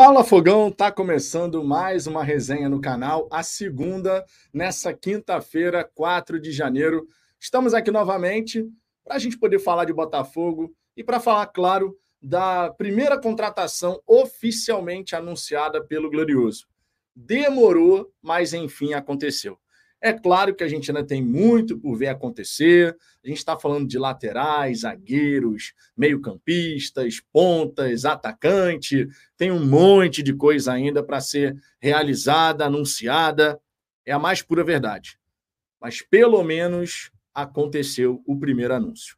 Fala Fogão, tá começando mais uma resenha no canal, a segunda nessa quinta-feira, 4 de janeiro. Estamos aqui novamente para a gente poder falar de Botafogo e para falar, claro, da primeira contratação oficialmente anunciada pelo Glorioso. Demorou, mas enfim aconteceu. É claro que a gente ainda tem muito por ver acontecer. A gente está falando de laterais, zagueiros, meio-campistas, pontas, atacante. Tem um monte de coisa ainda para ser realizada, anunciada. É a mais pura verdade. Mas pelo menos aconteceu o primeiro anúncio.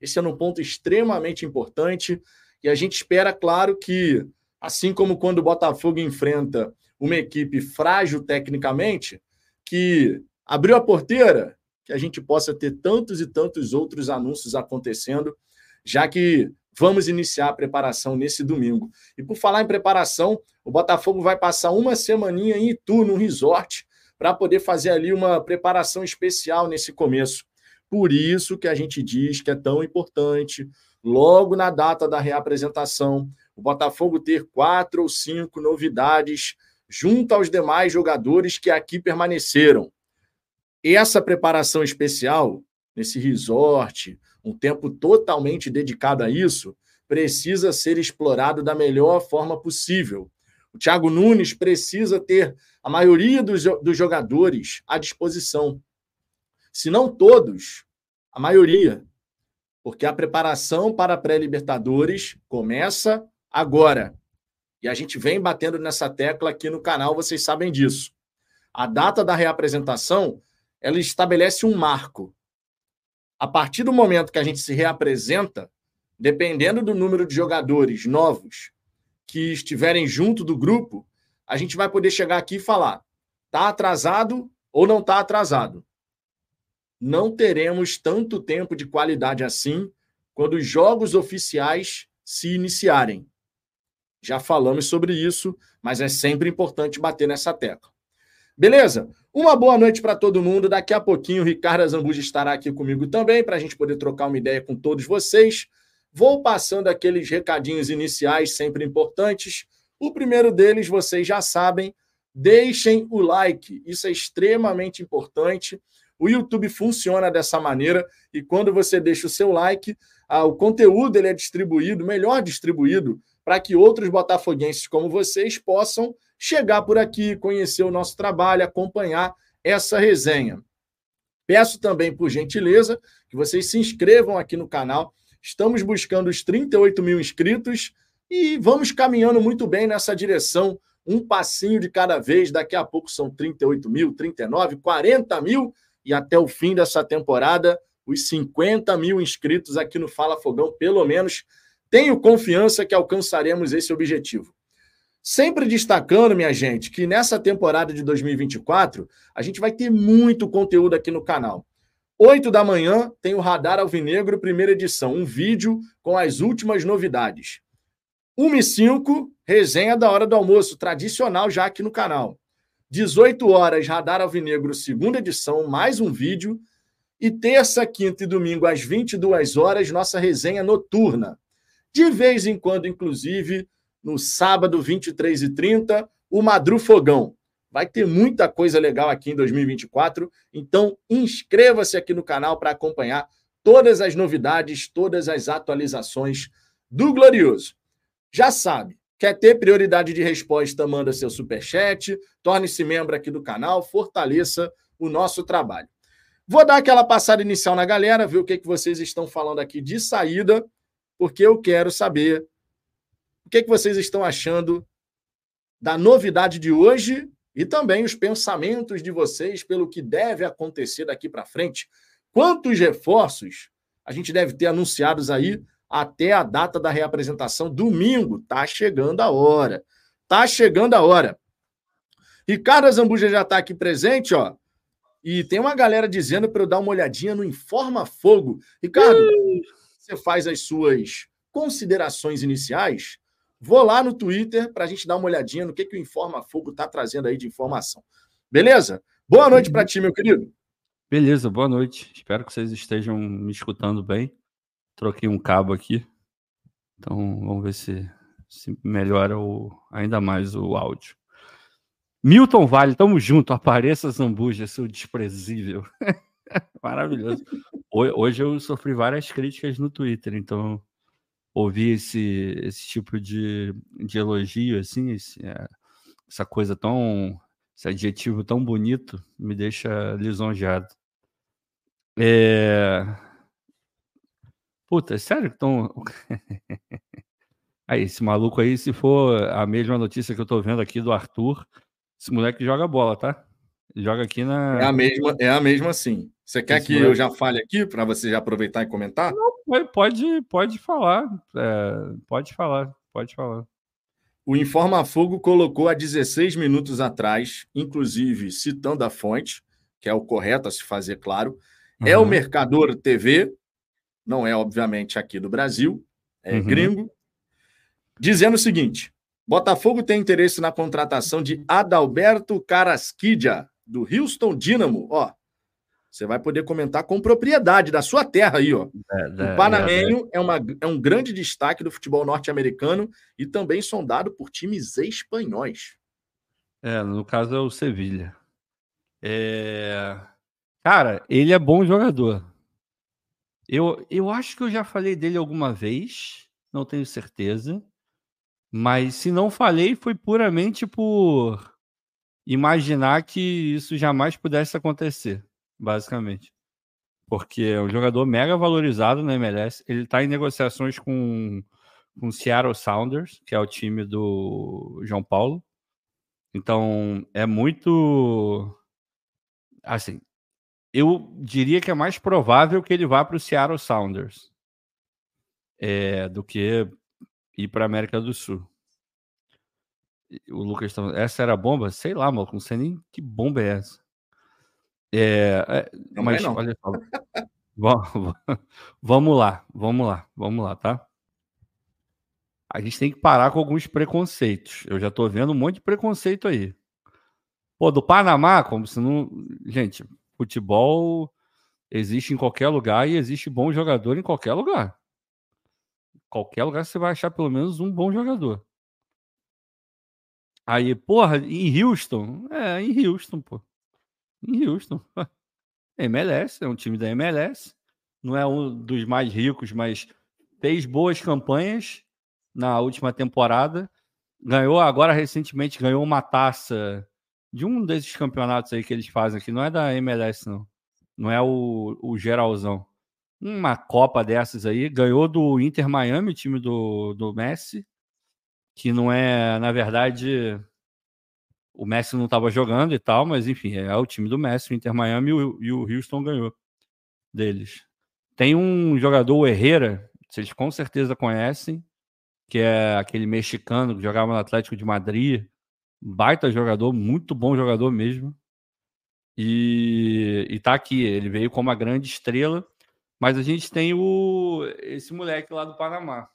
Esse é um ponto extremamente importante e a gente espera, claro, que assim como quando o Botafogo enfrenta uma equipe frágil tecnicamente, que abriu a porteira, que a gente possa ter tantos e tantos outros anúncios acontecendo, já que vamos iniciar a preparação nesse domingo. E por falar em preparação, o Botafogo vai passar uma semaninha em Itu, no resort, para poder fazer ali uma preparação especial nesse começo. Por isso que a gente diz que é tão importante, logo na data da reapresentação, o Botafogo ter quatro ou cinco novidades junto aos demais jogadores que aqui permaneceram. Essa preparação especial, nesse resort, um tempo totalmente dedicado a isso, precisa ser explorado da melhor forma possível. O Thiago Nunes precisa ter a maioria dos, dos jogadores à disposição. Se não todos, a maioria. Porque a preparação para a pré-Libertadores começa agora. E a gente vem batendo nessa tecla aqui no canal, vocês sabem disso. A data da reapresentação, ela estabelece um marco. A partir do momento que a gente se reapresenta, dependendo do número de jogadores novos que estiverem junto do grupo, a gente vai poder chegar aqui e falar: tá atrasado ou não tá atrasado. Não teremos tanto tempo de qualidade assim quando os jogos oficiais se iniciarem. Já falamos sobre isso, mas é sempre importante bater nessa tecla. Beleza? Uma boa noite para todo mundo. Daqui a pouquinho o Ricardo Azambuja estará aqui comigo também para a gente poder trocar uma ideia com todos vocês. Vou passando aqueles recadinhos iniciais sempre importantes. O primeiro deles, vocês já sabem, deixem o like. Isso é extremamente importante. O YouTube funciona dessa maneira e quando você deixa o seu like, ah, o conteúdo ele é distribuído, melhor distribuído para que outros botafoguenses como vocês possam chegar por aqui, conhecer o nosso trabalho, acompanhar essa resenha. Peço também, por gentileza, que vocês se inscrevam aqui no canal. Estamos buscando os 38 mil inscritos e vamos caminhando muito bem nessa direção, um passinho de cada vez. Daqui a pouco são 38 mil, 39, 40 mil e até o fim dessa temporada, os 50 mil inscritos aqui no Fala Fogão, pelo menos tenho confiança que alcançaremos esse objetivo. Sempre destacando, minha gente, que nessa temporada de 2024 a gente vai ter muito conteúdo aqui no canal. 8 da manhã tem o Radar Alvinegro, primeira edição, um vídeo com as últimas novidades. 1 e 5, resenha da hora do almoço, tradicional já aqui no canal. 18 horas, Radar Alvinegro, segunda edição, mais um vídeo. E terça, quinta e domingo, às 22 horas, nossa resenha noturna. De vez em quando, inclusive, no sábado, 23h30, o Madru Fogão. Vai ter muita coisa legal aqui em 2024, então inscreva-se aqui no canal para acompanhar todas as novidades, todas as atualizações do Glorioso. Já sabe, quer ter prioridade de resposta, manda seu superchat, torne-se membro aqui do canal, fortaleça o nosso trabalho. Vou dar aquela passada inicial na galera, ver o que, que vocês estão falando aqui de saída porque eu quero saber o que, é que vocês estão achando da novidade de hoje e também os pensamentos de vocês pelo que deve acontecer daqui para frente. Quantos reforços a gente deve ter anunciados aí até a data da reapresentação, domingo? Tá chegando a hora. Tá chegando a hora. Ricardo Zambuja já está aqui presente, ó. E tem uma galera dizendo para eu dar uma olhadinha no Informa Fogo. Ricardo, você faz as suas considerações iniciais, vou lá no Twitter para a gente dar uma olhadinha no que, que o Informa Fogo está trazendo aí de informação. Beleza? Boa noite para ti, meu querido. Beleza, boa noite. Espero que vocês estejam me escutando bem. Troquei um cabo aqui. Então, vamos ver se, se melhora o, ainda mais o áudio. Milton Vale, tamo junto. Apareça Zambuja, seu desprezível. Maravilhoso. Hoje eu sofri várias críticas no Twitter, então ouvir esse, esse tipo de, de elogio, assim, esse, é, essa coisa tão. esse adjetivo tão bonito me deixa lisonjeado. É... Puta, é sério que estão. aí, esse maluco aí, se for a mesma notícia que eu tô vendo aqui do Arthur, esse moleque joga bola, tá? Joga aqui na. É a mesma, é a mesma sim. Você quer que eu já fale aqui para você já aproveitar e comentar? Não, pode, pode falar. É, pode falar, pode falar. O Informa Fogo colocou há 16 minutos atrás, inclusive citando a fonte, que é o correto a se fazer claro, uhum. é o Mercador TV, não é obviamente aqui do Brasil, é uhum. gringo, dizendo o seguinte: Botafogo tem interesse na contratação de Adalberto Carasquidia, do Houston Dynamo. Ó, você vai poder comentar com propriedade da sua terra aí, ó. É, o Panamenho é, é. Uma, é um grande destaque do futebol norte-americano e também sondado por times espanhóis. É, no caso é o Sevilha. É... Cara, ele é bom jogador. Eu, eu acho que eu já falei dele alguma vez, não tenho certeza. Mas se não falei, foi puramente por imaginar que isso jamais pudesse acontecer basicamente. Porque é um jogador mega valorizado na MLS. Ele está em negociações com com o Seattle Sounders, que é o time do João Paulo. Então, é muito assim, eu diria que é mais provável que ele vá para o Seattle Sounders é, do que ir para a América do Sul. O Lucas, tá, essa era a bomba? Sei lá, mano, não sei nem que bomba é essa. É, é não mas não. olha só. vamos lá, vamos lá, vamos lá, tá? A gente tem que parar com alguns preconceitos. Eu já tô vendo um monte de preconceito aí. Pô, do Panamá, como se não. Gente, futebol existe em qualquer lugar e existe bom jogador em qualquer lugar. Qualquer lugar você vai achar pelo menos um bom jogador. Aí, porra, em Houston? É, em Houston, pô em Houston. MLS, é um time da MLS. Não é um dos mais ricos, mas fez boas campanhas na última temporada. Ganhou agora recentemente ganhou uma taça de um desses campeonatos aí que eles fazem aqui. Não é da MLS, não. Não é o, o geralzão. Uma Copa dessas aí. Ganhou do Inter Miami, time do, do Messi. Que não é, na verdade, o Messi não estava jogando e tal, mas enfim, é o time do Messi, o Inter Miami e o, e o Houston ganhou deles. Tem um jogador, o Herrera, vocês com certeza conhecem, que é aquele mexicano que jogava no Atlético de Madrid, baita jogador, muito bom jogador mesmo. E, e tá aqui, ele veio como uma grande estrela, mas a gente tem o esse moleque lá do Panamá.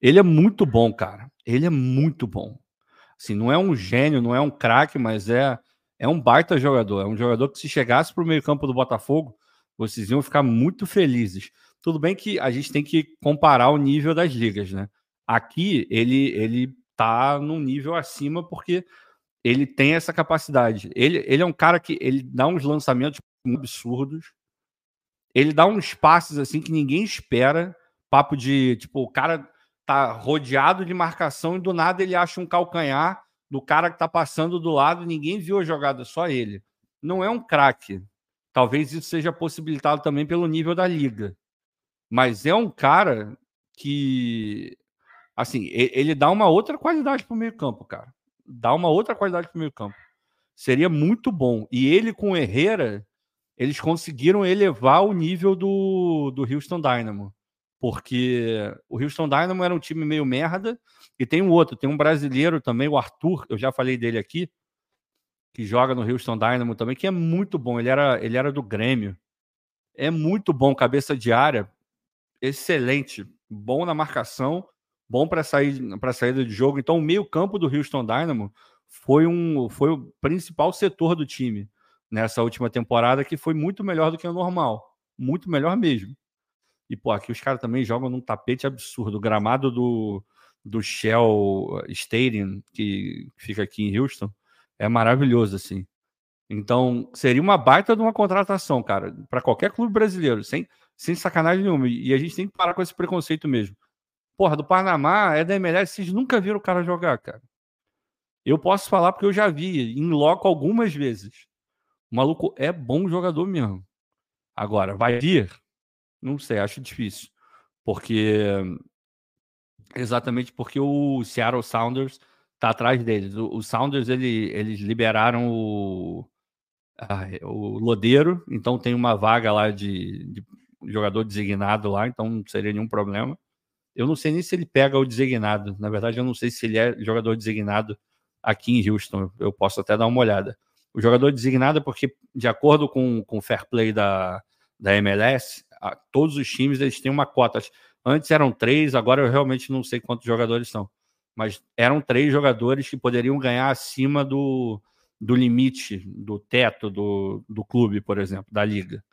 Ele é muito bom, cara. Ele é muito bom. Assim, não é um gênio, não é um craque, mas é, é um baita jogador. É um jogador que, se chegasse para o meio-campo do Botafogo, vocês iam ficar muito felizes. Tudo bem que a gente tem que comparar o nível das ligas, né? Aqui ele ele tá num nível acima porque ele tem essa capacidade. Ele, ele é um cara que ele dá uns lançamentos absurdos. Ele dá uns passes assim que ninguém espera. Papo de tipo, o cara tá rodeado de marcação e do nada ele acha um calcanhar do cara que tá passando do lado, ninguém viu a jogada, só ele. Não é um craque. Talvez isso seja possibilitado também pelo nível da liga. Mas é um cara que assim, ele dá uma outra qualidade para o meio-campo, cara. Dá uma outra qualidade para o meio-campo. Seria muito bom. E ele com o Herrera, eles conseguiram elevar o nível do, do Houston Dynamo porque o Houston Dynamo era um time meio merda, e tem um outro, tem um brasileiro também, o Arthur, eu já falei dele aqui, que joga no Houston Dynamo também, que é muito bom, ele era, ele era do Grêmio, é muito bom, cabeça de área, excelente, bom na marcação, bom para sair para saída de jogo. Então, o meio-campo do Houston Dynamo foi um foi o principal setor do time nessa última temporada, que foi muito melhor do que o normal, muito melhor mesmo. E, pô, aqui os caras também jogam num tapete absurdo. O gramado do, do Shell Stadium, que fica aqui em Houston, é maravilhoso, assim. Então, seria uma baita de uma contratação, cara, para qualquer clube brasileiro, sem, sem sacanagem nenhuma. E a gente tem que parar com esse preconceito mesmo. Porra, do Panamá, é da MLS, vocês nunca viram o cara jogar, cara. Eu posso falar porque eu já vi em loco algumas vezes. O maluco é bom jogador mesmo. Agora, vai vir? Não sei, acho difícil. Porque. Exatamente porque o Seattle Sounders tá atrás deles. O, Sounders, ele, eles liberaram o, a, o Lodeiro, então tem uma vaga lá de, de jogador designado lá, então não seria nenhum problema. Eu não sei nem se ele pega o designado. Na verdade, eu não sei se ele é jogador designado aqui em Houston. Eu posso até dar uma olhada. O jogador designado é porque, de acordo com, com o fair play da, da MLS, a, todos os times eles têm uma cota. Antes eram três, agora eu realmente não sei quantos jogadores são. Mas eram três jogadores que poderiam ganhar acima do, do limite, do teto do, do clube, por exemplo, da liga.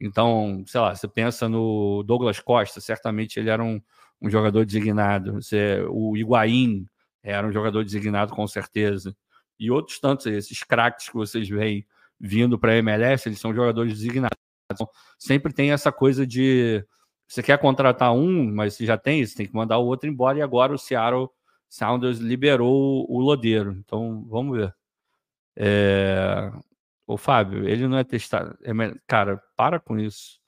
Então, sei lá, você pensa no Douglas Costa, certamente ele era um, um jogador designado. Você, o Higuaín era um jogador designado com certeza. E outros tantos, esses craques que vocês veem vindo para a MLS, eles são jogadores designados. Então, sempre tem essa coisa de você quer contratar um, mas você já tem, você tem que mandar o outro embora. E agora o Seattle Sounders liberou o Lodeiro. Então, vamos ver. É... O Fábio, ele não é testado. É... Cara, para com isso.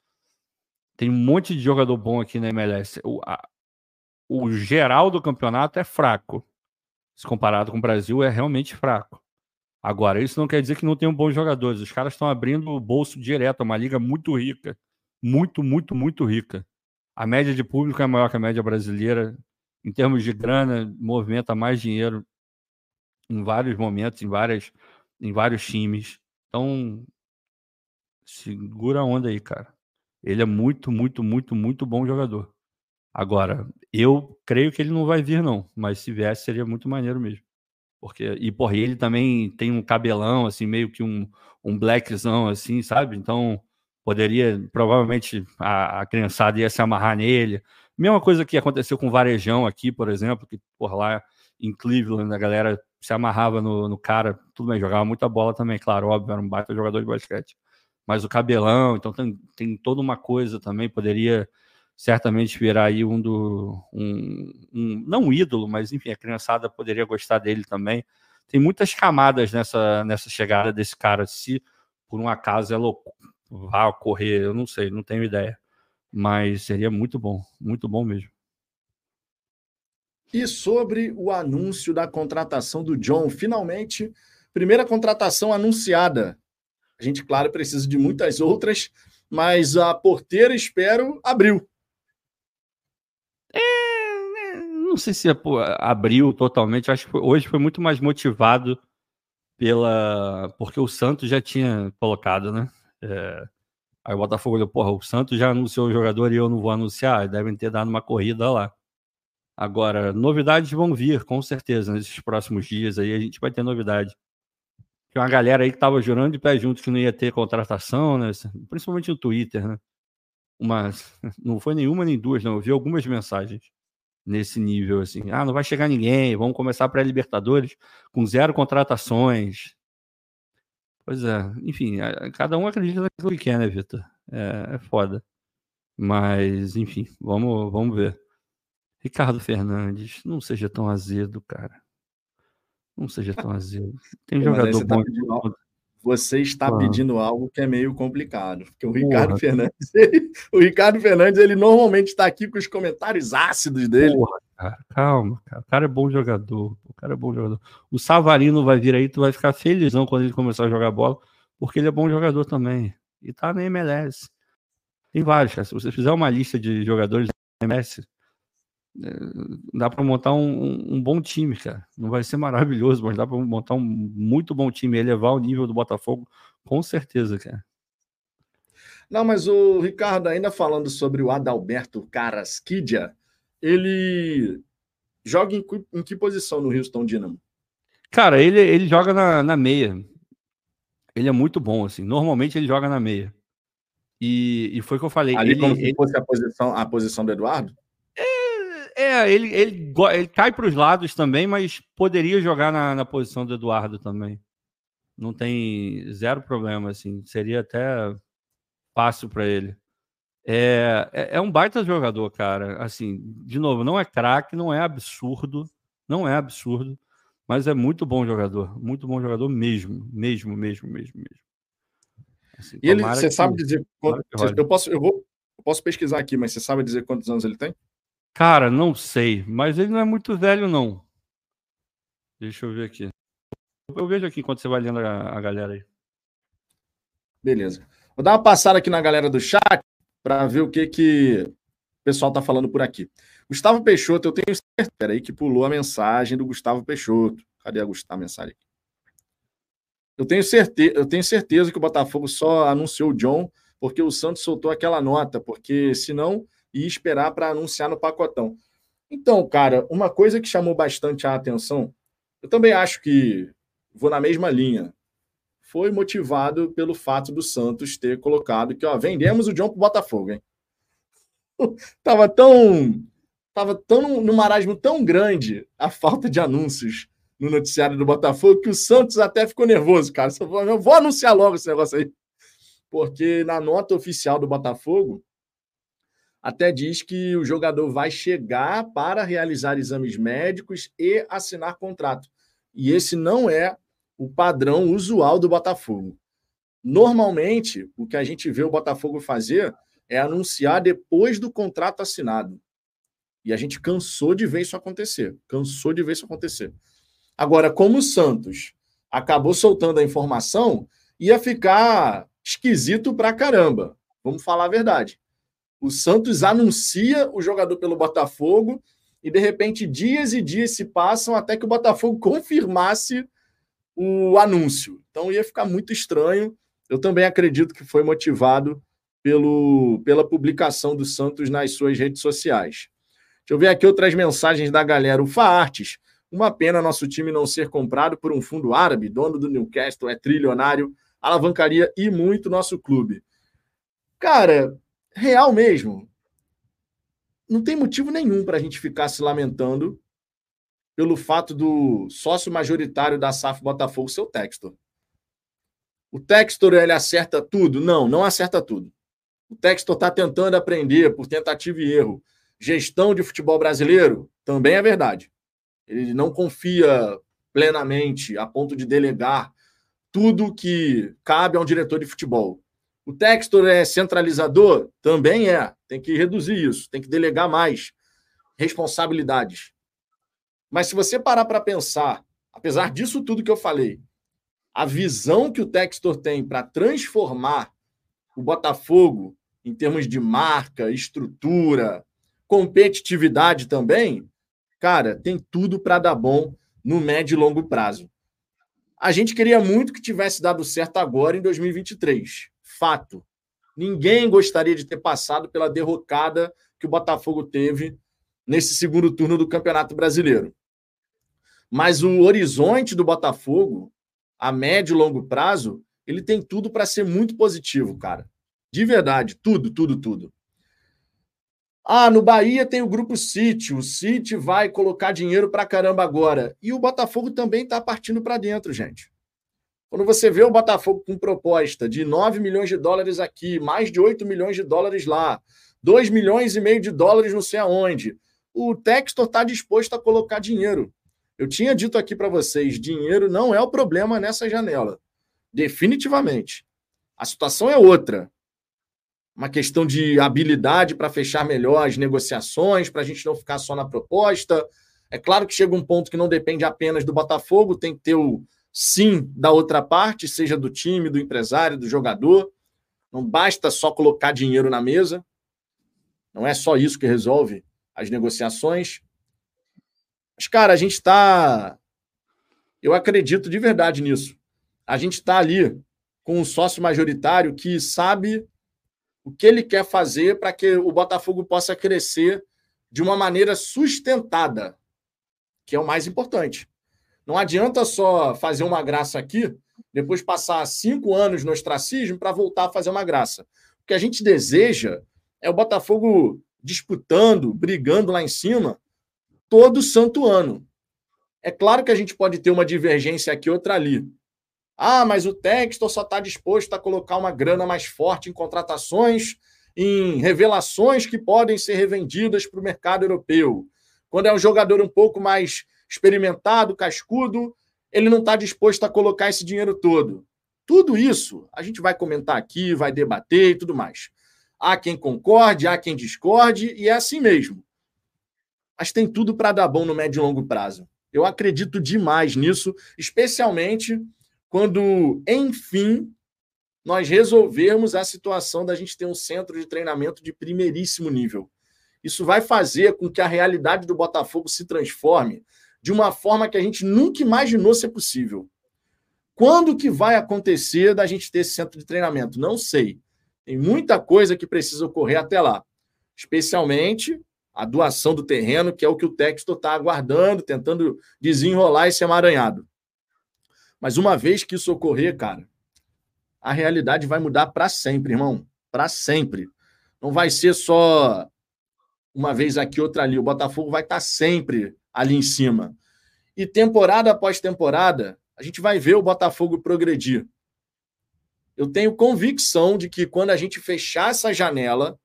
Tem um monte de jogador bom aqui na MLS. O, a... o geral do campeonato é fraco. Se comparado com o Brasil, é realmente fraco. Agora, isso não quer dizer que não tenham bons jogadores. Os caras estão abrindo o bolso direto. É uma liga muito rica. Muito, muito, muito rica. A média de público é maior que a média brasileira. Em termos de grana, movimenta mais dinheiro em vários momentos, em várias em vários times. Então, segura a onda aí, cara. Ele é muito, muito, muito, muito bom jogador. Agora, eu creio que ele não vai vir, não. Mas se viesse, seria muito maneiro mesmo. Porque, e, porra, ele também tem um cabelão, assim, meio que um, um blackzão, assim, sabe? Então, poderia, provavelmente, a, a criançada ia se amarrar nele. Mesma coisa que aconteceu com o Varejão aqui, por exemplo, que, por lá em Cleveland, a galera se amarrava no, no, cara, tudo bem, jogava muita bola também, claro, óbvio, era um baita jogador de basquete. Mas o cabelão, então tem, tem toda uma coisa também, poderia certamente virar aí um do. Um, um, não um ídolo, mas enfim, a criançada poderia gostar dele também. Tem muitas camadas nessa, nessa chegada desse cara, se por um acaso ela vá ocorrer, eu não sei, não tenho ideia. Mas seria muito bom, muito bom mesmo. E sobre o anúncio da contratação do John, finalmente, primeira contratação anunciada. A gente, claro, precisa de muitas outras, mas a porteira, espero, abriu. É, é não sei se abriu totalmente. Acho que foi, hoje foi muito mais motivado pela porque o Santos já tinha colocado, né? É, aí o Botafogo olhou, porra, o Santos já anunciou o jogador e eu não vou anunciar. Devem ter dado uma corrida lá. Agora, novidades vão vir, com certeza, nesses próximos dias aí a gente vai ter novidade. Tem uma galera aí que tava jurando de pé junto que não ia ter contratação, né? Principalmente no Twitter, né? Uma, não foi nenhuma nem duas, não. Eu vi algumas mensagens nesse nível, assim. Ah, não vai chegar ninguém, vamos começar para Libertadores com zero contratações. Pois é, enfim, cada um acredita naquilo que quer, né, Vitor? É, é foda. Mas, enfim, vamos, vamos ver. Ricardo Fernandes, não seja tão azedo, cara. Não seja tão azedo. Tem um jogador tá bom. Tá você está ah. pedindo algo que é meio complicado. Porque o Ricardo Porra. Fernandes, ele, o Ricardo Fernandes, ele normalmente está aqui com os comentários ácidos dele. Porra, cara, calma, cara. O cara é bom jogador. O cara é bom jogador. O Savarino vai vir aí, tu vai ficar felizão quando ele começar a jogar bola, porque ele é bom jogador também. E tá na MLS. Tem vários, cara. Se você fizer uma lista de jogadores da MLS, dá para montar um, um, bom time, cara. Não vai ser maravilhoso, mas dá para montar um muito bom time, elevar o nível do Botafogo, com certeza, cara. Não, mas o Ricardo, ainda falando sobre o Adalberto Carasquidia, ele joga em, em, que posição no Houston Dynamo? Cara, ele, ele joga na, na meia. Ele é muito bom, assim. Normalmente ele joga na meia. E, e foi o que eu falei. Ali ele, como se fosse a posição, a posição do Eduardo? É, ele, ele, ele cai para os lados também, mas poderia jogar na, na posição do Eduardo também. Não tem zero problema, assim. Seria até fácil para ele. É, é, é, um baita jogador, cara. Assim, de novo, não é craque, não é absurdo, não é absurdo, mas é muito bom jogador, muito bom jogador mesmo, mesmo, mesmo, mesmo, mesmo. Assim, e ele, você que, sabe dizer quanto, eu posso, eu vou, eu posso pesquisar aqui, mas você sabe dizer quantos anos ele tem? Cara, não sei, mas ele não é muito velho, não. Deixa eu ver aqui. Eu vejo aqui enquanto você vai lendo a, a galera aí. Beleza. Vou dar uma passada aqui na galera do chat para ver o que, que o pessoal está falando por aqui. Gustavo Peixoto, eu tenho certeza aí que pulou a mensagem do Gustavo Peixoto. Cadê a, a mensagem? Eu tenho, certeza, eu tenho certeza que o Botafogo só anunciou o John porque o Santos soltou aquela nota, porque senão ia esperar para anunciar no pacotão. Então, cara, uma coisa que chamou bastante a atenção, eu também acho que vou na mesma linha. Foi motivado pelo fato do Santos ter colocado que, ó, vendemos o John pro Botafogo, hein? tava tão tava tão no marasmo tão grande a falta de anúncios no noticiário do Botafogo que o Santos até ficou nervoso, cara. Eu vou anunciar logo esse negócio aí. Porque na nota oficial do Botafogo até diz que o jogador vai chegar para realizar exames médicos e assinar contrato. E esse não é o padrão usual do Botafogo. Normalmente, o que a gente vê o Botafogo fazer é anunciar depois do contrato assinado. E a gente cansou de ver isso acontecer. Cansou de ver isso acontecer. Agora, como o Santos acabou soltando a informação, ia ficar esquisito pra caramba. Vamos falar a verdade. O Santos anuncia o jogador pelo Botafogo e, de repente, dias e dias se passam até que o Botafogo confirmasse o anúncio. Então ia ficar muito estranho. Eu também acredito que foi motivado pelo, pela publicação do Santos nas suas redes sociais. Deixa eu ver aqui outras mensagens da galera. O Faartes. Uma pena nosso time não ser comprado por um fundo árabe, dono do Newcastle, é trilionário, alavancaria e muito nosso clube. Cara, real mesmo. Não tem motivo nenhum para a gente ficar se lamentando pelo fato do sócio majoritário da SAF Botafogo ser o Textor. O Textor ele acerta tudo? Não, não acerta tudo. O Textor está tentando aprender por tentativa e erro. Gestão de futebol brasileiro também é verdade. Ele não confia plenamente a ponto de delegar tudo que cabe a um diretor de futebol. O Textor é centralizador? Também é. Tem que reduzir isso, tem que delegar mais responsabilidades. Mas se você parar para pensar, apesar disso tudo que eu falei, a visão que o Textor tem para transformar o Botafogo em termos de marca, estrutura, competitividade também, cara, tem tudo para dar bom no médio e longo prazo. A gente queria muito que tivesse dado certo agora em 2023. Fato. Ninguém gostaria de ter passado pela derrocada que o Botafogo teve nesse segundo turno do Campeonato Brasileiro. Mas o horizonte do Botafogo, a médio e longo prazo, ele tem tudo para ser muito positivo, cara. De verdade, tudo, tudo, tudo. Ah, no Bahia tem o grupo City. O City vai colocar dinheiro para caramba agora. E o Botafogo também está partindo para dentro, gente. Quando você vê o Botafogo com proposta de 9 milhões de dólares aqui, mais de 8 milhões de dólares lá, 2 milhões e meio de dólares não sei aonde, o Textor está disposto a colocar dinheiro. Eu tinha dito aqui para vocês: dinheiro não é o problema nessa janela. Definitivamente. A situação é outra. Uma questão de habilidade para fechar melhor as negociações, para a gente não ficar só na proposta. É claro que chega um ponto que não depende apenas do Botafogo, tem que ter o sim da outra parte, seja do time, do empresário, do jogador. Não basta só colocar dinheiro na mesa. Não é só isso que resolve as negociações. Mas, cara, a gente está. Eu acredito de verdade nisso. A gente está ali com um sócio majoritário que sabe o que ele quer fazer para que o Botafogo possa crescer de uma maneira sustentada, que é o mais importante. Não adianta só fazer uma graça aqui, depois passar cinco anos no ostracismo para voltar a fazer uma graça. O que a gente deseja é o Botafogo disputando, brigando lá em cima todo santo ano. É claro que a gente pode ter uma divergência aqui, outra ali. Ah, mas o Textor só está disposto a colocar uma grana mais forte em contratações, em revelações que podem ser revendidas para o mercado europeu. Quando é um jogador um pouco mais experimentado, cascudo, ele não está disposto a colocar esse dinheiro todo. Tudo isso a gente vai comentar aqui, vai debater e tudo mais. Há quem concorde, há quem discorde, e é assim mesmo. Mas tem tudo para dar bom no médio e longo prazo. Eu acredito demais nisso, especialmente quando, enfim, nós resolvermos a situação da gente ter um centro de treinamento de primeiríssimo nível. Isso vai fazer com que a realidade do Botafogo se transforme de uma forma que a gente nunca imaginou ser possível. Quando que vai acontecer da gente ter esse centro de treinamento? Não sei. Tem muita coisa que precisa ocorrer até lá. Especialmente a doação do terreno, que é o que o texto está aguardando, tentando desenrolar esse emaranhado. Mas uma vez que isso ocorrer, cara, a realidade vai mudar para sempre, irmão. Para sempre. Não vai ser só uma vez aqui, outra ali. O Botafogo vai estar tá sempre ali em cima. E temporada após temporada, a gente vai ver o Botafogo progredir. Eu tenho convicção de que quando a gente fechar essa janela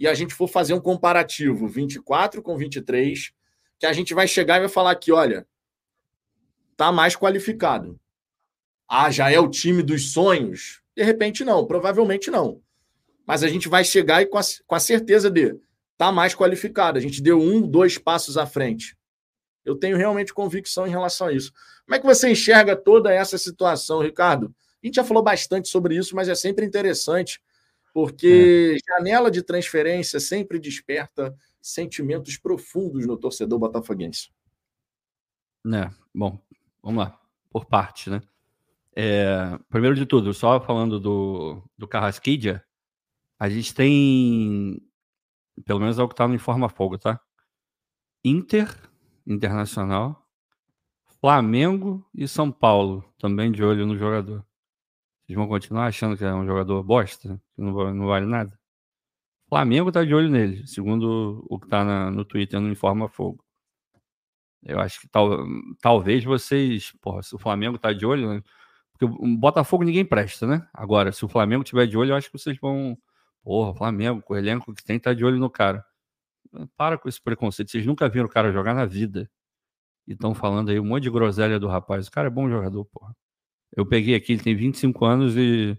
e a gente for fazer um comparativo 24 com 23, que a gente vai chegar e vai falar aqui, olha, tá mais qualificado. Ah, já é o time dos sonhos? De repente não, provavelmente não. Mas a gente vai chegar e com a, com a certeza de tá mais qualificado. A gente deu um, dois passos à frente. Eu tenho realmente convicção em relação a isso. Como é que você enxerga toda essa situação, Ricardo? A gente já falou bastante sobre isso, mas é sempre interessante, porque é. janela de transferência sempre desperta sentimentos profundos no torcedor botafoguense. É, bom, vamos lá, por parte, né? É, primeiro de tudo, só falando do, do Carrasquilha, a gente tem, pelo menos é o que está no Informa Fogo, tá? Inter, Internacional, Flamengo e São Paulo, também de olho no jogador. Vocês vão continuar achando que é um jogador bosta, que não, não vale nada? Flamengo tá de olho nele, segundo o que tá na, no Twitter no Informa Fogo. Eu acho que tal, talvez vocês, porra, se o Flamengo tá de olho, né? porque o Botafogo ninguém presta, né? Agora, se o Flamengo tiver de olho, eu acho que vocês vão, porra, Flamengo, o elenco que tem, tá de olho no cara. Para com esse preconceito. Vocês nunca viram o cara jogar na vida. E estão falando aí um monte de groselha do rapaz. O cara é bom jogador, porra. Eu peguei aqui, ele tem 25 anos e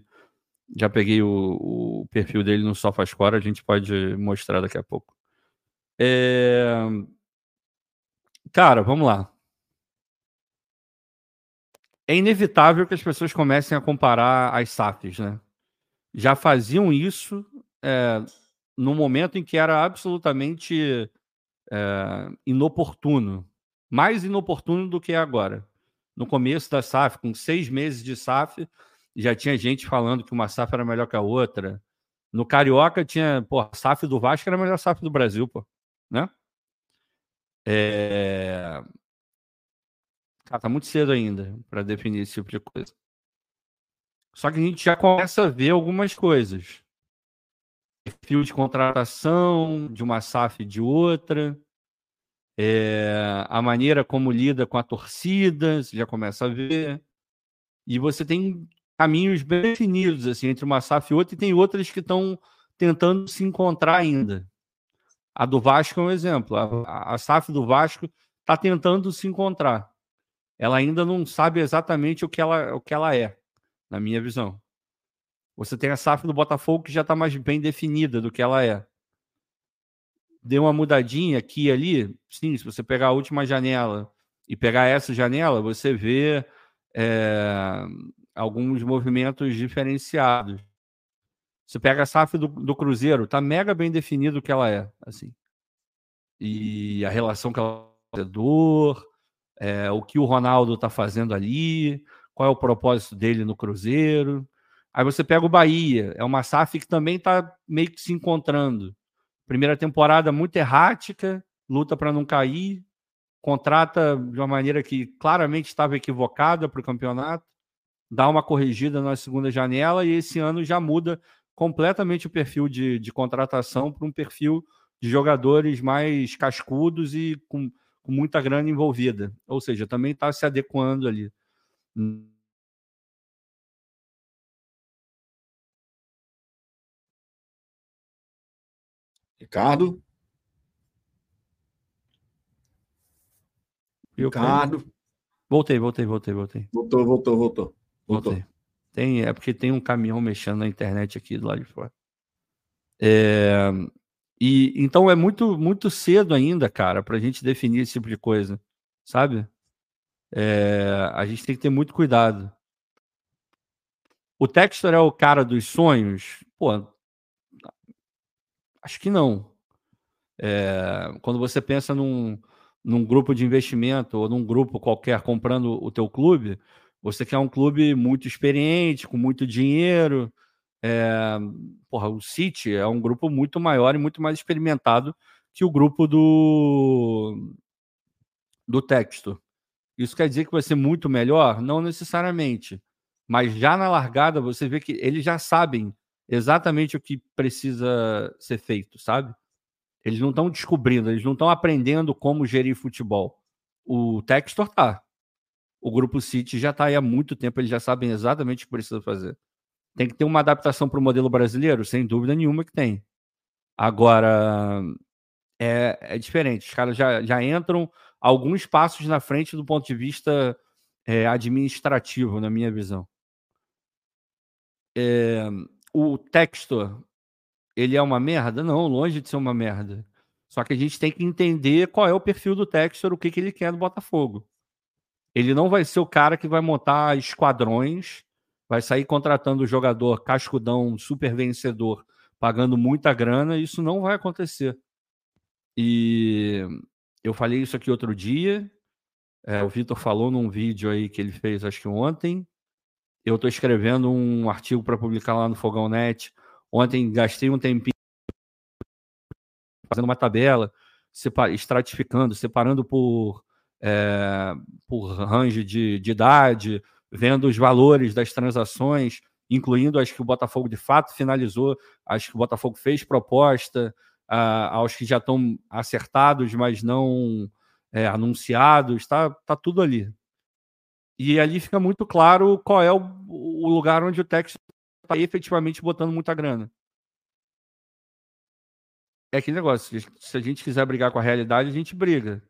já peguei o, o perfil dele no SofaScore, a gente pode mostrar daqui a pouco. É... Cara, vamos lá. É inevitável que as pessoas comecem a comparar as SAFs, né? Já faziam isso é, no momento em que era absolutamente é, inoportuno. Mais inoportuno do que é agora. No começo da SAF, com seis meses de SAF, já tinha gente falando que uma SAF era melhor que a outra. No Carioca tinha, pô, a SAF do Vasco era a melhor SAF do Brasil, pô, né? É... Cara, tá muito cedo ainda para definir esse tipo de coisa. Só que a gente já começa a ver algumas coisas. Perfil de contratação de uma SAF de outra é, a maneira como lida com a torcida, você já começa a ver. E você tem caminhos bem definidos assim, entre uma SAF e outra, e tem outras que estão tentando se encontrar ainda. A do Vasco é um exemplo. A, a SAF do Vasco está tentando se encontrar. Ela ainda não sabe exatamente o que ela, o que ela é, na minha visão. Você tem a SAF do Botafogo que já está mais bem definida do que ela é deu uma mudadinha aqui e ali. Sim, se você pegar a última janela e pegar essa janela, você vê é, alguns movimentos diferenciados. Você pega a SAF do, do Cruzeiro, tá mega bem definido o que ela é, assim. E a relação que ela é dor, é, o que o Ronaldo tá fazendo ali, qual é o propósito dele no Cruzeiro. Aí você pega o Bahia, é uma SAF que também tá meio que se encontrando. Primeira temporada muito errática, luta para não cair, contrata de uma maneira que claramente estava equivocada para o campeonato, dá uma corrigida na segunda janela e esse ano já muda completamente o perfil de, de contratação para um perfil de jogadores mais cascudos e com, com muita grana envolvida. Ou seja, também está se adequando ali. Ricardo? Ricardo? Voltei, voltei, voltei, voltei. Voltou, voltou, voltou. voltou. Voltei. Tem, é porque tem um caminhão mexendo na internet aqui do lado de fora. É, e então é muito muito cedo ainda, cara, para a gente definir esse tipo de coisa, sabe? É, a gente tem que ter muito cuidado. O Textor é o cara dos sonhos? Pô, acho que não. É, quando você pensa num, num grupo de investimento ou num grupo qualquer comprando o teu clube, você quer um clube muito experiente, com muito dinheiro. É, porra, o City é um grupo muito maior e muito mais experimentado que o grupo do, do texto. Isso quer dizer que vai ser muito melhor? Não necessariamente. Mas já na largada você vê que eles já sabem exatamente o que precisa ser feito, sabe? Eles não estão descobrindo, eles não estão aprendendo como gerir futebol. O Textor tá. O grupo City já está aí há muito tempo, eles já sabem exatamente o que precisa fazer. Tem que ter uma adaptação para o modelo brasileiro? Sem dúvida nenhuma que tem. Agora, é, é diferente. Os caras já, já entram alguns passos na frente do ponto de vista é, administrativo, na minha visão. É, o Textor, ele é uma merda? Não, longe de ser uma merda. Só que a gente tem que entender qual é o perfil do Textor, o que, que ele quer do Botafogo. Ele não vai ser o cara que vai montar esquadrões, vai sair contratando o jogador cascudão, super vencedor, pagando muita grana. Isso não vai acontecer. E eu falei isso aqui outro dia. É, o Vitor falou num vídeo aí que ele fez, acho que ontem. Eu estou escrevendo um artigo para publicar lá no Fogão Net. Ontem gastei um tempinho fazendo uma tabela, estratificando, separando por é, por range de, de idade, vendo os valores das transações, incluindo as que o Botafogo de fato finalizou, as que o Botafogo fez proposta, aos que já estão acertados, mas não é, anunciados, está tá tudo ali. E ali fica muito claro qual é o, o lugar onde o Texas está efetivamente botando muita grana. É aquele negócio, se a gente quiser brigar com a realidade, a gente briga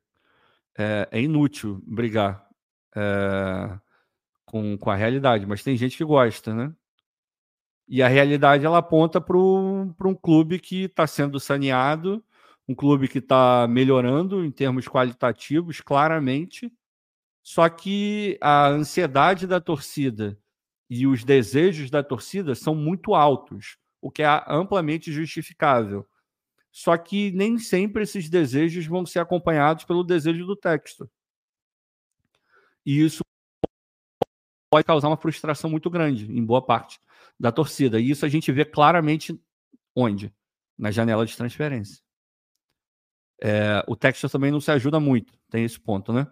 é, é inútil brigar é, com, com a realidade, mas tem gente que gosta, né? E a realidade ela aponta para um clube que está sendo saneado, um clube que está melhorando em termos qualitativos, claramente. Só que a ansiedade da torcida e os desejos da torcida são muito altos, o que é amplamente justificável. Só que nem sempre esses desejos vão ser acompanhados pelo desejo do texto. E isso pode causar uma frustração muito grande em boa parte da torcida. E isso a gente vê claramente onde? Na janela de transferência. É, o texto também não se ajuda muito, tem esse ponto, né?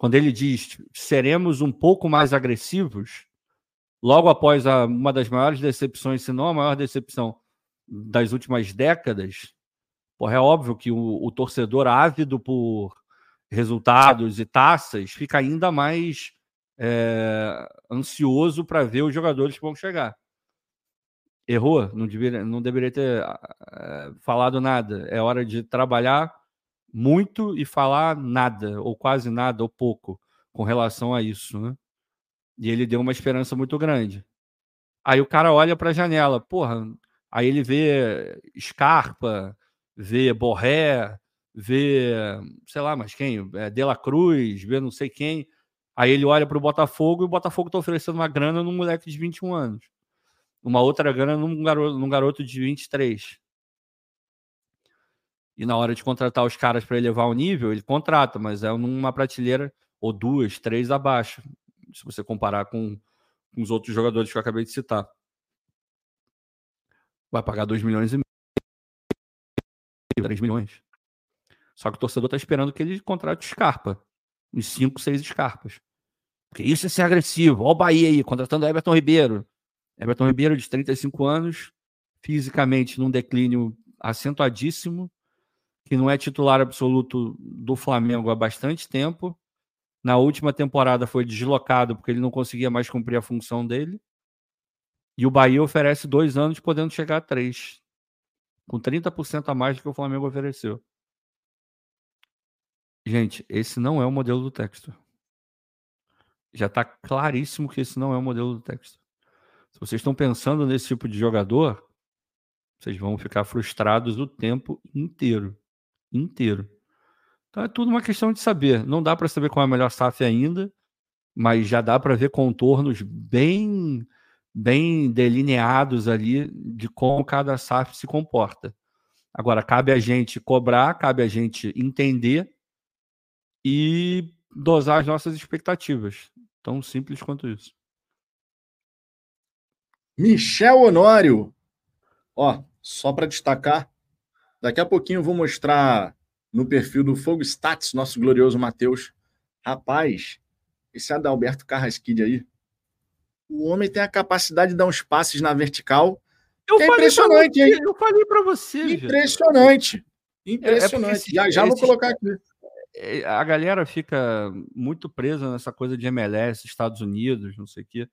Quando ele diz seremos um pouco mais agressivos, logo após a, uma das maiores decepções, se não a maior decepção das últimas décadas, Porra, é óbvio que o, o torcedor ávido por resultados e taças fica ainda mais é, ansioso para ver os jogadores que vão chegar. Errou, não deveria, não deveria ter é, falado nada. É hora de trabalhar muito e falar nada, ou quase nada, ou pouco, com relação a isso. Né? E ele deu uma esperança muito grande. Aí o cara olha para a janela, porra, aí ele vê Scarpa, vê Borré, vê, sei lá, mas quem? É, De La Cruz, vê não sei quem. Aí ele olha para o Botafogo e o Botafogo está oferecendo uma grana num moleque de 21 anos. Uma outra grana num garoto, num garoto de 23. E na hora de contratar os caras para elevar o nível, ele contrata, mas é numa prateleira ou duas, três abaixo, se você comparar com, com os outros jogadores que eu acabei de citar. Vai pagar 2 milhões e meio. 3 milhões. Só que o torcedor está esperando que ele contrate Scarpa. Uns 5, 6 Scarpas. Porque isso é ser agressivo. Olha o Bahia aí, contratando Everton Ribeiro. Everton Ribeiro, de 35 anos, fisicamente num declínio acentuadíssimo, que não é titular absoluto do Flamengo há bastante tempo. Na última temporada foi deslocado porque ele não conseguia mais cumprir a função dele. E o Bahia oferece dois anos, podendo chegar a três, com 30% a mais do que o Flamengo ofereceu. Gente, esse não é o modelo do texto. Já está claríssimo que esse não é o modelo do texto. Se vocês estão pensando nesse tipo de jogador, vocês vão ficar frustrados o tempo inteiro. Inteiro. Então é tudo uma questão de saber. Não dá para saber qual é a melhor SAF ainda, mas já dá para ver contornos bem bem delineados ali de como cada SAF se comporta. Agora, cabe a gente cobrar, cabe a gente entender e dosar as nossas expectativas. Tão simples quanto isso. Michel Honório. Ó, só para destacar, daqui a pouquinho eu vou mostrar no perfil do Fogo Stats, nosso glorioso Matheus. Rapaz, esse Adalberto Carrasquide aí, o homem tem a capacidade de dar uns passes na vertical. Eu é impressionante, você, hein? Eu falei para você. Impressionante. Impressionante. É, é já, já vou colocar aqui. É, a galera fica muito presa nessa coisa de MLS, Estados Unidos, não sei o quê.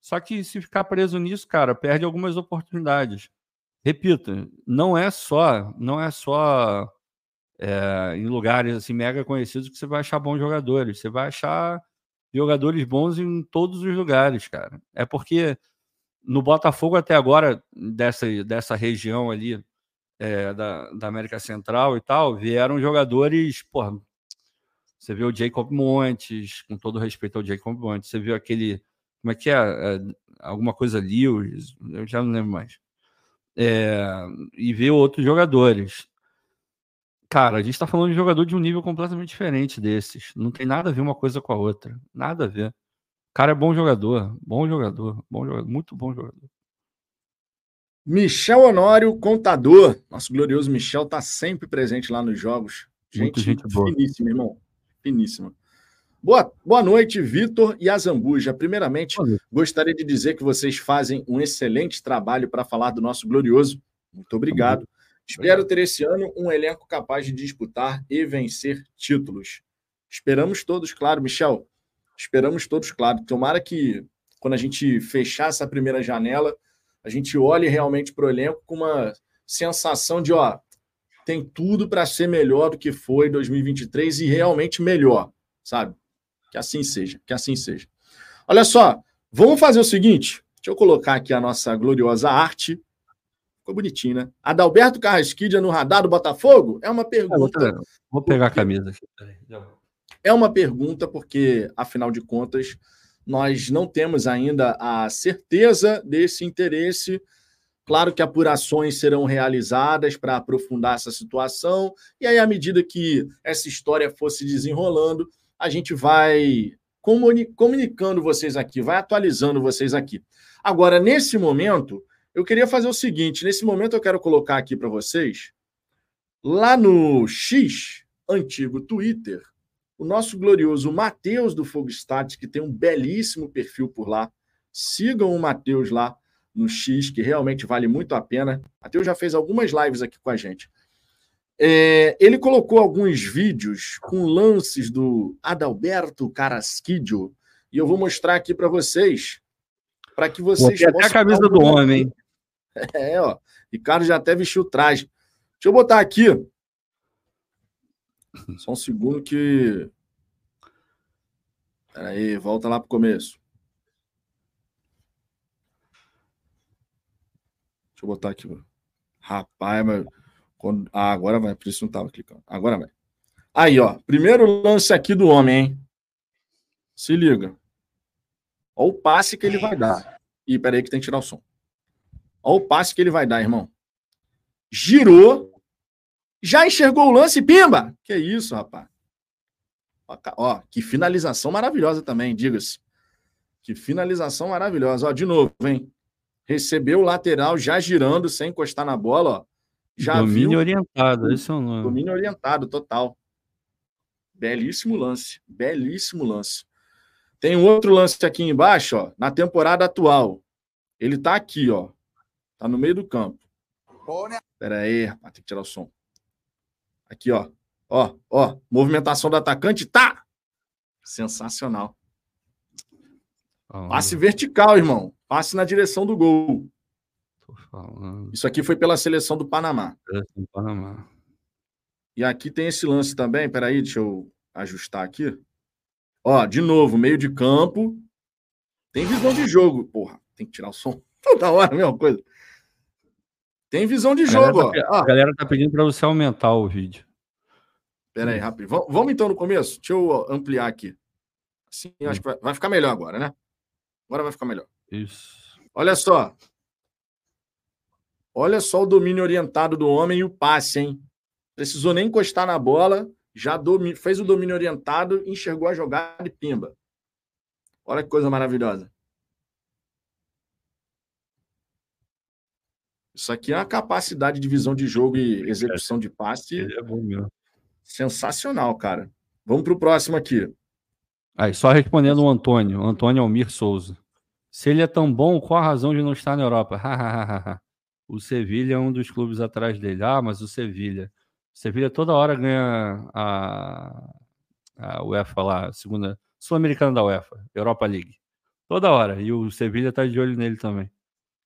Só que se ficar preso nisso, cara, perde algumas oportunidades. Repito, não é só, não é só é, em lugares assim mega conhecidos que você vai achar bons jogadores. Você vai achar jogadores bons em todos os lugares, cara. É porque no Botafogo até agora, dessa, dessa região ali é, da, da América Central e tal, vieram jogadores, porra, você viu o Jacob Montes, com todo respeito ao Jacob Montes, você viu aquele, como é que é, é alguma coisa Lewis, eu já não lembro mais. É, e ver outros jogadores. Cara, a gente está falando de jogador de um nível completamente diferente desses. Não tem nada a ver uma coisa com a outra. Nada a ver. O cara é bom jogador, bom jogador, bom jogador, muito bom jogador. Michel Honório, contador. Nosso glorioso Michel está sempre presente lá nos jogos. Gente, gente finíssima, irmão. Finíssima. Boa, boa noite, Vitor e Azambuja. Primeiramente, gostaria de dizer que vocês fazem um excelente trabalho para falar do nosso glorioso. Muito obrigado. Espero ter esse ano um elenco capaz de disputar e vencer títulos. Esperamos todos, claro, Michel. Esperamos todos, claro. Tomara que quando a gente fechar essa primeira janela, a gente olhe realmente para o elenco com uma sensação de, ó, tem tudo para ser melhor do que foi 2023 e realmente melhor, sabe? Que assim seja, que assim seja. Olha só, vamos fazer o seguinte, deixa eu colocar aqui a nossa gloriosa arte Ficou bonitinho, né? Adalberto Carrasquilha no radar do Botafogo? É uma pergunta. É, vou pegar a camisa aqui. É uma pergunta, porque, afinal de contas, nós não temos ainda a certeza desse interesse. Claro que apurações serão realizadas para aprofundar essa situação, e aí, à medida que essa história for se desenrolando, a gente vai comunicando vocês aqui, vai atualizando vocês aqui. Agora, nesse momento, eu queria fazer o seguinte: nesse momento eu quero colocar aqui para vocês, lá no X, antigo Twitter, o nosso glorioso Matheus do Fogo Stats, que tem um belíssimo perfil por lá. Sigam o Matheus lá no X, que realmente vale muito a pena. Matheus já fez algumas lives aqui com a gente. É, ele colocou alguns vídeos com lances do Adalberto Carasquidio, e eu vou mostrar aqui para vocês, para que vocês possam... Até a camisa do homem, É, ó. Ricardo já até vestiu o traje. Deixa eu botar aqui. Só um segundo que. Peraí, volta lá pro começo. Deixa eu botar aqui. Rapaz, mas. Quando... Ah, agora vai. Por isso não tava clicando. Agora vai. Aí, ó. Primeiro lance aqui do homem, hein? Se liga. Olha o passe que ele vai dar. Ih, peraí que tem que tirar o som. Olha o passe que ele vai dar, irmão. Girou. Já enxergou o lance, pimba! Que isso, rapaz. Ó, que finalização maravilhosa também, diga-se. Que finalização maravilhosa. Ó, de novo, hein? Recebeu o lateral já girando, sem encostar na bola, ó. Já Domínio viu... orientado, esse é o nome. Domínio orientado, total. Belíssimo lance. Belíssimo lance. Tem um outro lance aqui embaixo, ó, na temporada atual. Ele tá aqui, ó. Tá no meio do campo. Espera aí, rapaz, tem que tirar o som. Aqui, ó. Ó, ó. Movimentação do atacante, tá! Sensacional. Passe vertical, irmão. Passe na direção do gol. Isso aqui foi pela seleção do Panamá. Do Panamá. E aqui tem esse lance também. Peraí, deixa eu ajustar aqui. Ó, de novo, meio de campo. Tem visão de jogo. Porra, tem que tirar o som toda hora, mesma coisa. Tem visão de jogo, tá, ó. A galera tá pedindo para você aumentar o vídeo. Pera aí, rápido. Vamos então no começo? Deixa eu ampliar aqui. Assim, acho que vai, vai ficar melhor agora, né? Agora vai ficar melhor. Isso. Olha só. Olha só o domínio orientado do homem e o passe, hein? Precisou nem encostar na bola, já fez o domínio orientado, enxergou a jogada e pimba. Olha que coisa maravilhosa. Isso aqui é uma capacidade de visão de jogo e execução de passe. Ele é bom mesmo. Sensacional, cara. Vamos para o próximo aqui. Aí, só respondendo o Antônio, Antônio Almir Souza. Se ele é tão bom, qual a razão de não estar na Europa? o Sevilha é um dos clubes atrás dele. Ah, mas o Sevilha. O Sevilha toda hora ganha a, a UEFA lá, a segunda Sul-Americana da UEFA, Europa League. Toda hora. E o Sevilha está de olho nele também.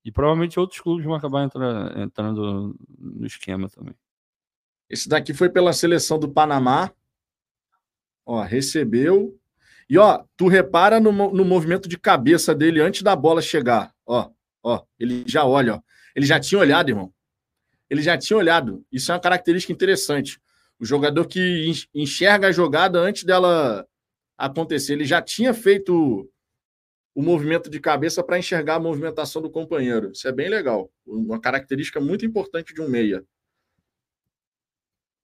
E provavelmente outros clubes vão acabar entrando, entrando no esquema também. Esse daqui foi pela seleção do Panamá. Ó, recebeu. E ó, tu repara no, no movimento de cabeça dele antes da bola chegar. Ó, ó, ele já olha, ó. Ele já tinha olhado, irmão. Ele já tinha olhado. Isso é uma característica interessante. O jogador que enxerga a jogada antes dela acontecer, ele já tinha feito o movimento de cabeça para enxergar a movimentação do companheiro. Isso é bem legal. Uma característica muito importante de um meia.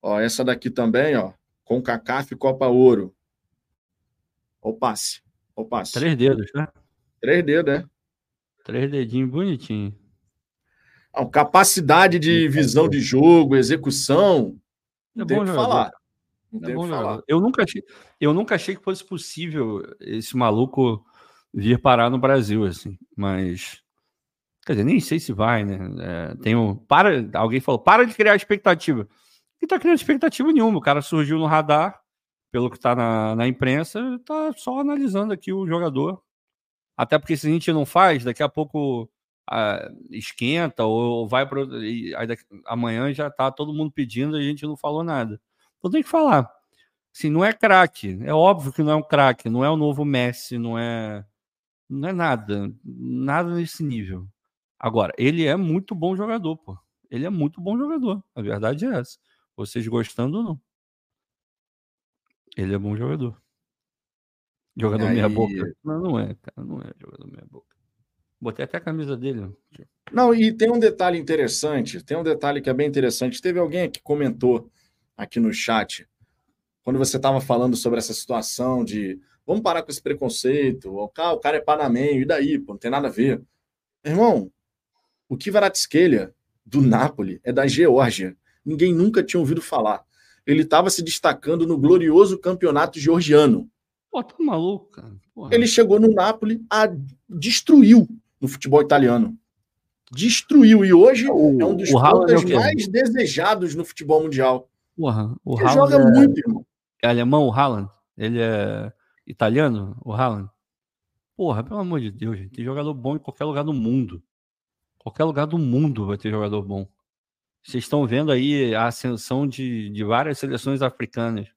Ó, essa daqui também, ó, com CACAF Copa Ouro. Ó o passe. Ó o passe. Três dedos, né? Três dedos, é. Três dedinhos bonitinho. Ah, capacidade de visão de jogo, execução. Não é tem que falar. Não é que falar. Eu nunca achei, eu nunca achei que fosse possível esse maluco vir parar no Brasil, assim, mas. Quer dizer, nem sei se vai, né? É, tem um, para, alguém falou, para de criar expectativa. E tá criando expectativa nenhuma. O cara surgiu no radar, pelo que tá na, na imprensa, tá só analisando aqui o jogador. Até porque se a gente não faz, daqui a pouco esquenta ou vai para. Amanhã já tá todo mundo pedindo e a gente não falou nada. Então tem que falar. Assim, não é craque. É óbvio que não é um craque. Não é o novo Messi, não é não é nada, nada nesse nível. Agora, ele é muito bom jogador, pô. Ele é muito bom jogador. A verdade é essa. Vocês gostando ou não. Ele é bom jogador. Jogador meia boca. Não, não é, cara. Não é jogador meia boca. Botei até a camisa dele. Não, e tem um detalhe interessante. Tem um detalhe que é bem interessante. Teve alguém que comentou aqui no chat, quando você estava falando sobre essa situação de Vamos parar com esse preconceito. O cara, o cara é panamenho, e daí? Pô, não tem nada a ver. Irmão, o Kvaratskhelia, do Napoli, é da Geórgia. Ninguém nunca tinha ouvido falar. Ele estava se destacando no glorioso campeonato georgiano. Pô, tá maluco, cara. Porra. Ele chegou no Napoli, a destruiu no futebol italiano. Destruiu. E hoje o, é um dos pontas é mais desejados no futebol mundial. Porra, o Ele joga é... muito, irmão. É alemão, o Haaland? Ele é italiano, o Haaland. Porra, pelo amor de Deus, gente. Tem jogador bom em qualquer lugar do mundo. Qualquer lugar do mundo vai ter jogador bom. Vocês estão vendo aí a ascensão de, de várias seleções africanas.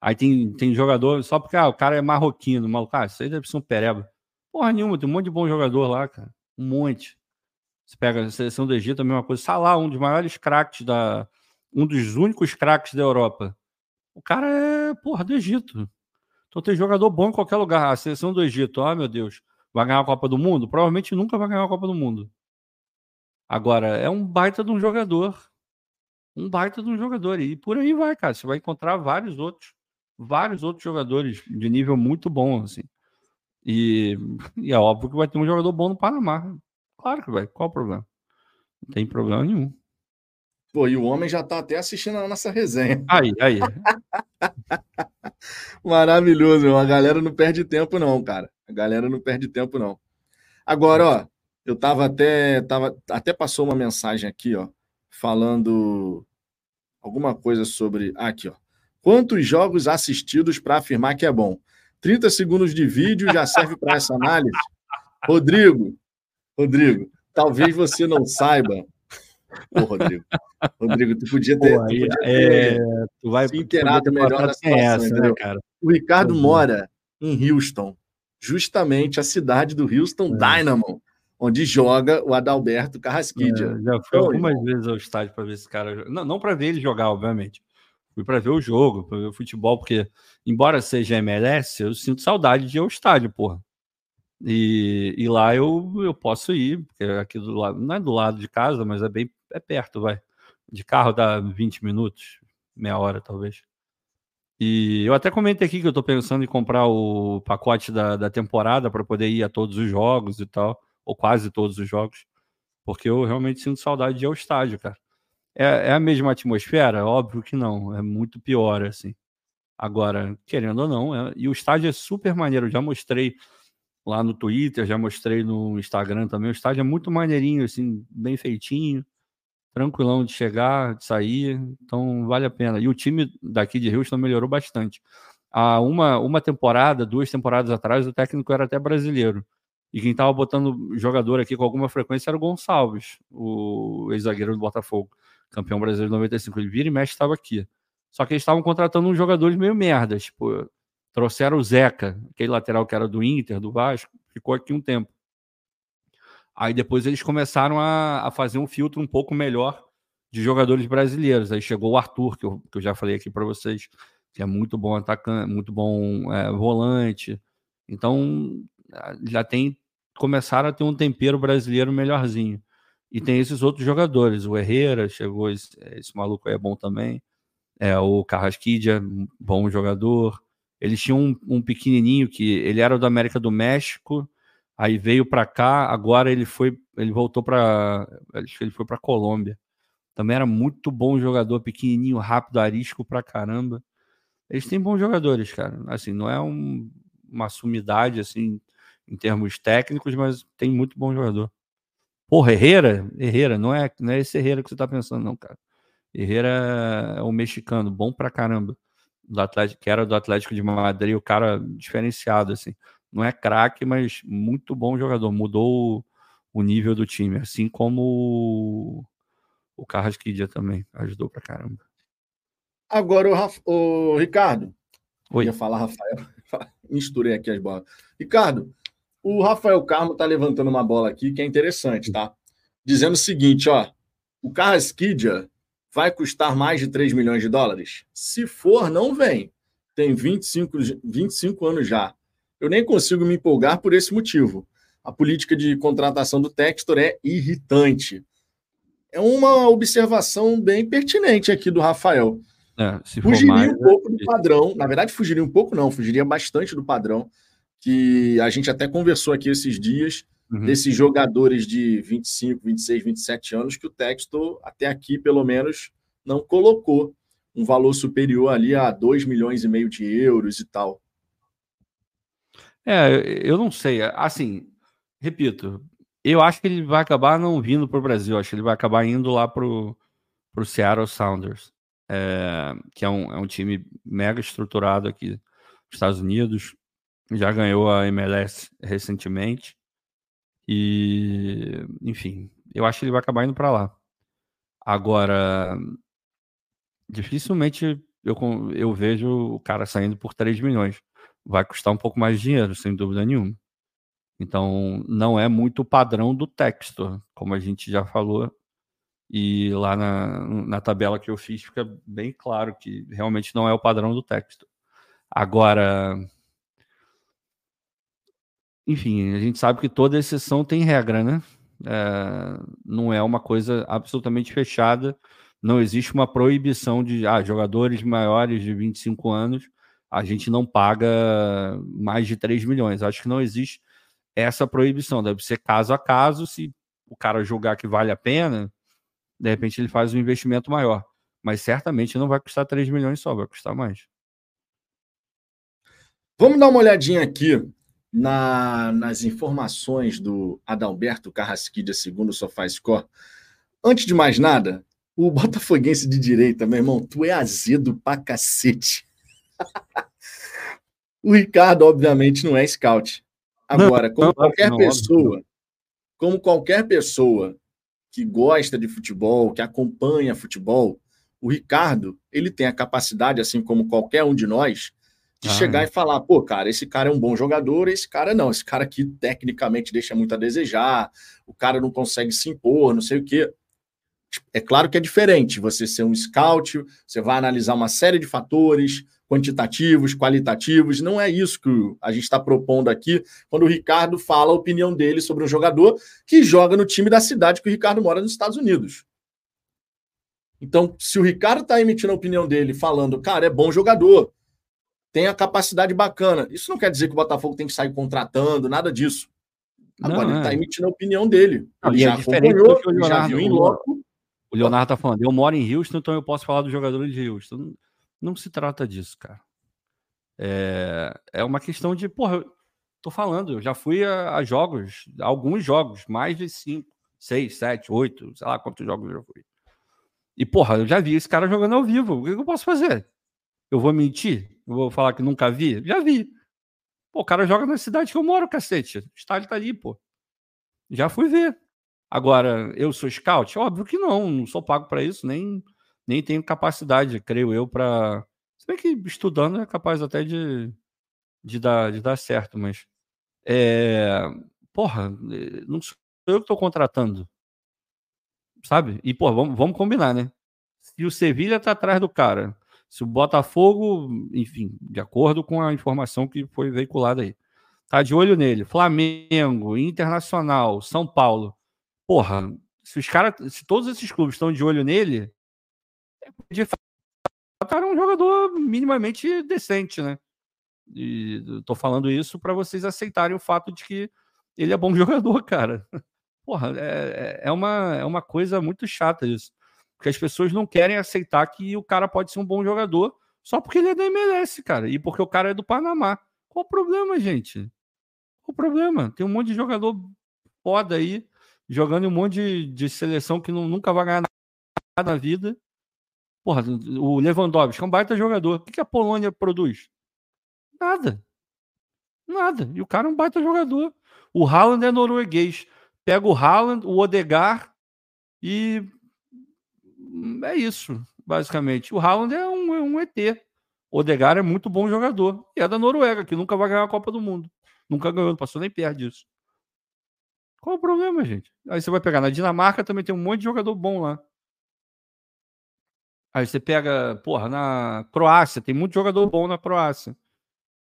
Aí tem, tem jogador, só porque ah, o cara é marroquino, maluco, ah, isso aí deve ser um pereba. Porra nenhuma, tem um monte de bom jogador lá, cara. Um monte. Você pega a seleção do Egito, a mesma coisa. Salah, um dos maiores craques da. Um dos únicos craques da Europa. O cara é, porra, do Egito. Então tem jogador bom em qualquer lugar. A seleção do Egito, ah, meu Deus, vai ganhar a Copa do Mundo? Provavelmente nunca vai ganhar a Copa do Mundo. Agora, é um baita de um jogador. Um baita de um jogador. E por aí vai, cara. Você vai encontrar vários outros, vários outros jogadores de nível muito bom, assim. E, e é óbvio que vai ter um jogador bom no Panamá. Claro que vai. Qual o problema? Não tem problema nenhum. Pô, e o homem já tá até assistindo a nossa resenha. Aí, aí. Maravilhoso, a galera não perde tempo, não, cara. A galera não perde tempo, não. Agora, ó, eu tava até. Tava, até passou uma mensagem aqui, ó, falando alguma coisa sobre. Ah, aqui, ó. Quantos jogos assistidos para afirmar que é bom? 30 segundos de vídeo já serve para essa análise? Rodrigo, Rodrigo, talvez você não saiba. Ô, Rodrigo. Rodrigo, tu podia ter, Pô, tu podia ter é, tu vai, se inteirado melhor da situação, essa, né, cara? O Ricardo uhum. mora em Houston, justamente a cidade do Houston é. Dynamo, onde joga o Adalberto Carrasquilha. É, já fui então, algumas vezes ao estádio para ver esse cara. Não, não para ver ele jogar, obviamente. Fui para ver o jogo, para ver o futebol, porque, embora seja MLS, eu sinto saudade de ir ao estádio, porra. E, e lá eu, eu posso ir, porque aqui do lado, não é do lado de casa, mas é bem é perto, vai. De carro dá 20 minutos, meia hora talvez. E eu até comentei aqui que eu tô pensando em comprar o pacote da, da temporada para poder ir a todos os jogos e tal, ou quase todos os jogos, porque eu realmente sinto saudade de ir ao estádio, cara. É, é a mesma atmosfera? Óbvio que não, é muito pior, assim. Agora, querendo ou não, é... e o estádio é super maneiro, eu já mostrei lá no Twitter, já mostrei no Instagram também, o estádio é muito maneirinho, assim, bem feitinho tranquilão de chegar, de sair, então vale a pena. E o time daqui de Houston melhorou bastante. Há uma, uma temporada, duas temporadas atrás, o técnico era até brasileiro. E quem estava botando jogador aqui com alguma frequência era o Gonçalves, o ex-zagueiro do Botafogo, campeão brasileiro de 95. Ele vira e mexe estava aqui. Só que eles estavam contratando uns jogadores meio merda. Tipo, trouxeram o Zeca, aquele lateral que era do Inter, do Vasco, ficou aqui um tempo. Aí depois eles começaram a, a fazer um filtro um pouco melhor de jogadores brasileiros. Aí chegou o Arthur, que eu, que eu já falei aqui para vocês, que é muito bom atacante, muito bom é, volante. Então já tem começaram a ter um tempero brasileiro melhorzinho. E tem esses outros jogadores, o Herrera chegou, esse, esse maluco aí é bom também. É, o Carrasquilha, bom jogador. Eles tinham um, um pequenininho que ele era do América do México, Aí veio para cá, agora ele foi, ele voltou para, acho que ele foi para Colômbia. Também era muito bom jogador, pequenininho, rápido, arisco pra caramba. Eles têm bons jogadores, cara. Assim, não é um, uma sumidade assim em termos técnicos, mas tem muito bom jogador. Porra, Herrera, Herrera, não é, não é esse Herrera que você tá pensando, não, cara. Herrera é um mexicano, bom pra caramba. Do Atlético, que era do Atlético de Madrid, o cara diferenciado, assim não é craque, mas muito bom jogador. Mudou o, nível do time, assim como o, Carrasquilha também ajudou pra caramba. Agora, o, Raf... o Ricardo. Oi. ia falar Rafael. Misturei aqui as bolas. Ricardo, o Rafael Carmo tá levantando uma bola aqui que é interessante, tá? Dizendo o seguinte, ó. O Carrasquilha vai custar mais de 3 milhões de dólares? Se for, não vem. Tem 25, 25 anos já. Eu nem consigo me empolgar por esse motivo. A política de contratação do Textor é irritante. É uma observação bem pertinente aqui do Rafael. É, fugiria mais, um pouco do padrão. Na verdade, fugiria um pouco, não, fugiria bastante do padrão que a gente até conversou aqui esses dias, uhum. desses jogadores de 25, 26, 27 anos, que o Textor, até aqui, pelo menos, não colocou um valor superior ali a 2 milhões e meio de euros e tal. É, eu não sei. Assim, repito, eu acho que ele vai acabar não vindo para o Brasil. Acho que ele vai acabar indo lá para o Seattle Sounders, é, que é um, é um time mega estruturado aqui nos Estados Unidos. Já ganhou a MLS recentemente. E, enfim, eu acho que ele vai acabar indo para lá. Agora, dificilmente eu, eu vejo o cara saindo por 3 milhões vai custar um pouco mais de dinheiro, sem dúvida nenhuma. Então, não é muito o padrão do texto, como a gente já falou. E lá na, na tabela que eu fiz fica bem claro que realmente não é o padrão do texto. Agora, enfim, a gente sabe que toda exceção tem regra, né? É, não é uma coisa absolutamente fechada. Não existe uma proibição de ah, jogadores maiores de 25 anos a gente não paga mais de 3 milhões. Acho que não existe essa proibição. Deve ser caso a caso. Se o cara julgar que vale a pena, de repente ele faz um investimento maior. Mas certamente não vai custar 3 milhões só, vai custar mais. Vamos dar uma olhadinha aqui na, nas informações do Adalberto Carrasquilha, segundo o SofaScore. Antes de mais nada, O Botafoguense de direita, meu irmão, tu é azedo pra cacete. o Ricardo, obviamente, não é scout. Agora, como qualquer pessoa, como qualquer pessoa que gosta de futebol, que acompanha futebol, o Ricardo, ele tem a capacidade, assim como qualquer um de nós, de ah, chegar é. e falar, pô, cara, esse cara é um bom jogador, esse cara não, esse cara aqui tecnicamente deixa muito a desejar, o cara não consegue se impor, não sei o quê. É claro que é diferente você ser um scout, você vai analisar uma série de fatores quantitativos, qualitativos, não é isso que a gente está propondo aqui quando o Ricardo fala a opinião dele sobre um jogador que joga no time da cidade que o Ricardo mora nos Estados Unidos. Então, se o Ricardo está emitindo a opinião dele, falando, cara, é bom jogador, tem a capacidade bacana, isso não quer dizer que o Botafogo tem que sair contratando, nada disso. Agora, não, ele está é. emitindo a opinião dele. Ele já é acompanhou, ele já viu em loco. O Leonardo está falando, eu moro em Houston, então eu posso falar dos jogadores de Houston. Não, não se trata disso, cara. É, é uma questão de, porra, eu tô falando, eu já fui a, a jogos, a alguns jogos, mais de cinco, seis, sete, oito, sei lá quantos jogos eu já fui. E, porra, eu já vi esse cara jogando ao vivo. O que eu posso fazer? Eu vou mentir? Eu vou falar que nunca vi? Já vi. Pô, o cara joga na cidade que eu moro, cacete. O estádio tá ali, pô. Já fui ver. Agora, eu sou scout? Óbvio que não, não sou pago para isso, nem, nem tenho capacidade, creio eu, para. Se bem que estudando é capaz até de, de, dar, de dar certo, mas. É... Porra, não sou eu que estou contratando sabe? E, pô, vamos, vamos combinar, né? Se o Sevilha tá atrás do cara, se o Botafogo, enfim, de acordo com a informação que foi veiculada aí, tá de olho nele, Flamengo, Internacional, São Paulo, porra, se os caras, se todos esses clubes estão de olho nele, de fato, era um jogador minimamente decente, né? E tô falando isso para vocês aceitarem o fato de que ele é bom jogador, cara. Porra, é, é, é, uma, é uma coisa muito chata isso. Porque as pessoas não querem aceitar que o cara pode ser um bom jogador só porque ele é da MLS, cara. E porque o cara é do Panamá. Qual o problema, gente? Qual o problema? Tem um monte de jogador foda aí, jogando em um monte de, de seleção que não, nunca vai ganhar nada na vida. Porra, o Lewandowski é um baita jogador. O que, a Polônia produz? Nada. Nada. E o cara é um baita jogador. O Haaland é norueguês pega o Haaland, o Odegar e é isso, basicamente. O Haaland é um, é um ET. O Odegar é muito bom jogador. E é da Noruega, que nunca vai ganhar a Copa do Mundo. Nunca ganhou, não passou nem perto disso. Qual o problema, gente? Aí você vai pegar na Dinamarca, também tem um monte de jogador bom lá. Aí você pega, porra, na Croácia, tem muito jogador bom na Croácia.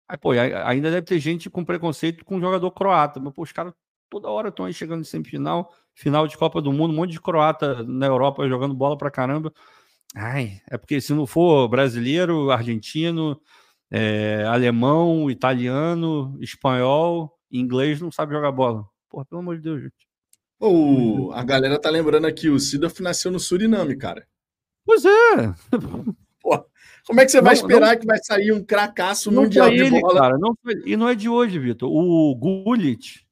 Aí, pô, ainda deve ter gente com preconceito com jogador croata, mas, pô, os caras toda hora estão aí chegando em semifinal, final de Copa do Mundo, um monte de croata na Europa jogando bola pra caramba. Ai, é porque se não for brasileiro, argentino, é, alemão, italiano, espanhol, inglês, não sabe jogar bola. Porra, pelo amor de Deus, gente. Oh, a galera tá lembrando aqui, o Sidoff nasceu no Suriname, cara. Pois é. Pô, como é que você vai esperar não, que vai sair um cracaço mundial ele, de bola? Cara, não, e não é de hoje, Vitor. O Gullit,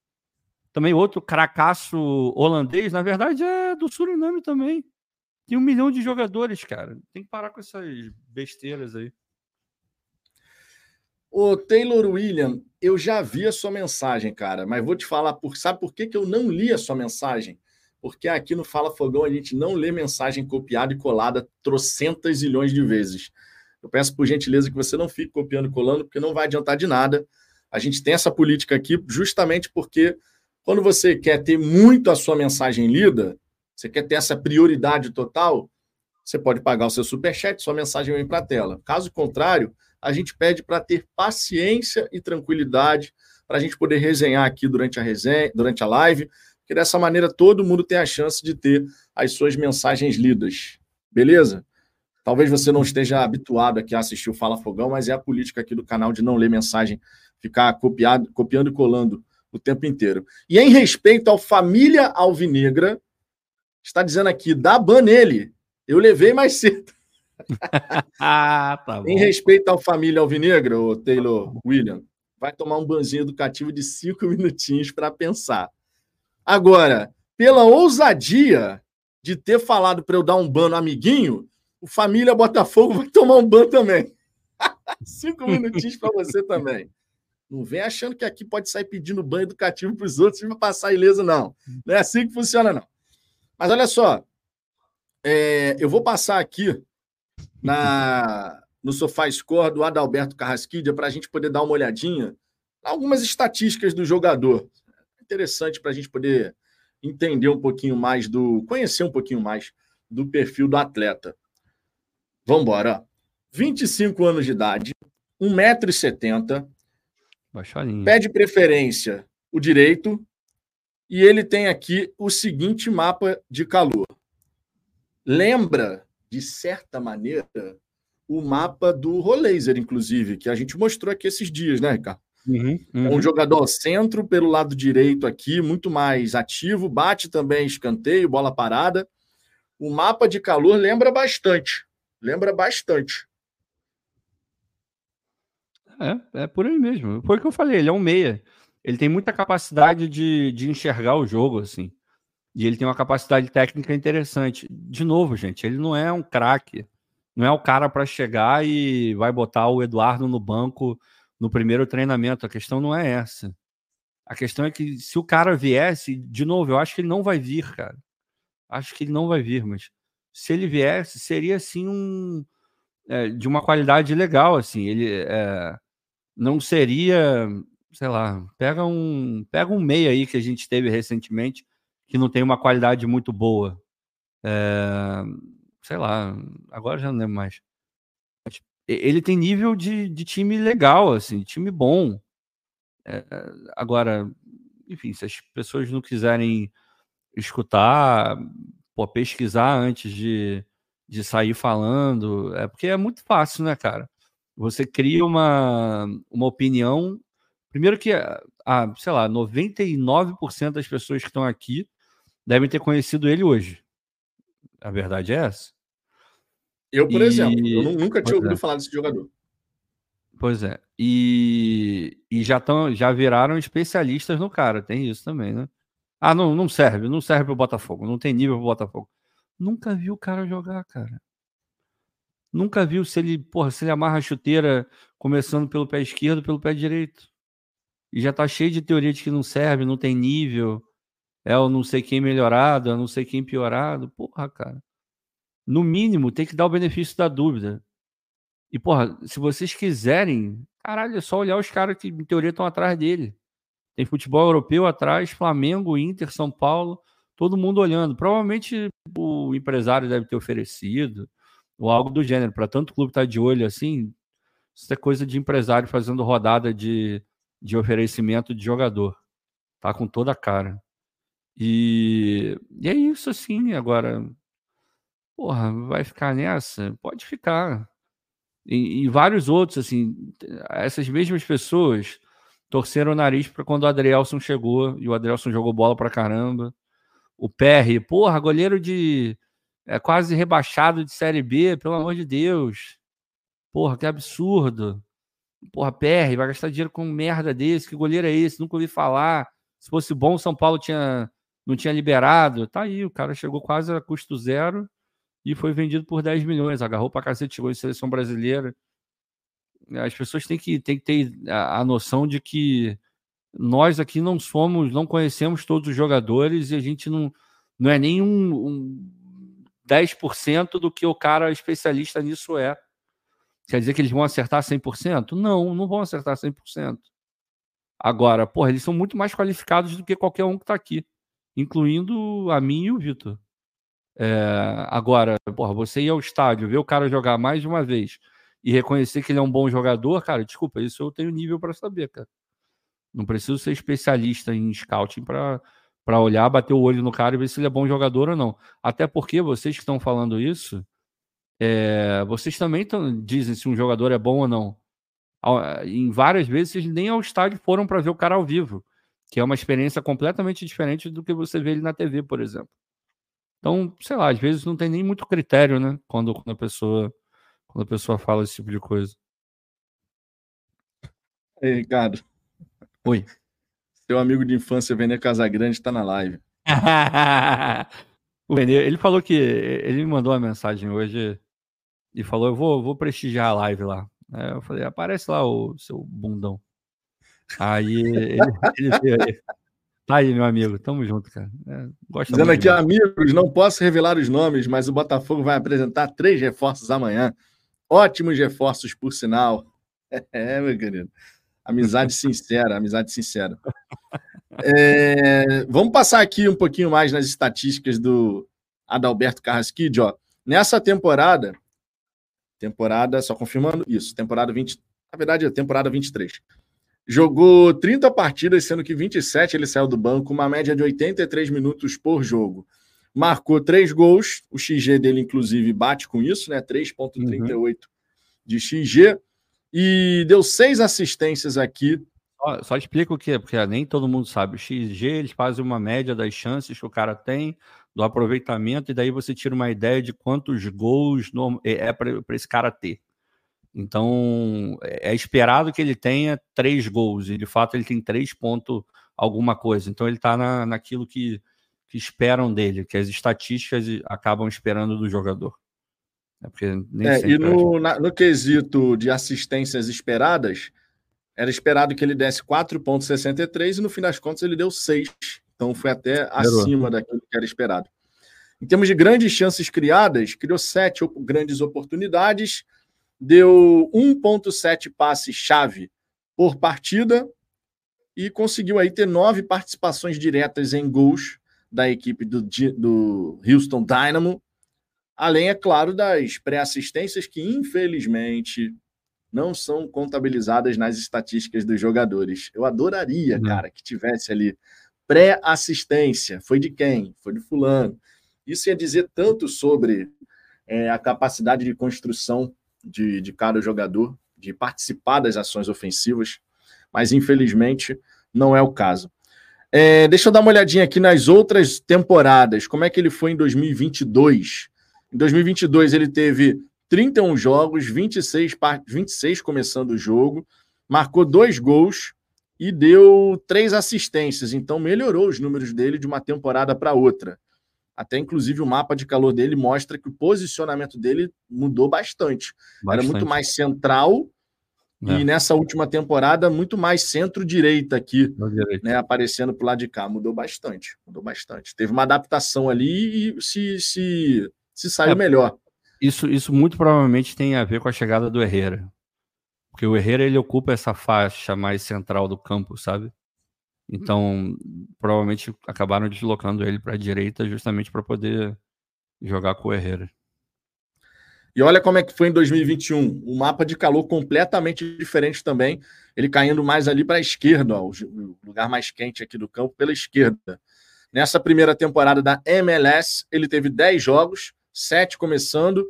também outro cracaço holandês, na verdade é do Suriname também. Tem um milhão de jogadores, cara. Tem que parar com essas besteiras aí. Ô, Taylor William, eu já vi a sua mensagem, cara, mas vou te falar, por, sabe por que, que eu não li a sua mensagem? Porque aqui no Fala Fogão a gente não lê mensagem copiada e colada trocentas zilhões de vezes. Eu peço por gentileza que você não fique copiando e colando, porque não vai adiantar de nada. A gente tem essa política aqui justamente porque quando você quer ter muito a sua mensagem lida, você quer ter essa prioridade total, você pode pagar o seu superchat, sua mensagem vem para a tela. Caso contrário, a gente pede para ter paciência e tranquilidade para a gente poder resenhar aqui durante a resenha, durante a live, porque dessa maneira todo mundo tem a chance de ter as suas mensagens lidas. Beleza? Talvez você não esteja habituado aqui a assistir o Fala Fogão, mas é a política aqui do canal de não ler mensagem, ficar copiado, copiando e colando o tempo inteiro. E em respeito ao família alvinegra, está dizendo aqui, dá ban nele. Eu levei mais cedo. ah, tá bom. Em respeito ao família alvinegra, o Taylor William, vai tomar um banzinho educativo de cinco minutinhos para pensar. Agora, pela ousadia de ter falado para eu dar um ban no amiguinho, o Família Botafogo vai tomar um ban também. Cinco minutinhos para você também. Não vem achando que aqui pode sair pedindo banho educativo para os outros e passar ileso, não. Não é assim que funciona, não. Mas olha só, é, eu vou passar aqui na, no Sofá Score do Adalberto Carrasquilha para a gente poder dar uma olhadinha algumas estatísticas do jogador. Interessante para a gente poder entender um pouquinho mais do. conhecer um pouquinho mais do perfil do atleta. Vamos embora. 25 anos de idade, 1,70m. Pede preferência o direito. E ele tem aqui o seguinte mapa de calor. Lembra, de certa maneira, o mapa do Rolaser, inclusive, que a gente mostrou aqui esses dias, né, Ricardo? Uhum, uhum. É um jogador centro pelo lado direito aqui, muito mais ativo, bate também escanteio, bola parada. O mapa de calor lembra bastante. Lembra bastante. É, é por aí mesmo. Foi o que eu falei, ele é um meia. Ele tem muita capacidade de, de enxergar o jogo, assim. E ele tem uma capacidade técnica interessante. De novo, gente, ele não é um craque. Não é o cara para chegar e vai botar o Eduardo no banco no primeiro treinamento. A questão não é essa. A questão é que se o cara viesse, de novo, eu acho que ele não vai vir, cara. Acho que ele não vai vir, mas se ele viesse, seria assim um é, de uma qualidade legal, assim. Ele é, não seria, sei lá, pega um pega um meia aí que a gente teve recentemente que não tem uma qualidade muito boa. É, sei lá, agora já não lembro mais. Ele tem nível de, de time legal, assim, time bom. É, agora, enfim, se as pessoas não quiserem escutar, pô, pesquisar antes de, de sair falando, é porque é muito fácil, né, cara? Você cria uma, uma opinião. Primeiro que, ah, sei lá, 99% das pessoas que estão aqui devem ter conhecido ele hoje. A verdade é essa. Eu, por e... exemplo, eu nunca tinha pois ouvido é. falar desse jogador. Pois é. E, e já, tão, já viraram especialistas no cara, tem isso também, né? Ah, não, não serve, não serve pro Botafogo, não tem nível pro Botafogo. Nunca viu o cara jogar, cara. Nunca viu se ele, porra, se ele amarra a chuteira começando pelo pé esquerdo, pelo pé direito. E já tá cheio de teoria de que não serve, não tem nível. É o não sei quem melhorado, é o não sei quem piorado. Porra, cara no mínimo, tem que dar o benefício da dúvida. E, porra, se vocês quiserem, caralho, é só olhar os caras que, em teoria, estão atrás dele. Tem futebol europeu atrás, Flamengo, Inter, São Paulo, todo mundo olhando. Provavelmente o empresário deve ter oferecido, ou algo do gênero, para tanto clube estar tá de olho assim. Isso é coisa de empresário fazendo rodada de, de oferecimento de jogador. Tá com toda a cara. E, e é isso, assim. Agora, Porra, vai ficar nessa? Pode ficar. E, e vários outros, assim, essas mesmas pessoas torceram o nariz para quando o Adrielson chegou e o Adrielson jogou bola para caramba. O PR, porra, goleiro de é quase rebaixado de Série B, pelo amor de Deus. Porra, que absurdo. Porra, PR, vai gastar dinheiro com merda desse, que goleiro é esse? Nunca ouvi falar. Se fosse bom, São Paulo tinha não tinha liberado. Tá aí, o cara chegou quase a custo zero e foi vendido por 10 milhões. Agarrou para cacete, chegou em seleção brasileira. As pessoas têm que, têm que ter a, noção de que nós aqui não somos, não conhecemos todos os jogadores e a gente não, não é nem um, um 10% do que o cara especialista nisso é. Quer dizer que eles vão acertar 100%? Não, não vão acertar 100%. Agora, porra, eles são muito mais qualificados do que qualquer um que está aqui, incluindo a mim e o Vitor. É, agora, porra, você ir ao estádio, ver o cara jogar mais de uma vez e reconhecer que ele é um bom jogador, cara, desculpa, isso eu tenho nível para saber, cara. Não preciso ser especialista em scouting para olhar, bater o olho no cara e ver se ele é bom jogador ou não. Até porque vocês que estão falando isso, é, vocês também tão, dizem se um jogador é bom ou não. Em várias vezes, vocês nem ao estádio foram para ver o cara ao vivo, que é uma experiência completamente diferente do que você vê ele na TV, por exemplo. Então, sei lá, às vezes não tem nem muito critério, né? Quando, quando a pessoa quando a pessoa fala esse tipo de coisa. Ei, Ricardo. Oi. Seu amigo de infância, Vene Casagrande, está na live. O Renê, ele falou que ele me mandou uma mensagem hoje e falou: Eu vou, vou prestigiar a live lá. Aí eu falei: Aparece lá o seu bundão. Aí ele, ele veio aí. Tá aí, meu amigo. Tamo junto, cara. É, Dizendo aqui, amigos, não posso revelar os nomes, mas o Botafogo vai apresentar três reforços amanhã. Ótimos reforços, por sinal. É, meu querido. Amizade sincera, amizade sincera. É, vamos passar aqui um pouquinho mais nas estatísticas do Adalberto Carrasquid, ó. Nessa temporada, temporada, só confirmando isso, temporada 20, na verdade é temporada 23. Jogou 30 partidas, sendo que 27 ele saiu do banco, uma média de 83 minutos por jogo. Marcou três gols, o XG dele, inclusive, bate com isso, né? 3,38 uhum. de XG. E deu seis assistências aqui. Só, explica o que é, porque nem todo mundo sabe. O XG, eles fazem uma média das chances que o cara tem, do aproveitamento, e daí você tira uma ideia de quantos gols é, é para esse cara ter. Então, é, é esperado que ele tenha três gols, e de fato ele tem três pontos alguma coisa. Então, ele está na, naquilo que, que esperam dele, que as estatísticas acabam esperando do jogador. É, é, e no, na, no quesito de assistências esperadas, era esperado que ele desse 4,63 e no fim das contas ele deu 6. Então foi até acima daquilo que era esperado. Em termos de grandes chances criadas, criou sete grandes oportunidades, deu 1,7 passes-chave por partida e conseguiu aí ter nove participações diretas em gols da equipe do, do Houston Dynamo, Além, é claro, das pré-assistências que, infelizmente, não são contabilizadas nas estatísticas dos jogadores. Eu adoraria, uhum. cara, que tivesse ali pré-assistência. Foi de quem? Foi de fulano. Isso ia dizer tanto sobre é, a capacidade de construção de, de cada jogador, de participar das ações ofensivas, mas infelizmente não é o caso. É, deixa eu dar uma olhadinha aqui nas outras temporadas. Como é que ele foi em 2022? Em 2022, ele teve 31 jogos, 26, 26 começando o jogo, marcou dois gols e deu três assistências. Então, melhorou os números dele de uma temporada para outra. Até, inclusive, o mapa de calor dele mostra que o posicionamento dele mudou bastante. bastante. Era muito mais central é. e nessa última temporada, muito mais centro-direita aqui, né, aparecendo para o lado de cá. Mudou bastante, mudou bastante. Teve uma adaptação ali e se, se se saiu é, melhor. Isso, isso muito provavelmente tem a ver com a chegada do Herrera. Porque o Herrera ele ocupa essa faixa mais central do campo, sabe? Então, provavelmente acabaram deslocando ele para a direita justamente para poder jogar com o Herrera. E olha como é que foi em 2021. O mapa de calor completamente diferente também. Ele caindo mais ali para a esquerda, ó, o lugar mais quente aqui do campo, pela esquerda. Nessa primeira temporada da MLS, ele teve 10 jogos, sete começando,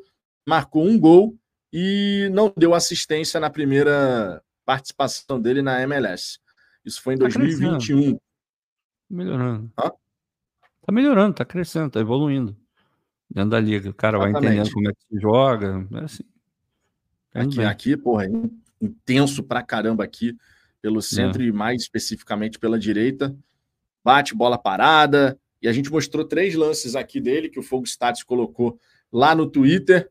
marcou um gol e não deu assistência na primeira participação dele na MLS. Isso foi em tá 2021. Crescendo. Melhorando. Hã? Tá melhorando, tá crescendo, tá evoluindo. Dentro da liga. O cara Exatamente. vai entendendo como é que se joga. É assim. Tá aqui, aqui, porra, intenso pra caramba aqui, pelo centro é. e mais especificamente pela direita. Bate bola parada, e a gente mostrou três lances aqui dele que o Fogo Status colocou lá no Twitter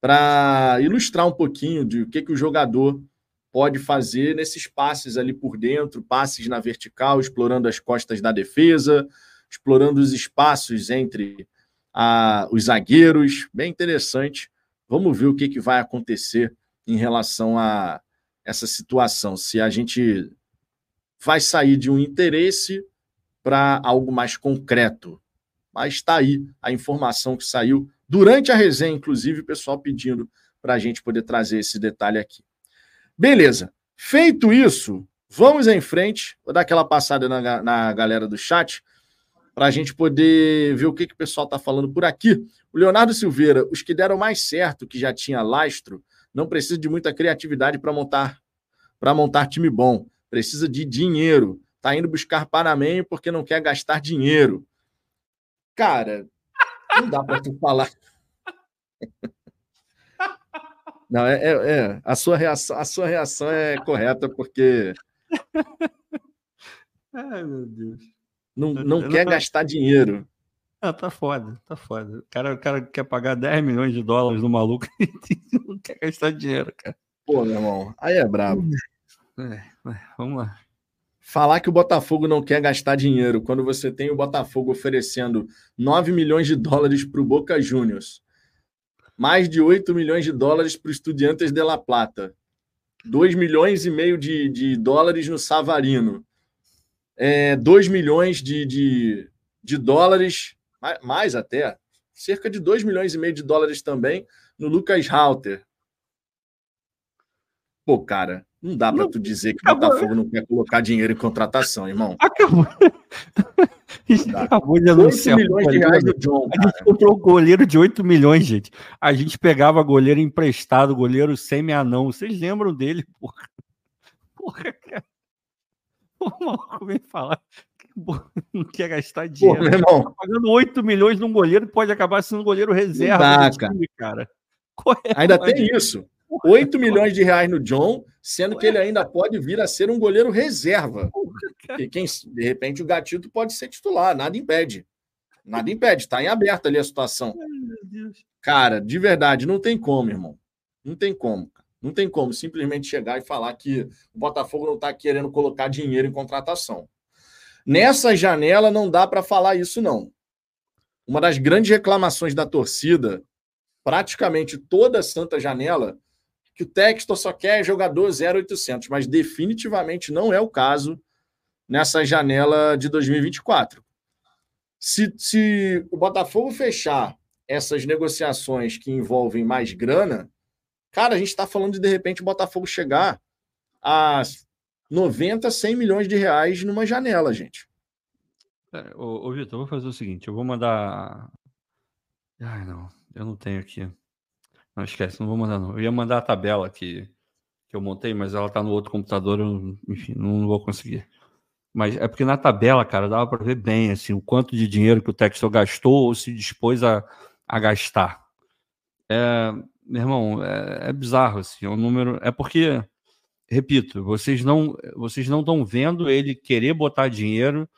para ilustrar um pouquinho de o que, que o jogador pode fazer nesses passes ali por dentro, passes na vertical, explorando as costas da defesa, explorando os espaços entre a, os zagueiros. Bem interessante. Vamos ver o que, que vai acontecer em relação a essa situação. Se a gente vai sair de um interesse para algo mais concreto. Mas está aí a informação que saiu durante a resenha, inclusive, o pessoal pedindo para a gente poder trazer esse detalhe aqui. Beleza. Feito isso, vamos em frente. Vou dar aquela passada na, na galera do chat para a gente poder ver o que, que o pessoal está falando por aqui. O Leonardo Silveira, os que deram mais certo, que já tinha lastro, não precisa de muita criatividade para montar para montar time bom. Precisa de dinheiro tá indo buscar Panamenho porque não quer gastar dinheiro. Cara, não dá para tu falar. Não, é, é, é, a sua reação, a sua reação é correta porque Ai, meu Deus. Não, não quer gastar dinheiro. Ah, tá foda, tá foda. O cara, o cara quer pagar 10 milhões de dólares no maluco e não quer gastar dinheiro, cara. Pô, meu irmão, aí é brabo. É, vamos lá. Falar que o Botafogo não quer gastar dinheiro quando você tem o Botafogo oferecendo 9 milhões de dólares para o Boca Juniors, mais de 8 milhões de dólares para o Estudiantes de La Plata, 2 milhões e meio de, de dólares no Savarino, é, 2 milhões de, de, de dólares, mais até, cerca de 2 milhões e meio de dólares também no Lucas Halter. Pô, cara, não dá para tu dizer que o Botafogo não quer colocar dinheiro em contratação, irmão. Acabou. Acabou de anunciar. 8 milhões de reais do John. A gente comprou goleiro de 8 milhões, gente. A gente pegava goleiro emprestado, goleiro semi-anão. Vocês lembram dele, porra? Porra, cara. O maluco vem falar que não quer gastar dinheiro. Porra, irmão. Tá pagando 8 milhões num goleiro pode acabar sendo goleiro reserva. Dá, time, cara. É Ainda tem isso. 8 milhões de reais no John, sendo que ele ainda pode vir a ser um goleiro reserva. E quem, de repente, o Gatito pode ser titular, nada impede. Nada impede, está em aberto ali a situação. Cara, de verdade, não tem como, irmão. Não tem como. Não tem como simplesmente chegar e falar que o Botafogo não está querendo colocar dinheiro em contratação. Nessa janela não dá para falar isso, não. Uma das grandes reclamações da torcida, praticamente toda santa janela, que o Textor só quer jogador 0800, mas definitivamente não é o caso nessa janela de 2024. Se, se o Botafogo fechar essas negociações que envolvem mais grana, cara, a gente está falando de de repente o Botafogo chegar a 90, 100 milhões de reais numa janela, gente. É, ô, ô Vitor, eu vou fazer o seguinte: eu vou mandar. Ai, não, eu não tenho aqui. Não esquece, não vou mandar não. Eu ia mandar a tabela que, que eu montei, mas ela tá no outro computador, eu, enfim, não vou conseguir. Mas é porque na tabela, cara, dava para ver bem assim, o quanto de dinheiro que o Texel gastou ou se dispôs a, a gastar. É, meu irmão, é, é bizarro assim, é um número. É porque, repito, vocês não vocês não estão vendo ele querer botar dinheiro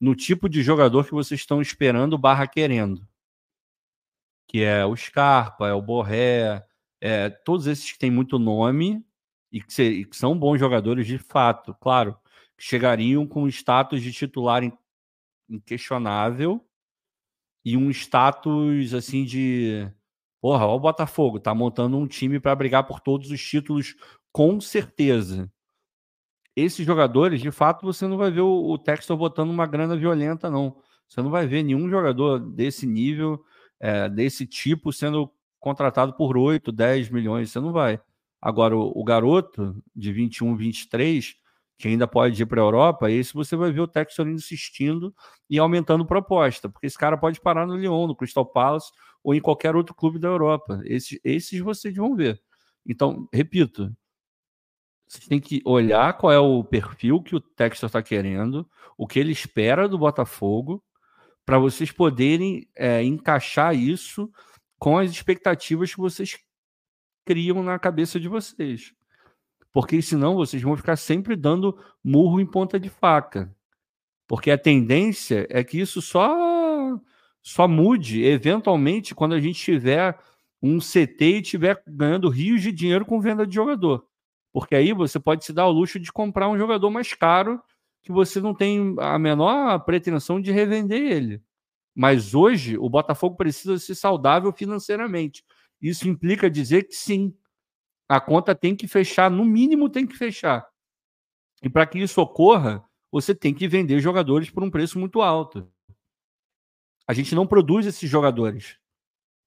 no tipo de jogador que vocês estão esperando barra querendo que é o Scarpa, é o Borré, é, todos esses que têm muito nome e que, se, e que, são bons jogadores de fato, claro, que chegariam com status de titular inquestionável e um status assim de porra, ó o Botafogo, tá montando um time para brigar por todos os títulos com certeza. Esses jogadores, de fato, você não vai ver o, o Textor botando uma grana violenta, não. Você não vai ver nenhum jogador desse nível é, desse tipo sendo contratado por 8, 10 milhões, você não vai. Agora, o, o garoto de 21, 23, que ainda pode ir para a Europa, esse você vai ver o Textor insistindo e aumentando proposta, porque esse cara pode parar no Lyon, no Crystal Palace ou em qualquer outro clube da Europa. Esses, esses vocês vão ver. Então, repito, vocês têm que olhar qual é o perfil que o Textor está querendo, o que ele espera do Botafogo, para vocês poderem é, encaixar isso com as expectativas que vocês criam na cabeça de vocês. Porque senão vocês vão ficar sempre dando murro em ponta de faca. Porque a tendência é que isso só só mude eventualmente quando a gente tiver um CT e estiver ganhando rios de dinheiro com venda de jogador. Porque aí você pode se dar o luxo de comprar um jogador mais caro que você não tem a menor pretensão de revender ele. Mas hoje o Botafogo precisa ser saudável financeiramente. Isso implica dizer que sim, a conta tem que fechar, no mínimo tem que fechar. E para que isso ocorra, você tem que vender jogadores por um preço muito alto. A gente não produz esses jogadores.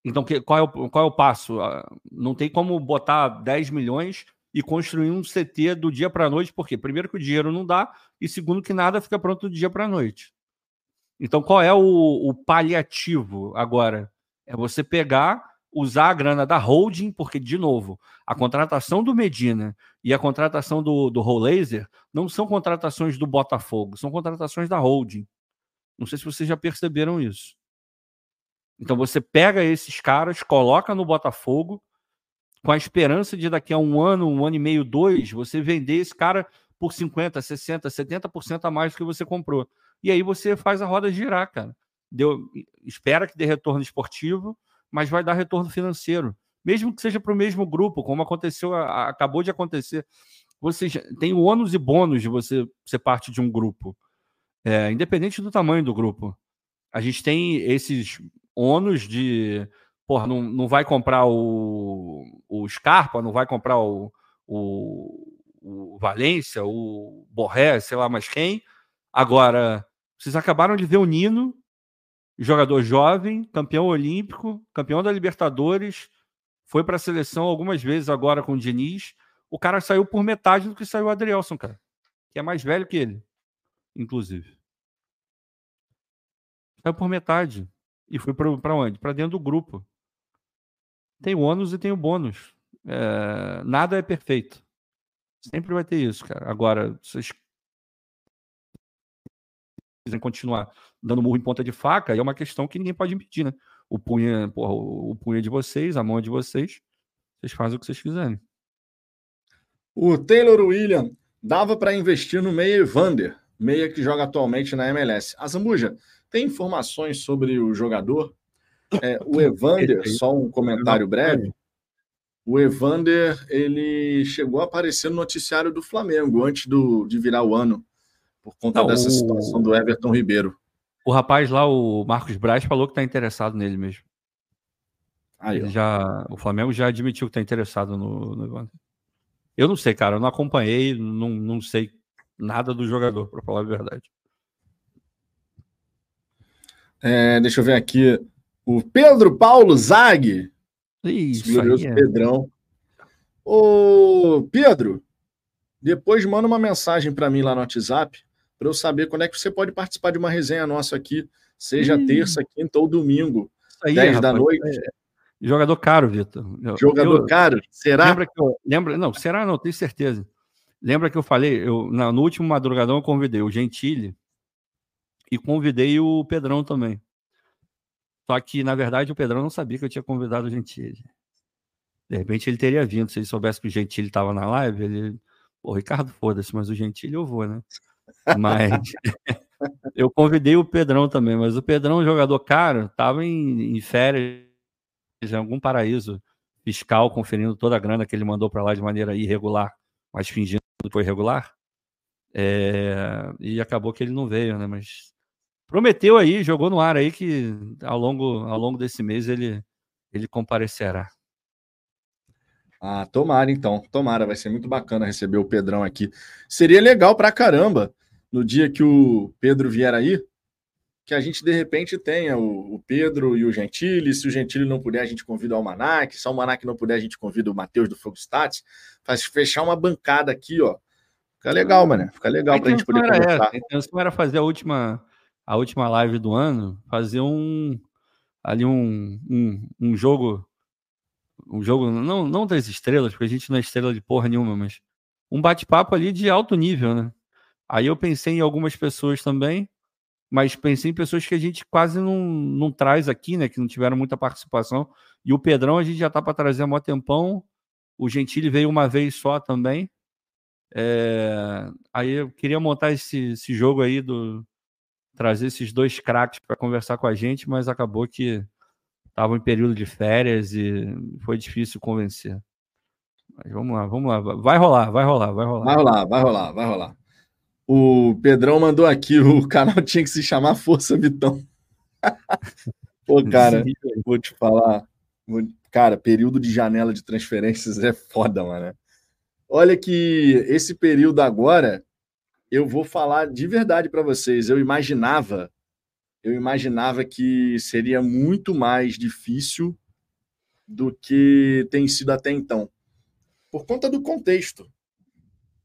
Então, qual é o, qual é o passo? Ah, não tem como botar 10 milhões e construir um CT do dia para a noite, porque primeiro que o dinheiro não dá e segundo que nada fica pronto do dia para a noite. Então, qual é o, o, paliativo agora? É você pegar, usar a grana da holding, porque, de novo, a contratação do Medina e a contratação do, do Laser não são contratações do Botafogo, são contratações da holding. Não sei se vocês já perceberam isso. Então, você pega esses caras, coloca no Botafogo, com a esperança de daqui a um ano, um ano e meio, dois, você vender esse cara por 50, 60, 70% a mais do que você comprou. E aí você faz a roda girar, cara. deu, espera que dê retorno esportivo, mas vai dar retorno financeiro, mesmo que seja para o mesmo grupo, como aconteceu, acabou de acontecer. Você tem o ônus e bônus de você ser parte de um grupo, é, independente do tamanho do grupo. A gente tem esses ônus de porra, não, não vai comprar o, o Scarpa, não vai comprar o, o, o Valência, o Borré, sei lá mais quem. Agora, vocês acabaram de ver o Nino, jogador jovem, campeão olímpico, campeão da Libertadores, foi para a seleção algumas vezes agora com o Diniz. O cara saiu por metade do que saiu o Adrielson, cara, que é mais velho que ele, inclusive. Saiu por metade. E foi para onde? Para dentro do grupo. Tem o ônus e tem o bônus. É, nada é perfeito. Sempre vai ter isso, cara. Agora, vocês quiserem continuar dando murro em ponta de faca, é uma questão que ninguém pode impedir, né? O punho, porra, o punho de vocês, a mão é de vocês. Vocês fazem o que vocês quiserem. O Taylor William dava para investir no meia Evander, meia que joga atualmente na MLS. A Zambuja, tem informações sobre o jogador? É, o Evander, só um comentário breve. O Evander, ele chegou a aparecer no noticiário do Flamengo antes do, de virar o ano, por conta Não, dessa o... situação do Everton Ribeiro. O rapaz lá, o Marcos Braz, falou que está interessado nele mesmo. Aí, já, o Flamengo já admitiu que está interessado no, no Evander. Eu não sei, cara, eu não acompanhei, não, não sei nada do jogador, para falar a verdade. É, deixa eu ver aqui. O Pedro Paulo Zag. Isso, glorioso é. Pedrão. Ô, Pedro, depois manda uma mensagem para mim lá no WhatsApp para eu saber quando é que você pode participar de uma resenha nossa aqui, seja Ih. terça, quinta ou domingo, aí, 10 rapaz, da noite. É... Jogador caro, Vitor. Jogador eu, caro? Será? Lembra que eu, lembra, não, será não, tenho certeza. Lembra que eu falei, eu, no último madrugadão eu convidei o Gentili e convidei o Pedrão também. Só que, na verdade, o Pedrão não sabia que eu tinha convidado o Gentili. De repente ele teria vindo. Se ele soubesse que o Gentili estava na live, ele. Pô, Ricardo, foda-se, mas o Gentili eu vou, né? Mas eu convidei o Pedrão também, mas o Pedrão, jogador caro, estava em, em, férias em algum paraíso fiscal, conferindo toda a grana que ele mandou para lá de maneira irregular, mas fingindo que foi regular. É, e acabou que ele não veio, né? Mas prometeu aí, jogou no ar aí que ao longo, ao longo desse mês ele, ele comparecerá. Ah, tomara então, tomara, vai ser muito bacana receber o Pedrão aqui. Seria legal pra caramba no dia que o Pedro vier aí, que a gente de repente tenha o, o Pedro e o Gentili. Se o Gentili não puder, a gente convida o Almanac. Se o Almanac não puder, a gente convida o Matheus do Fogo Stats. Faz fechar uma bancada aqui, ó. Fica legal, mano. Fica legal para a gente poder conversar. A intenção era fazer a última a última live do ano, fazer um ali um, um, um jogo um jogo não, não das estrelas, porque a gente não é estrela de porra nenhuma, mas um bate-papo ali de alto nível, né? Aí eu pensei em algumas pessoas também, mas pensei em pessoas que a gente quase não, não traz aqui, né? Que não tiveram muita participação. E o Pedrão a gente já tá para trazer há mó tempão. O Gentili veio uma vez só também. É... Aí eu queria montar esse, esse jogo aí do, trazer esses dois craques para conversar com a gente, mas acabou que estavam em período de férias e foi difícil convencer. Mas vamos lá, vamos lá. Vai rolar, vai rolar, vai rolar. Vai rolar, vai rolar, vai rolar. O Pedrão mandou aqui, o canal tinha que se chamar Força Vitão. Pô, cara, vou te falar. Cara, período de janela de transferências é foda, mano. Olha que esse período agora eu vou falar de verdade para vocês. Eu imaginava, eu imaginava que seria muito mais difícil do que tem sido até então, por conta do contexto.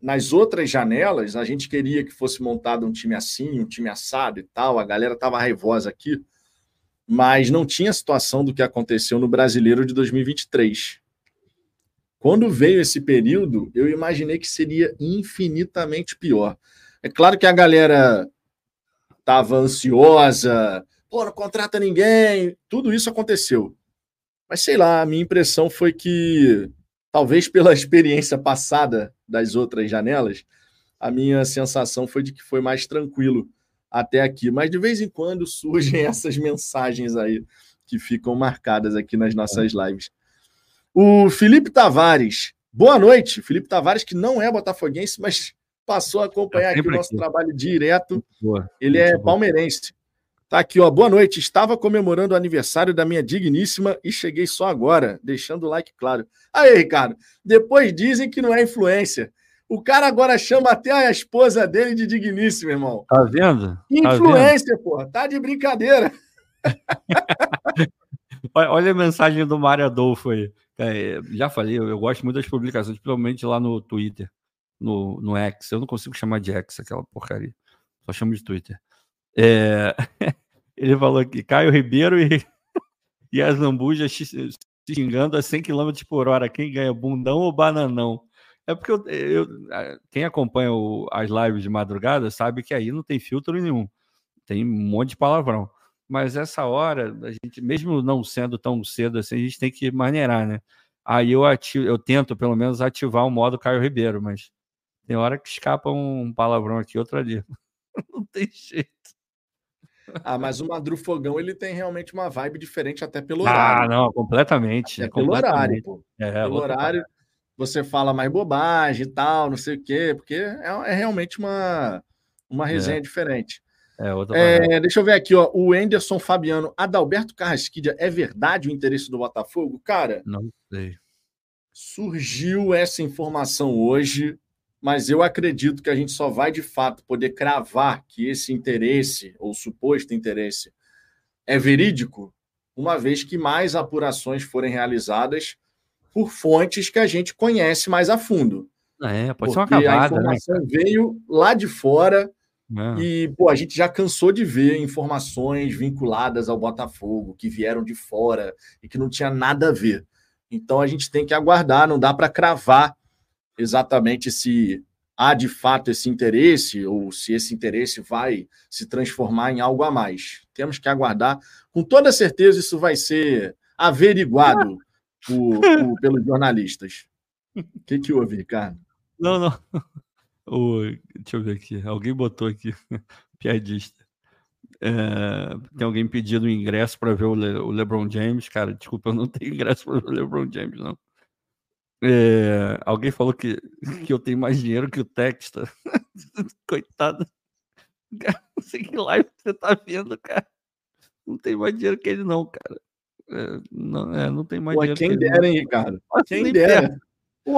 Nas outras janelas, a gente queria que fosse montado um time assim, um time assado e tal. A galera tava raivosa aqui, mas não tinha situação do que aconteceu no Brasileiro de 2023. Quando veio esse período, eu imaginei que seria infinitamente pior. É claro que a galera estava ansiosa, pô, não contrata ninguém, tudo isso aconteceu. Mas sei lá, a minha impressão foi que, talvez pela experiência passada das outras janelas, a minha sensação foi de que foi mais tranquilo até aqui. Mas de vez em quando surgem essas mensagens aí que ficam marcadas aqui nas nossas lives. O Felipe Tavares. Boa noite. Felipe Tavares, que não é botafoguense, mas passou a acompanhar aqui o nosso aqui. trabalho direto. Boa. Ele é palmeirense. Tá aqui, ó. Boa noite. Estava comemorando o aniversário da minha digníssima e cheguei só agora, deixando o like claro. Aí, Ricardo, depois dizem que não é influência. O cara agora chama até a esposa dele de digníssima, irmão. Tá vendo? Tá influência, tá porra. Tá de brincadeira. Olha a mensagem do Mário Adolfo aí. É, já falei, eu, eu, gosto muito das publicações, principalmente lá no Twitter, no, no X. Eu não consigo chamar de X aquela porcaria. Só chamo de Twitter. É... Ele falou aqui, Caio Ribeiro e, e as lambujas se xingando a 100 km por hora. Quem ganha, bundão ou bananão? É porque eu, eu quem acompanha o, as lives de madrugada sabe que aí não tem filtro nenhum. Tem um monte de palavrão. Mas essa hora, a gente, mesmo não sendo tão cedo assim, a gente tem que maneirar, né? Aí eu, ativo, eu tento, pelo menos, ativar o modo Caio Ribeiro, mas tem hora que escapa um palavrão aqui, outro ali. não tem jeito. Ah, mas o Madru Fogão ele tem realmente uma vibe diferente até pelo ah, horário. Ah, não, completamente. Até pelo completamente. horário, pô. É, pelo horário, você fala mais bobagem e tal, não sei o quê, porque é, é realmente uma, uma resenha é. diferente. É, outra é, deixa eu ver aqui, ó. O Enderson Fabiano, Adalberto Carrasquilha, é verdade o interesse do Botafogo? Cara, não sei. Surgiu essa informação hoje, mas eu acredito que a gente só vai de fato poder cravar que esse interesse, ou suposto interesse, é verídico, uma vez que mais apurações forem realizadas por fontes que a gente conhece mais a fundo. É, pode Porque ser uma cavada, a né, informação né? veio lá de fora é. e pô, a gente já cansou de ver informações vinculadas ao Botafogo que vieram de fora e que não tinha nada a ver. Então a gente tem que aguardar, não dá para cravar exatamente se há de fato esse interesse ou se esse interesse vai se transformar em algo a mais. Temos que aguardar. Com toda certeza isso vai ser averiguado por, por, pelos jornalistas. O que, que houve, Ricardo? Não, não. O, deixa eu ver aqui. Alguém botou aqui. Piadista. É, tem alguém pedindo ingresso para ver o, Le, o, LeBron James. Cara, desculpa, eu não tenho ingresso para ver o LeBron James, não. É, alguém falou que, que eu tenho mais dinheiro que o Texta. Coitado. Cara, não sei que live você tá vendo, cara. Não tem mais dinheiro que ele, não, cara. É, não, é, não tem mais dinheiro. Quem dera, hein, Ricardo? Quem dera. Eu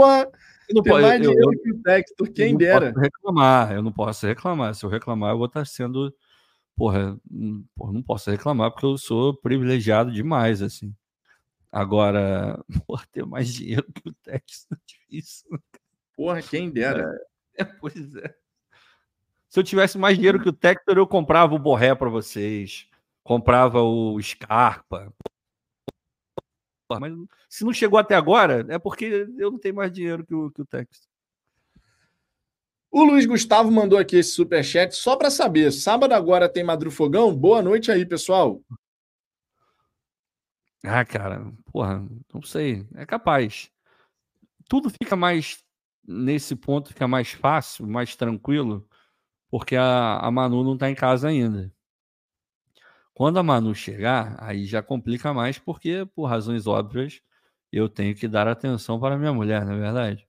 não tem mais eu, dinheiro eu, que o Textor, quem eu dera. Posso reclamar, eu não posso reclamar. Se eu reclamar, eu vou estar sendo. Porra, hum, porra, não posso reclamar porque eu sou privilegiado demais, assim. Agora, porra, ter mais dinheiro que o Textor é difícil. Porra, quem dera. É, é, pois é. Se eu tivesse mais dinheiro que o Textor, eu comprava o Borré para vocês, comprava o Scarpa, mas se não chegou até agora, é porque eu não tenho mais dinheiro que o, que o Texas. O Luiz Gustavo mandou aqui esse superchat só para saber. Sábado agora tem Madrufogão? Boa noite aí, pessoal. Ah, cara, porra, não sei. É capaz. Tudo fica mais. Nesse ponto fica mais fácil, mais tranquilo, porque a, a Manu não está em casa ainda. Quando a Manu chegar, aí já complica mais, porque, por razões óbvias, eu tenho que dar atenção para minha mulher, não é verdade?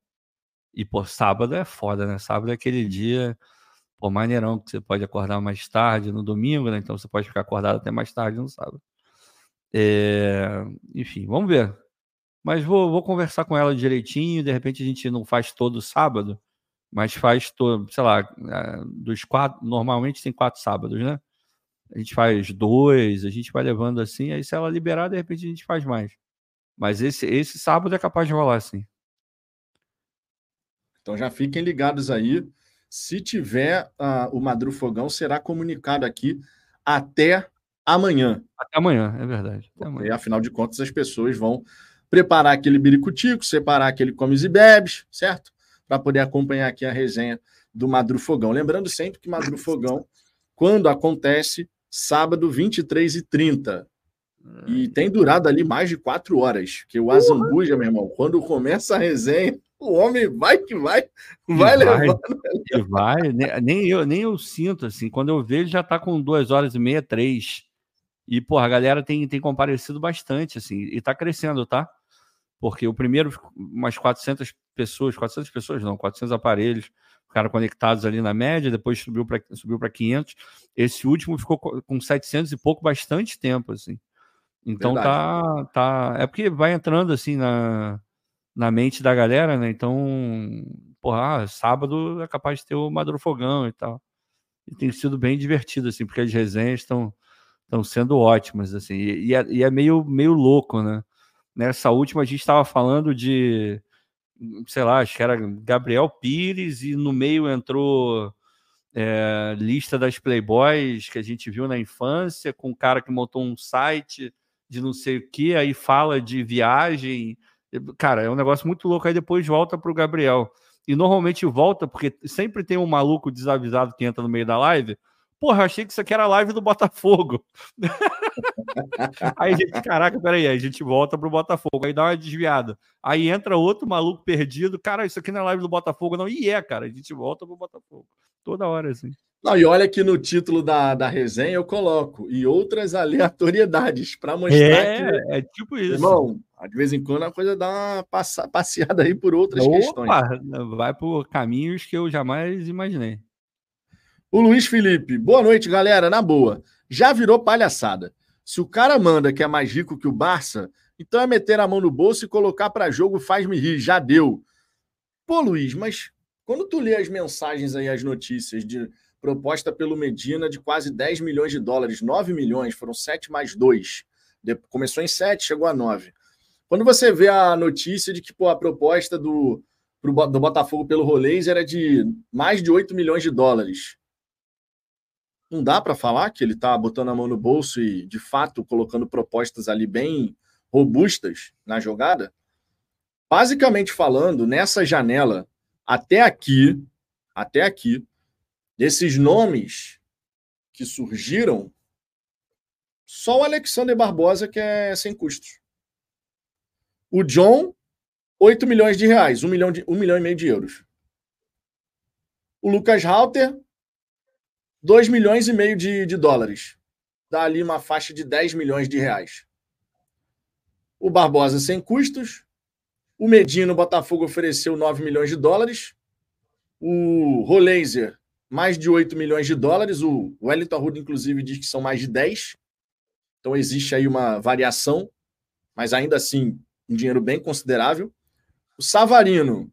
E, por sábado é foda, né? Sábado é aquele dia, pô, maneirão, que você pode acordar mais tarde no domingo, né? Então você pode ficar acordado até mais tarde no sábado. É... Enfim, vamos ver. Mas vou, vou conversar com ela direitinho, de repente a gente não faz todo sábado, mas faz todo, sei lá, é, dos quatro, normalmente tem quatro sábados, né? A gente faz dois, a gente vai levando assim, aí se ela liberar, de repente a gente faz mais. Mas esse, esse sábado é capaz de rolar, sim. Então já fiquem ligados aí. Se tiver uh, o Madru Fogão, será comunicado aqui até amanhã. Até amanhã, é verdade. E, afinal de contas, as pessoas vão preparar aquele biricutico, separar aquele comes e bebes, certo? Para poder acompanhar aqui a resenha do Madru Fogão. Lembrando sempre que Madru Fogão, quando acontece, sábado, 23 e 30. E tem durado ali mais de quatro horas, que o Azambuja, meu irmão, quando começa a resenha, O homem vai que vai, vai, levando. E vai, nem eu, nem eu sinto assim. Quando eu vejo, já tá com duas horas e meia, três. E, porra, a galera tem, tem comparecido bastante, assim, e tá crescendo, tá? Porque o primeiro, umas 400 pessoas, 400 pessoas não, 400 aparelhos ficaram conectados ali na média, depois subiu para subiu 500. Esse último ficou com 700 e pouco bastante tempo, assim. Então tá, tá. É porque vai entrando assim na, na mente da galera, né? Então, porra, ah, sábado é capaz de ter o Madrufogão e tal. E tem sido bem divertido, assim, porque as resenhas estão estão sendo ótimas, assim. E, e, é, e, é, meio, meio louco, né? Nessa última a gente estava falando de, sei lá, acho que era Gabriel Pires e no meio entrou é, lista das Playboys que a gente viu na infância, com um cara que montou um site de não sei o que, aí fala de viagem. Cara, é um negócio muito louco. Aí depois volta para o Gabriel. E normalmente volta, porque sempre tem um maluco desavisado que entra no meio da live. Porra, achei que isso aqui era live do Botafogo. aí a gente, caraca, peraí, aí a gente volta pro Botafogo, aí dá uma desviada. Aí entra outro maluco perdido, cara, isso aqui não é live do Botafogo, não. E é, cara, a gente volta pro Botafogo. Toda hora, assim. Não, e olha que no título da, da resenha eu coloco e outras aleatoriedades para mostrar é, que. É tipo isso. Irmão, de vez em quando a coisa dá uma passa, passeada aí por outras Opa, questões. Vai por caminhos que eu jamais imaginei. O Luiz Felipe, boa noite, galera. Na boa, já virou palhaçada. Se o cara manda que é mais rico que o Barça, então é meter a mão no bolso e colocar para jogo faz-me rir. Já deu. Pô, Luiz, mas quando tu lê as mensagens aí, as notícias de proposta pelo Medina de quase 10 milhões de dólares, 9 milhões, foram 7 mais 2. Começou em 7, chegou a 9. Quando você vê a notícia de que pô, a proposta do, do Botafogo pelo Rolês era de mais de 8 milhões de dólares, não dá para falar que ele está botando a mão no bolso e, de fato, colocando propostas ali bem robustas na jogada? Basicamente falando, nessa janela, até aqui, até aqui, desses nomes que surgiram, só o Alexander Barbosa que é sem custos. O John, 8 milhões de reais, 1 milhão, de, 1 milhão e meio de euros. O Lucas Halter, 2 milhões e meio de, de dólares. Dá ali uma faixa de 10 milhões de reais. O Barbosa sem custos. O Medina, o Botafogo ofereceu 9 milhões de dólares. O Rolaser, mais de 8 milhões de dólares. O Wellington Arruda, inclusive, diz que são mais de 10. Então existe aí uma variação, mas ainda assim um dinheiro bem considerável. O Savarino,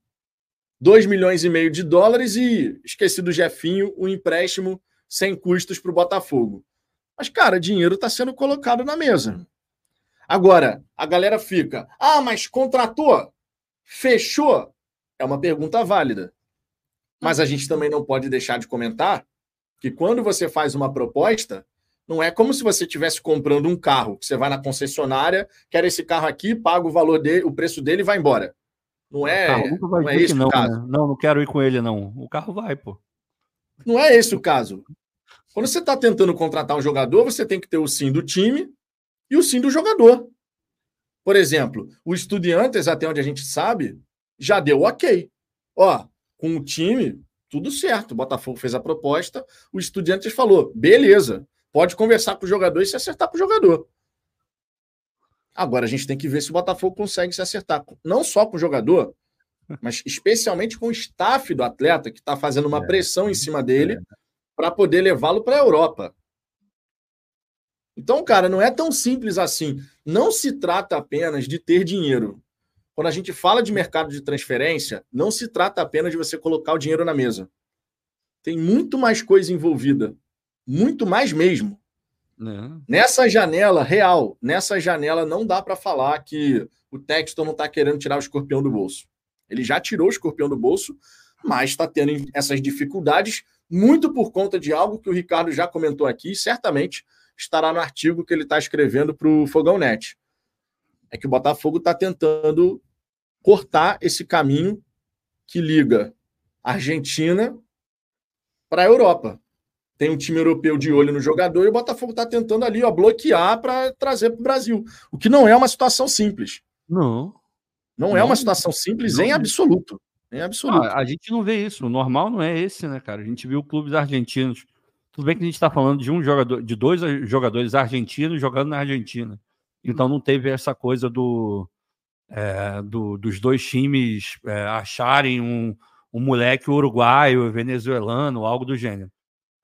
2 milhões e meio de dólares e, esqueci do Jefinho, o empréstimo sem custos para o Botafogo. Mas, cara, dinheiro está sendo colocado na mesa. Agora, a galera fica, ah, mas contratou? Fechou? É uma pergunta válida. Mas a gente também não pode deixar de comentar que quando você faz uma proposta, não é como se você estivesse comprando um carro, que você vai na concessionária, quer esse carro aqui, paga o valor dele, o preço dele e vai embora. Não é, não é esse não, o caso. Né? Não, não quero ir com ele, não. O carro vai, pô. Não é esse o caso. Quando você está tentando contratar um jogador, você tem que ter o sim do time e o sim do jogador. Por exemplo, o Estudiantes, até onde a gente sabe, já deu ok. Ó, com o time, tudo certo. O Botafogo fez a proposta, o Estudiantes falou: beleza, pode conversar com o jogador e se acertar com o jogador. Agora a gente tem que ver se o Botafogo consegue se acertar, não só com o jogador, mas especialmente com o staff do atleta, que está fazendo uma é, pressão em cima dele é. Para poder levá-lo para a Europa. Então, cara, não é tão simples assim. Não se trata apenas de ter dinheiro. Quando a gente fala de mercado de transferência, não se trata apenas de você colocar o dinheiro na mesa. Tem muito mais coisa envolvida. Muito mais mesmo. Não. Nessa janela real, nessa janela não dá para falar que o Texton não está querendo tirar o escorpião do bolso. Ele já tirou o escorpião do bolso, mas está tendo essas dificuldades muito por conta de algo que o Ricardo já comentou aqui e certamente estará no artigo que ele está escrevendo para o Fogão Net é que o Botafogo está tentando cortar esse caminho que liga a Argentina para a Europa. Tem um time europeu de olho no jogador e o Botafogo está tentando ali ó, bloquear para trazer para o Brasil. O que não é uma situação simples. Não. Não, não é uma situação simples não, em absoluto. Absoluto. Ah, a gente não vê isso. O normal não é esse, né, cara? A gente viu clubes argentinos. Tudo bem que a gente está falando de um jogador, de dois jogadores argentinos jogando na Argentina. Então não teve essa coisa do, é, do dos dois times é, acharem um, um moleque uruguaio, venezuelano, algo do gênero.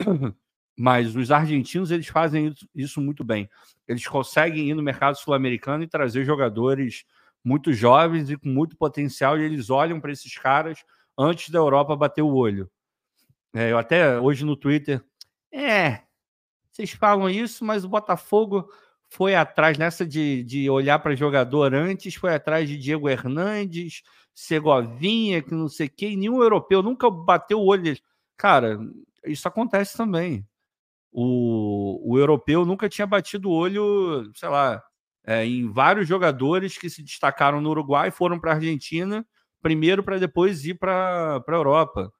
Mas os argentinos eles fazem isso muito bem. Eles conseguem ir no mercado sul-americano e trazer jogadores muito jovens e com muito potencial, e eles olham para esses caras antes da Europa bater o olho. É, eu até hoje no Twitter, é, vocês falam isso, mas o Botafogo foi atrás nessa de, de olhar para jogador antes, foi atrás de Diego Hernandes, Segovinha, que não sei quê, nenhum europeu nunca bateu o olho. Cara, isso acontece também. O, o europeu nunca tinha batido o olho, sei lá, é, em vários jogadores que se destacaram no Uruguai, foram para a Argentina, primeiro para depois ir para a Europa.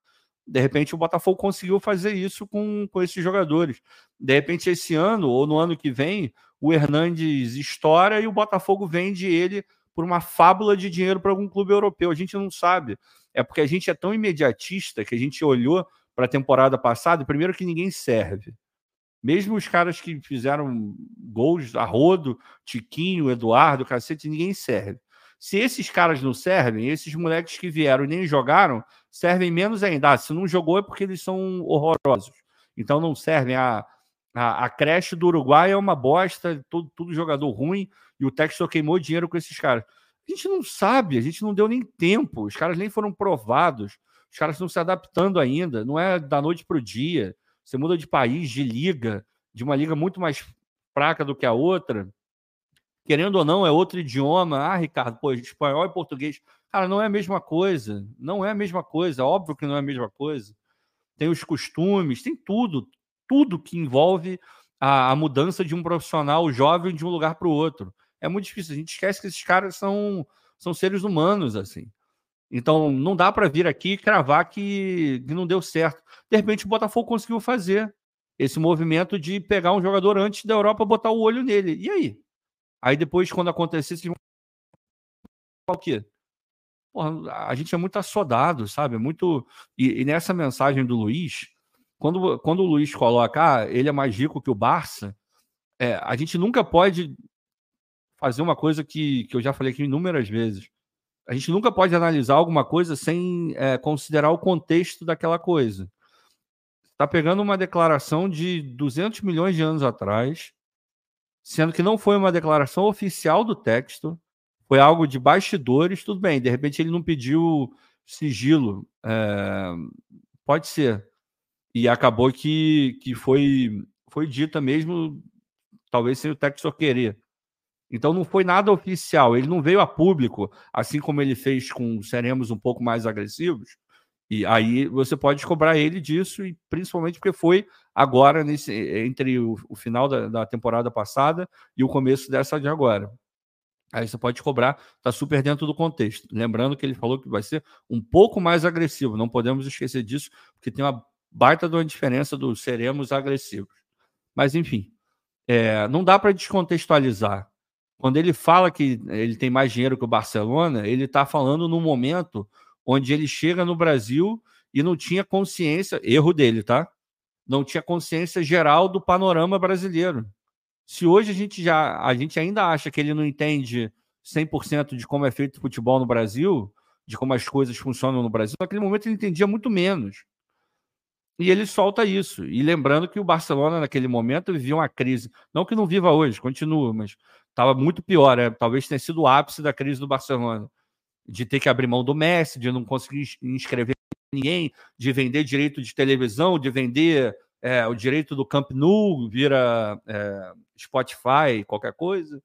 De repente, o Botafogo conseguiu fazer isso com, com esses jogadores. De repente, esse ano ou no ano que vem, o Hernandes estoura e o Botafogo vende ele por uma fábula de dinheiro para algum clube europeu. A gente não sabe. É porque a gente é tão imediatista que a gente olhou para a temporada passada, primeiro que ninguém serve. Mesmo os caras que fizeram gols a rodo, Tiquinho, Eduardo, cacete, ninguém serve. Se esses caras não servem, esses moleques que vieram e nem jogaram, servem menos ainda. Ah, se não jogou é porque eles são horrorosos. Então não servem. A, a, a creche do Uruguai é uma bosta, tudo, tudo jogador ruim, e o Textor queimou dinheiro com esses caras. A gente não sabe, a gente não deu nem tempo, os caras nem foram provados, os caras estão se adaptando ainda, não é da noite para o dia. Você muda de país, de liga, de uma liga muito mais fraca do que a outra. Querendo ou não, é outro idioma. Ah, Ricardo, pô, espanhol e português. Cara, não é a mesma coisa. Não é a mesma coisa. Óbvio que não é a mesma coisa. Tem os costumes, tem tudo. Tudo que envolve a, a mudança de um profissional jovem de um lugar para o outro. É muito difícil. A gente esquece que esses caras são, são seres humanos, assim. Então, não dá para vir aqui e cravar que, que não deu certo. De repente, o Botafogo conseguiu fazer esse movimento de pegar um jogador antes da Europa botar o olho nele. E aí? Aí depois, quando vão o quê? Porra, a gente é muito assodado, sabe? É muito. E, e, nessa mensagem do Luiz, quando, quando o Luiz coloca, ah, ele é mais rico que o Barça, é, a gente nunca pode fazer uma coisa que, que eu já falei aqui inúmeras vezes a gente nunca pode analisar alguma coisa sem é, considerar o contexto daquela coisa. Está pegando uma declaração de 200 milhões de anos atrás, sendo que não foi uma declaração oficial do texto, foi algo de bastidores, tudo bem, de repente ele não pediu sigilo, é, pode ser. E acabou que, que foi, foi dita mesmo, talvez sem o texto querer. Então não foi nada oficial, ele não veio a público, assim como ele fez com Seremos um pouco mais agressivos. E aí você pode cobrar ele disso, e principalmente porque foi agora, nesse, entre o, o final da, da, temporada passada e o começo dessa de agora. Aí você pode cobrar, está super dentro do contexto. Lembrando que ele falou que vai ser um pouco mais agressivo, não podemos esquecer disso, porque tem uma baita de uma diferença do seremos agressivos. Mas enfim, é, não dá para descontextualizar quando ele fala que ele tem mais dinheiro que o Barcelona, ele está falando num momento onde ele chega no Brasil e não tinha consciência, erro dele, tá? Não tinha consciência geral do panorama brasileiro. Se hoje a gente já, a gente ainda acha que ele não entende 100% de como é feito o futebol no Brasil, de como as coisas funcionam no Brasil, naquele momento ele entendia muito menos. E ele solta isso. E lembrando que o Barcelona, naquele momento, vivia uma crise. Não que não viva hoje, continua, mas estava muito pior. Né? Talvez tenha sido o ápice da crise do Barcelona. De ter que abrir mão do Messi, de não conseguir inscrever ninguém, de vender direito de televisão, de vender é, o direito do Camp Nou, vira é, Spotify, qualquer coisa.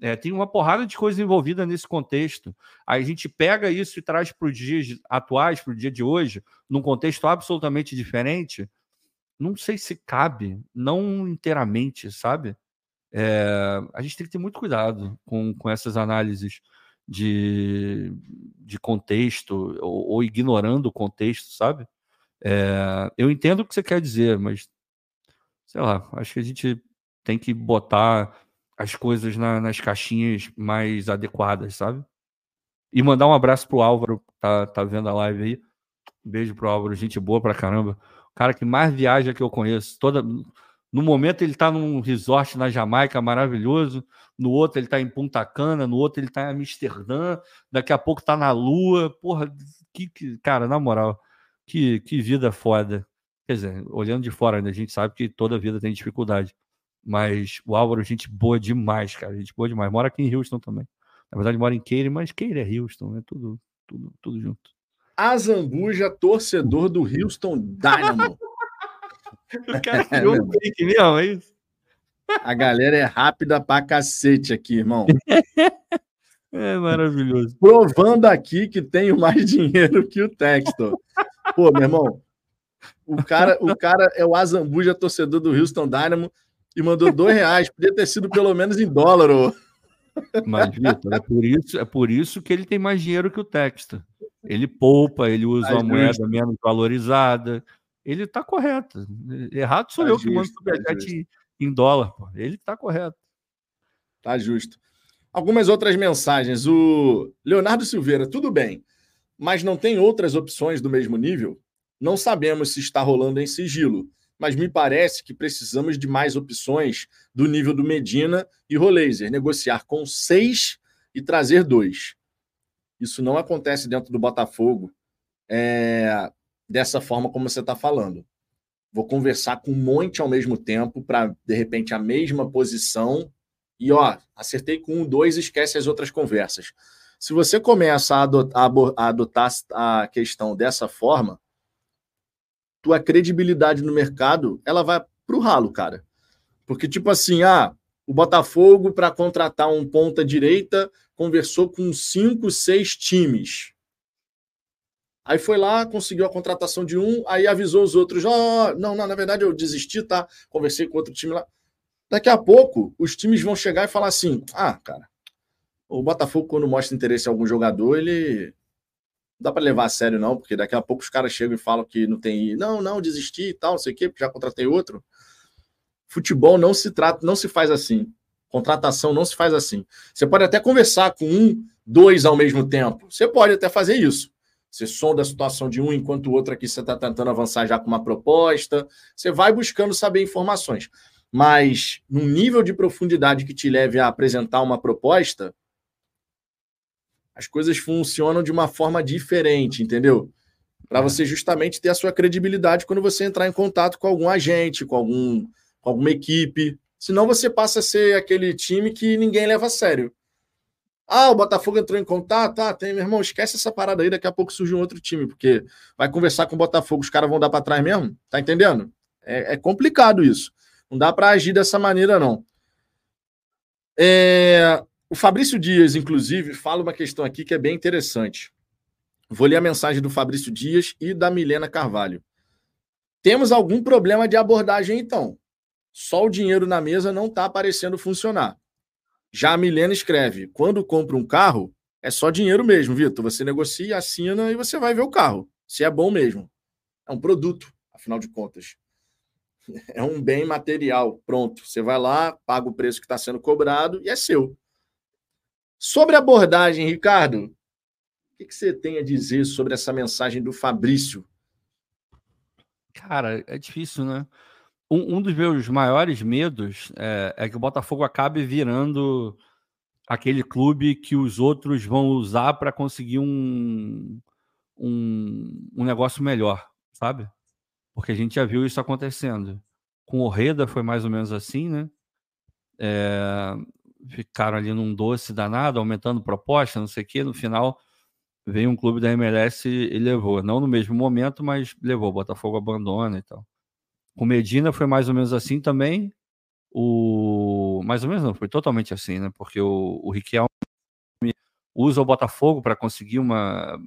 É, tem uma porrada de coisa envolvida nesse contexto. A gente pega isso e traz para os dias atuais, para o dia de hoje, num contexto absolutamente diferente. Não sei se cabe, não inteiramente, sabe? É, a gente tem que ter muito cuidado com, com essas análises de, de contexto ou, ou ignorando o contexto, sabe? É, eu entendo o que você quer dizer, mas sei lá, acho que a gente tem que botar as coisas na, nas caixinhas mais adequadas, sabe? E mandar um abraço pro Álvaro, tá, tá vendo a live aí. Beijo pro Álvaro, gente boa pra caramba. O cara que mais viaja que eu conheço. Toda, no momento ele tá num resort na Jamaica maravilhoso, no outro ele tá em Punta Cana, no outro ele tá em Amsterdã, daqui a pouco tá na Lua. Porra, que, que cara, na moral, que, que vida foda. Quer dizer, olhando de fora, né, a gente sabe que toda vida tem dificuldade. Mas o Álvaro, gente boa demais, cara. Gente boa demais. Mora aqui em Houston também. Na verdade, mora em Keire, mas Keire é Houston, é tudo, tudo, tudo junto. Azambuja, torcedor do Houston Dynamo. o cara criou um fake mesmo, é isso? A galera é rápida pra cacete aqui, irmão. É maravilhoso. Provando aqui que tenho mais dinheiro que o Textor. Pô, meu irmão, o cara, o cara é o Azambuja, torcedor do Houston Dynamo, e mandou dois reais. Podia ter sido pelo menos em dólar. Ô. Mas, Vitor, é por, isso, é por isso que ele tem mais dinheiro que o Textor. Ele poupa, ele usa tá uma moeda menos valorizada. Ele está correto. Errado sou tá eu justo, que mando superchat tá em dólar. Pô. Ele está correto. Tá justo. Algumas outras mensagens. O Leonardo Silveira, tudo bem, mas não tem outras opções do mesmo nível? Não sabemos se está rolando em sigilo, mas me parece que precisamos de mais opções do nível do Medina e Rolaser, negociar com seis e trazer dois. Isso não acontece dentro do Botafogo é, dessa forma como você está falando. Vou conversar com um monte ao mesmo tempo para, de repente, a mesma posição. E, ó, acertei com um, dois, esquece as outras conversas. Se você começa a adotar, a adotar a questão dessa forma, tua credibilidade no mercado, ela vai pro ralo, cara. Porque, tipo assim, ah, o Botafogo, para contratar um ponta direita, conversou com cinco, seis times. Aí foi lá, conseguiu a contratação de um, aí avisou os outros: oh, não, não, na verdade eu desisti, tá? Conversei com outro time lá. Daqui a pouco, os times vão chegar e falar assim: ah, cara, o Botafogo, quando mostra interesse em algum jogador, ele não dá para levar a sério, não, porque daqui a pouco os caras chegam e falam que não tem. Não, não, desisti e tal, não sei o quê, porque já contratei outro. Futebol não se trata, não se faz assim. Contratação não se faz assim. Você pode até conversar com um, dois ao mesmo tempo. Você pode até fazer isso. Você sonda a situação de um, enquanto o outro aqui você está tentando avançar já com uma proposta. Você vai buscando saber informações. Mas num nível de profundidade que te leve a apresentar uma proposta, as coisas funcionam de uma forma diferente, entendeu? Para é. você justamente ter a sua credibilidade quando você entrar em contato com algum agente, com, algum, com alguma equipe. Senão você passa a ser aquele time que ninguém leva a sério. Ah, o Botafogo entrou em contato. Ah, tem, meu irmão, esquece essa parada aí. Daqui a pouco surge um outro time, porque vai conversar com o Botafogo, os caras vão dar para trás mesmo. Tá entendendo? É, é complicado isso. Não dá para agir dessa maneira, não. É, o Fabrício Dias, inclusive, fala uma questão aqui que é bem interessante. Vou ler a mensagem do Fabrício Dias e da Milena Carvalho. Temos algum problema de abordagem, então. Só o dinheiro na mesa não está parecendo funcionar. Já a Milena escreve: quando compra um carro, é só dinheiro mesmo, Vitor. Você negocia, assina e você vai ver o carro. Se é bom mesmo. É um produto, afinal de contas. É um bem material, pronto. Você vai lá, paga o preço que está sendo cobrado e é seu. Sobre a abordagem, Ricardo, o que, que você tem a dizer sobre essa mensagem do Fabrício? Cara, é difícil, né? Um, um dos meus maiores medos é, é, que o Botafogo acabe virando aquele clube que os outros vão usar para conseguir um, um, um, negócio melhor, sabe? Porque a gente já viu isso acontecendo. Com o Reda foi mais ou menos assim, né? É, ficaram ali num doce danado, aumentando proposta, não sei o quê. No final, veio um clube da MLS e levou. Não no mesmo momento, mas levou. O Botafogo abandona e tal. Com Medina foi mais ou menos assim também. O mais ou menos não, foi totalmente assim, né? Porque o, o Riquelme usa o Botafogo para conseguir uma,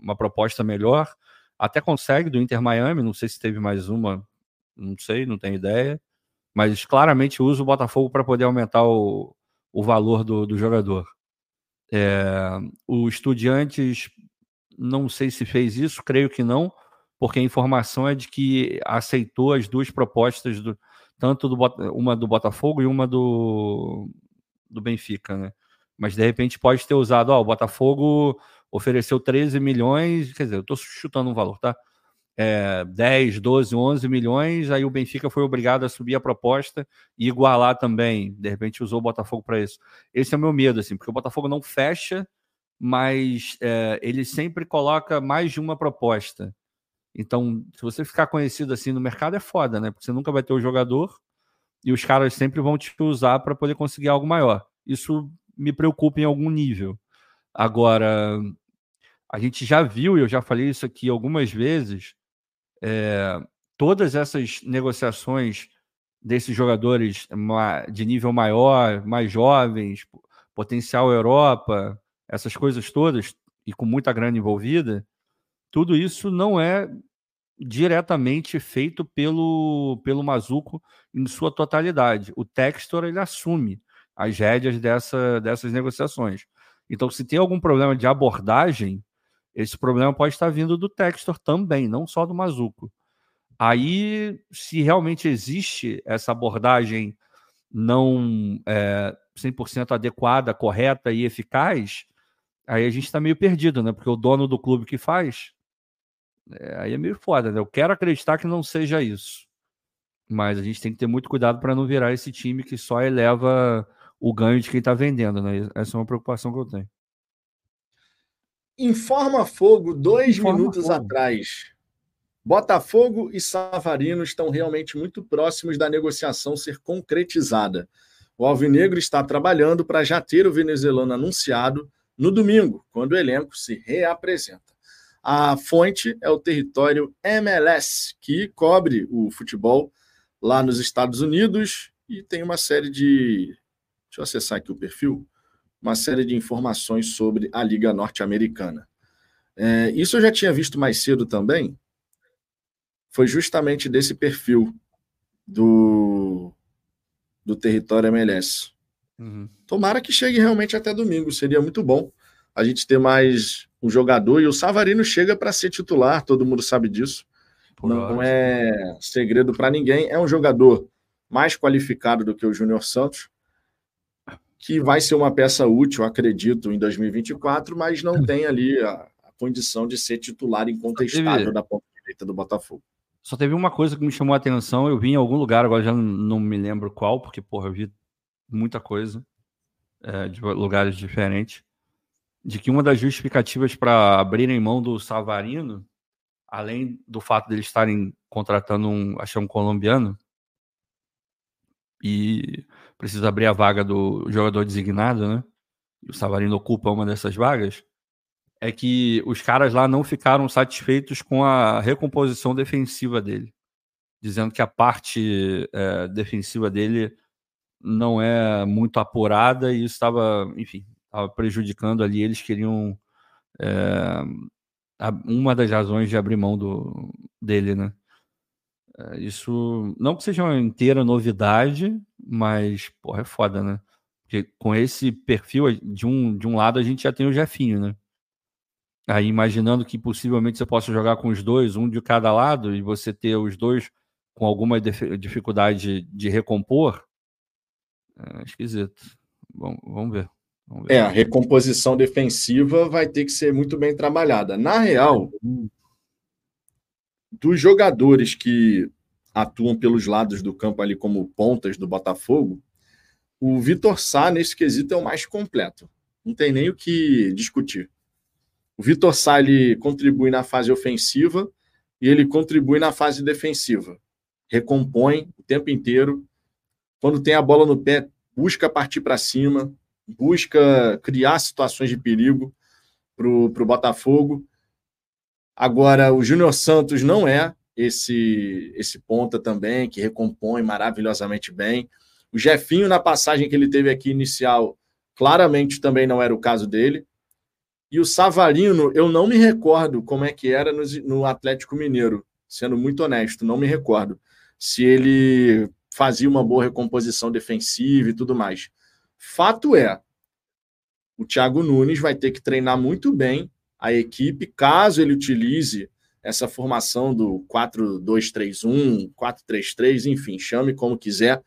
uma proposta melhor. Até consegue do Inter Miami, não sei se teve mais uma, não sei, não tenho ideia mas claramente usa o Botafogo para poder aumentar o, o valor do, do jogador. É, o Estudiantes, não sei se fez isso, creio que não, porque a informação é de que aceitou as duas propostas, do, tanto do, uma do Botafogo e uma do, do Benfica, né? Mas de repente pode ter usado, ó, o Botafogo ofereceu 13 milhões, quer dizer, eu estou chutando um valor, tá? É, 10, 12, 11 milhões, aí o Benfica foi obrigado a subir a proposta e igualar também. De repente usou o Botafogo para isso. Esse é o meu medo, assim, porque o Botafogo não fecha, mas é, ele sempre coloca mais de uma proposta. Então, se você ficar conhecido assim no mercado, é foda, né? Porque você nunca vai ter o jogador e os caras sempre vão te usar para poder conseguir algo maior. Isso me preocupa em algum nível. Agora, a gente já viu, e eu já falei isso aqui algumas vezes, é, todas essas negociações desses jogadores de nível maior, mais jovens, potencial Europa, essas coisas todas, e com muita grana envolvida, tudo isso não é diretamente feito pelo, pelo Mazuco em sua totalidade. O Textor ele assume as rédeas dessa, dessas negociações. Então, se tem algum problema de abordagem, esse problema pode estar vindo do Textor também, não só do Mazuco. Aí, se realmente existe essa abordagem não é, 100% adequada, correta e eficaz, aí a gente está meio perdido, né? Porque o dono do clube que faz é, aí é meio foda, né? Eu quero acreditar que não seja isso. Mas a gente tem que ter muito cuidado para não virar esse time que só eleva o ganho de quem está vendendo, né? Essa é uma preocupação que eu tenho. Informa Fogo, dois Informa minutos fogo. atrás. Botafogo e Savarino estão realmente muito próximos da negociação ser concretizada. O Alvinegro está trabalhando para já ter o venezuelano anunciado no domingo, quando o elenco se reapresenta. A fonte é o território MLS, que cobre o futebol lá nos Estados Unidos e tem uma série de. Deixa eu acessar aqui o perfil. Uma série de informações sobre a Liga Norte-Americana. É, isso eu já tinha visto mais cedo também. Foi justamente desse perfil do, do território MLS. Uhum. Tomara que chegue realmente até domingo, seria muito bom a gente ter mais um jogador e o Savarino chega para ser titular, todo mundo sabe disso. Não é segredo para ninguém. É um jogador mais qualificado do que o Júnior Santos, que vai ser uma peça útil, acredito, em 2024, mas não tem ali a, a condição de ser titular incontestável da ponta direita do Botafogo. Só teve uma coisa que me chamou a atenção, eu vi em algum lugar, agora já não me lembro qual, porque, porra, eu vi muita coisa é, de lugares diferentes de que uma das justificativas para abrirem mão do Savarino, além do fato de eles estarem contratando um, acho um colombiano, e precisa abrir a vaga do jogador designado, né? E o Savarino ocupa uma dessas vagas, é que os caras lá não ficaram satisfeitos com a recomposição defensiva dele, dizendo que a parte é, defensiva dele não é muito apurada e isso estava, enfim, prejudicando ali, eles queriam. É, uma das razões de abrir mão do, dele, né? É, isso não que seja uma inteira novidade, mas porra, é foda, né? Porque com esse perfil, de um, de um lado a gente já tem o Jefinho, né? Aí imaginando que possivelmente você possa jogar com os dois, um de cada lado, e você ter os dois com alguma dificuldade de recompor, é esquisito. Bom, vamos ver. É, a recomposição defensiva vai ter que ser muito bem trabalhada. Na real, dos jogadores que atuam pelos lados do campo ali como pontas do Botafogo, o Vitor Sá, nesse quesito, é o mais completo. Não tem nem o que discutir. O Vitor Sá ele contribui na fase ofensiva e ele contribui na fase defensiva. Recompõe o tempo inteiro. Quando tem a bola no pé, busca partir para cima, busca criar situações de perigo para o Botafogo. Agora, o Júnior Santos não é esse esse ponta também, que recompõe maravilhosamente bem. O Jefinho, na passagem que ele teve aqui inicial, claramente também não era o caso dele. E o Savarino, eu não me recordo como é que era no, no Atlético Mineiro, sendo muito honesto, não me recordo se ele fazia uma boa recomposição defensiva e tudo mais. Fato é, o Thiago Nunes vai ter que treinar muito bem a equipe, caso ele utilize essa formação do 4-2-3-1, 4-3-3, enfim, chame como quiser.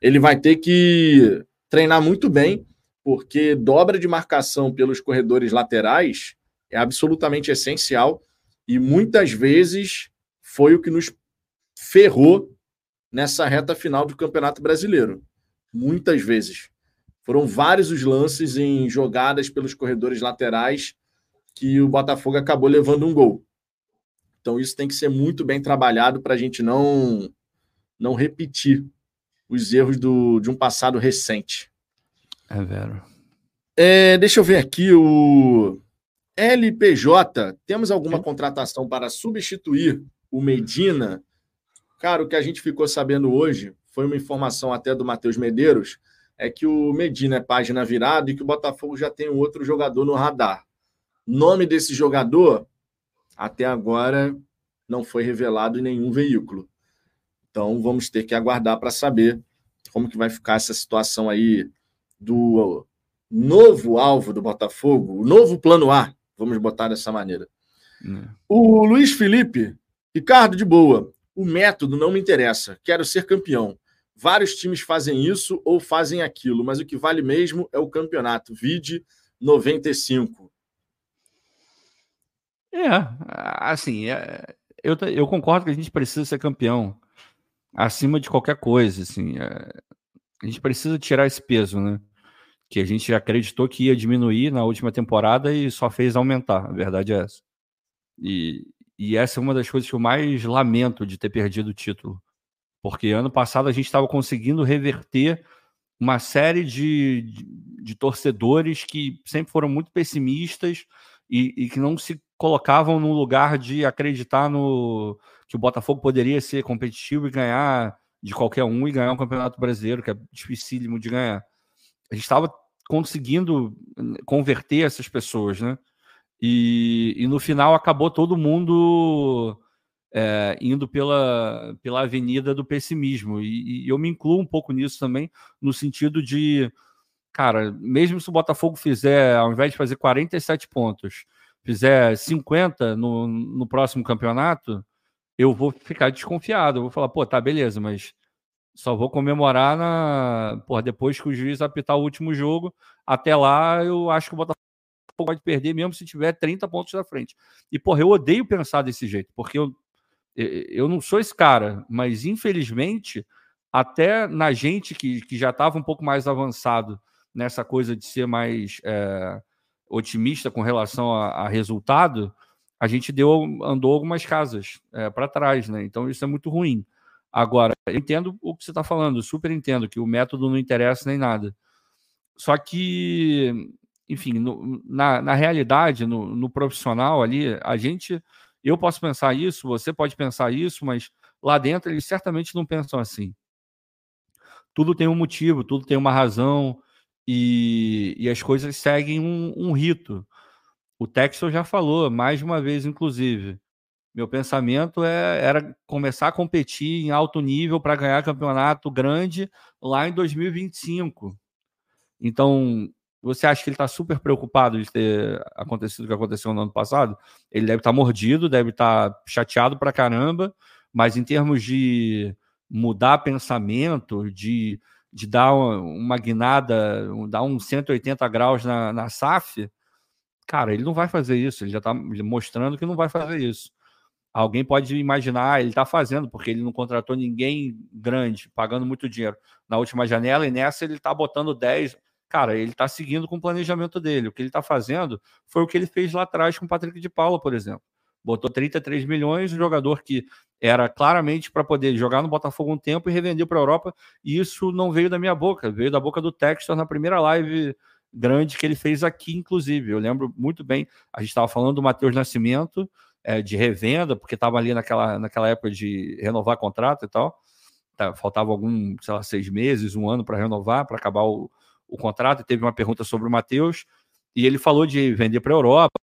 Ele vai ter que treinar muito bem, porque dobra de marcação pelos corredores laterais é absolutamente essencial e muitas vezes foi o que nos ferrou nessa reta final do Campeonato Brasileiro. Muitas vezes. Foram vários os lances em jogadas pelos corredores laterais que o Botafogo acabou levando um gol. Então isso tem que ser muito bem trabalhado para a gente não, não repetir os erros do, de um passado recente. É vero. É, deixa eu ver aqui o LPJ. Temos alguma contratação para substituir o Medina? Cara, o que a gente ficou sabendo hoje foi uma informação até do Matheus Medeiros, é que o Medina é página virada e que o Botafogo já tem um outro jogador no radar. Nome desse jogador, até agora, não foi revelado em nenhum veículo. Então vamos ter que aguardar para saber como que vai ficar essa situação aí do novo alvo do Botafogo, o novo plano A, vamos botar dessa maneira. É. O Luiz Felipe, Ricardo de boa, o método não me interessa, quero ser campeão. Vários times fazem isso ou fazem aquilo, mas o que vale mesmo é o campeonato. Vide 95. É, assim, é, eu, eu concordo que a gente precisa ser campeão acima de qualquer coisa, assim. É, a gente precisa tirar esse peso, né? Que a gente acreditou que ia diminuir na última temporada e só fez aumentar. A verdade é essa. E, e essa é uma das coisas que eu mais lamento de ter perdido o título. Porque ano passado a gente estava conseguindo reverter uma série de, de, de, torcedores que sempre foram muito pessimistas e, e, que não se colocavam no lugar de acreditar no que o Botafogo poderia ser competitivo e ganhar de qualquer um e ganhar um campeonato brasileiro, que é dificílimo de ganhar. A gente estava conseguindo converter essas pessoas, né? E, e no final acabou todo mundo é, indo pela, pela avenida do pessimismo. E, e, eu me incluo um pouco nisso também, no sentido de, cara, mesmo se o Botafogo fizer, ao invés de fazer 47 pontos, fizer 50 no, no próximo campeonato, eu vou ficar desconfiado. Eu vou falar, pô, tá, beleza, mas só vou comemorar na, porra, depois que o juiz apitar o último jogo. Até lá, eu acho que o Botafogo pode perder mesmo se tiver 30 pontos na frente. E, porra, eu odeio pensar desse jeito, porque eu, eu não sou esse cara, mas infelizmente, até na gente que, que já estava um pouco mais avançado nessa coisa de ser mais é, otimista com relação a, a, resultado, a gente deu andou algumas casas é, para trás, né? Então isso é muito ruim. Agora, eu entendo o que você está falando, super entendo que o método não interessa nem nada. Só que enfim, no, na, na realidade, no, no profissional ali, a gente, eu posso pensar isso, você pode pensar isso, mas lá dentro eles certamente não pensam assim. Tudo tem um motivo, tudo tem uma razão e, e as coisas seguem um, um rito. O Texel já falou, mais de uma vez, inclusive. Meu pensamento é, era começar a competir em alto nível para ganhar campeonato grande lá em 2025. Então, você acha que ele está super preocupado de ter acontecido o que aconteceu no ano passado? Ele deve estar tá mordido, deve estar tá chateado pra caramba, mas em termos de mudar pensamento, de, de dar uma, guinada, dar uns 180 graus na, na SAF, cara, ele não vai fazer isso, ele já está mostrando que não vai fazer isso. Alguém pode imaginar, ele está fazendo, porque ele não contratou ninguém grande, pagando muito dinheiro na última janela, e nessa ele está botando 10, cara, ele está seguindo com o planejamento dele. O que ele está fazendo foi o que ele fez lá atrás com o Patrick de Paula, por exemplo. Botou 33 milhões, um jogador que era claramente para poder jogar no Botafogo um tempo e revender para a Europa. E isso não veio da minha boca, veio da boca do Textor na primeira live grande que ele fez aqui, inclusive. Eu lembro muito bem, a gente estava falando do Matheus Nascimento, é, de revenda, porque estava ali naquela, naquela época de renovar contrato e tal. Tá, faltava algum, sei lá, seis meses, um ano para renovar, para acabar o, o contrato, teve uma pergunta sobre o Matheus, e ele falou de vender para a Europa,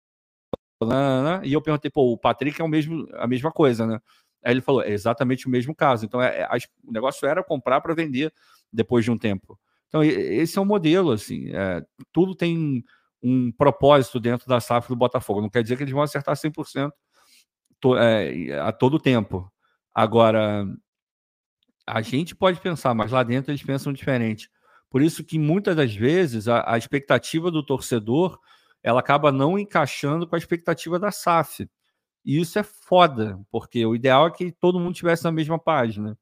né, né, e eu perguntei, pô, o Patrick é o mesmo, a mesma coisa, né? Aí ele falou, é exatamente o mesmo caso. Então, é, é, o negócio era comprar para vender depois de um tempo. Então, esse é o modelo, assim. É, tudo tem um propósito dentro da SAF do Botafogo. Não quer dizer que eles vão acertar 100% to, é, a todo tempo. Agora, a gente pode pensar, mas lá dentro eles pensam diferente. Por isso que muitas das vezes a, a expectativa do torcedor ela acaba não encaixando com a expectativa da SAF. E isso é foda, porque o ideal é que todo mundo tivesse na mesma página.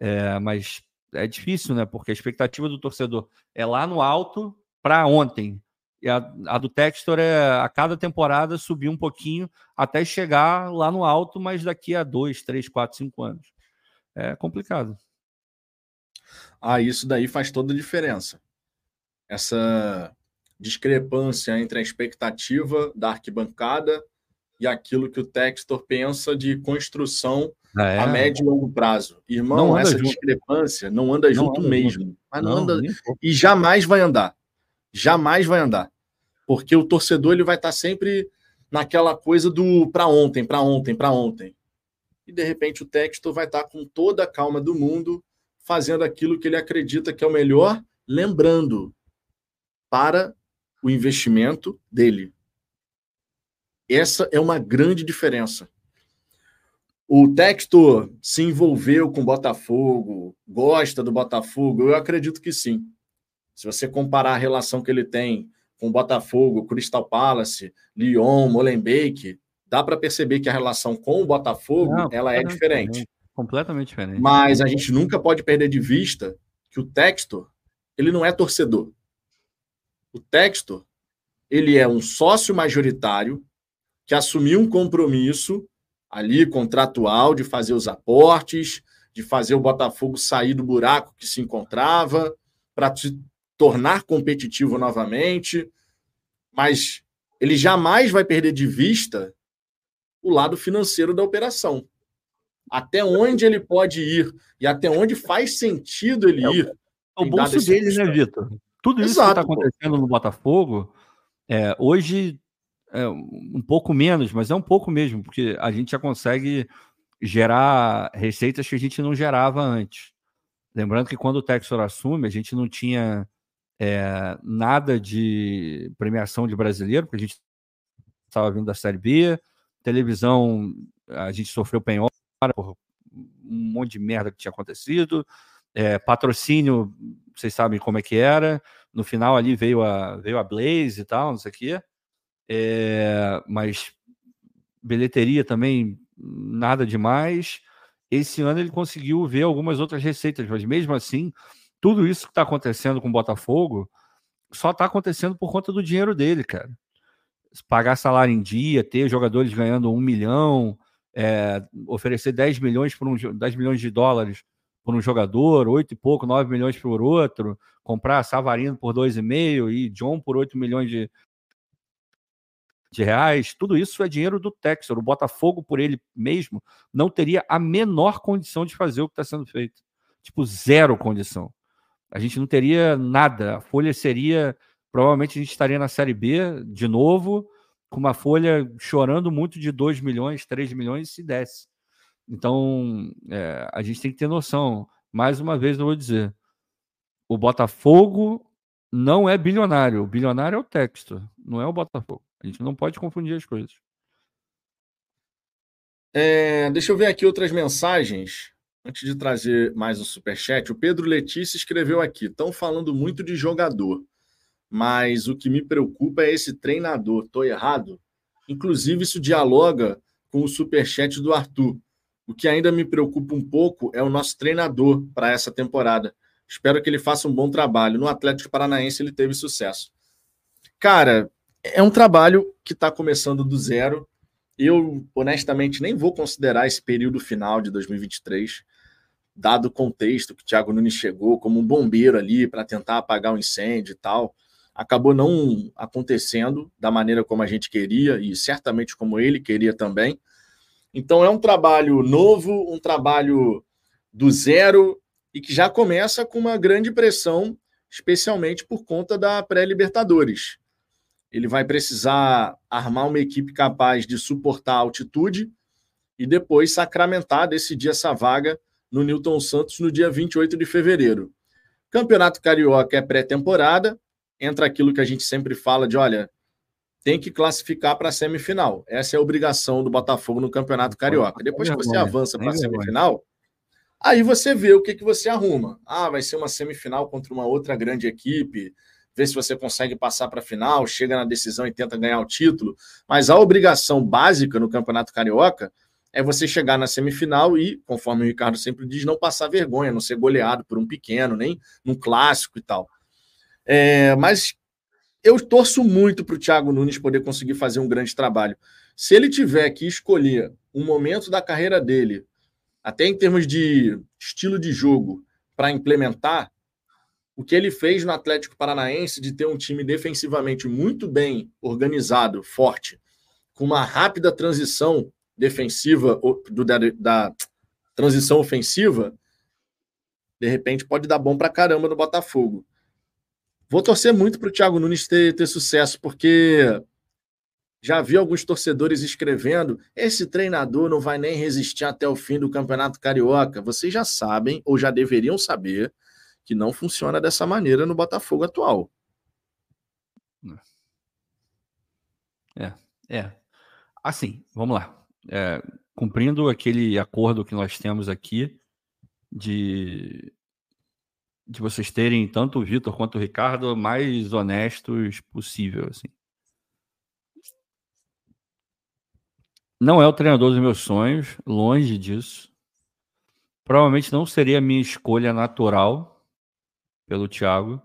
É, mas é difícil, né? Porque a expectativa do torcedor é lá no alto para ontem. E a, a, do Textor é a cada temporada subir um pouquinho até chegar lá no alto, mas daqui a dois, três, quatro, cinco anos. É complicado. Ah, isso daí faz toda a diferença. Essa discrepância entre a expectativa da arquibancada e aquilo que o Textor pensa de construção ah, é. a médio e longo prazo. Irmão, essa junto. discrepância não anda não junto anda mesmo. Mas não, não anda e jamais vai andar. Jamais vai andar. Porque o torcedor ele vai estar sempre naquela coisa do para ontem, para ontem, para ontem. E de repente o Textor vai estar com toda a calma do mundo fazendo aquilo que ele acredita que é o melhor, lembrando para o investimento dele. Essa é uma grande diferença. O Textor se envolveu com o Botafogo, gosta do Botafogo? Eu acredito que sim. Se você comparar a relação que ele tem com o Botafogo, Crystal Palace, Lyon, Molenbeek, dá para perceber que a relação com o Botafogo Não, ela é diferente. Completamente diferente. Mas a gente nunca pode perder de vista que o Textor, ele não é torcedor. O Textor, ele é um sócio majoritário que assumiu um compromisso ali contratual de fazer os aportes, de fazer o Botafogo sair do buraco que se encontrava, para se tornar competitivo novamente. Mas ele jamais vai perder de vista o lado financeiro da operação. Até onde ele pode ir e até onde faz sentido ele é, ir. O bolso dele, né, Vitor? Tudo isso Exato, que está acontecendo pô. no Botafogo, é, hoje é, um pouco menos, mas é um pouco mesmo, porque a gente já consegue gerar receitas que a gente não gerava antes. Lembrando que quando o Texor assume, a gente não tinha é, nada de premiação de brasileiro, porque a gente estava vindo da Série B, televisão, a gente sofreu penhora um monte de merda que tinha acontecido, é, patrocínio, vocês sabem como é que era, no final ali veio a, veio a Blaze e tal, não sei o quê. É, mas bilheteria também nada demais. Esse ano ele conseguiu ver algumas outras receitas, mas mesmo assim, tudo isso que está acontecendo com o Botafogo só está acontecendo por conta do dinheiro dele, cara. Pagar salário em dia, ter jogadores ganhando um milhão, é, oferecer 10 milhões por um 10 milhões de dólares por um jogador, oito e pouco, 9 milhões por outro, comprar Savarino por 2,5 e John por 8 milhões de, de reais, tudo isso é dinheiro do Texor. O Botafogo, por ele mesmo, não teria a menor condição de fazer o que está sendo feito. Tipo, zero condição. A gente não teria nada. A folha seria. Provavelmente a gente estaria na Série B de novo, com uma folha chorando muito de 2 milhões, 3 milhões, se desse. Então, é, a gente tem que ter noção. Mais uma vez, eu vou dizer: o Botafogo não é bilionário. O bilionário é o Textor, não é o Botafogo. A gente não pode confundir as coisas. É, deixa eu ver aqui outras mensagens. Antes de trazer mais um superchat, o Pedro Letícia escreveu aqui: estão falando muito de jogador, mas o que me preocupa é esse treinador. Estou errado? Inclusive, isso dialoga com o superchat do Arthur. O que ainda me preocupa um pouco é o nosso treinador para essa temporada. Espero que ele faça um bom trabalho. No Atlético Paranaense ele teve sucesso. Cara, é um trabalho que está começando do zero. Eu, honestamente, nem vou considerar esse período final de 2023, dado o contexto que o Thiago Nunes chegou como um bombeiro ali para tentar apagar o um incêndio e tal. Acabou não acontecendo da maneira como a gente queria e certamente como ele queria também. Então, é um trabalho novo, um trabalho do zero e que já começa com uma grande pressão, especialmente por conta da pré-Libertadores ele vai precisar armar uma equipe capaz de suportar a altitude e depois sacramentar, decidir essa vaga no Newton Santos no dia 28 de fevereiro. Campeonato Carioca é pré-temporada, entra aquilo que a gente sempre fala de, olha, tem que classificar para a semifinal. Essa é a obrigação do Botafogo no Campeonato Carioca. Depois que você avança para a semifinal, Aí você vê o que, que você arruma. Ah, vai ser uma semifinal contra uma outra grande equipe, vê se você consegue passar para a final, chega na decisão e tenta ganhar o título. Mas a obrigação básica no Campeonato Carioca é você chegar na semifinal e, conforme o Ricardo sempre diz, não passar vergonha, não ser goleado por um pequeno, nem num clássico e tal. É, mas eu torço muito para o Thiago Nunes poder conseguir fazer um grande trabalho. Se ele tiver que escolher um momento da carreira dele, até em termos de estilo de jogo, para implementar, o que ele fez no Atlético Paranaense de ter um time defensivamente muito bem organizado, forte, com uma rápida transição defensiva do, da, da transição ofensiva, de repente pode dar bom para caramba no Botafogo. Vou torcer muito para o Thiago Nunes ter, ter sucesso, porque já vi alguns torcedores escrevendo: esse treinador não vai nem resistir até o fim do Campeonato Carioca. Vocês já sabem, ou já deveriam saber, que não funciona dessa maneira no Botafogo atual. É, é. Assim, vamos lá. É, cumprindo aquele acordo que nós temos aqui de de vocês terem tanto o Vitor quanto o Ricardo mais honestos possível, assim. Não é o treinador dos meus sonhos, longe disso. Provavelmente não seria a minha escolha natural pelo Thiago,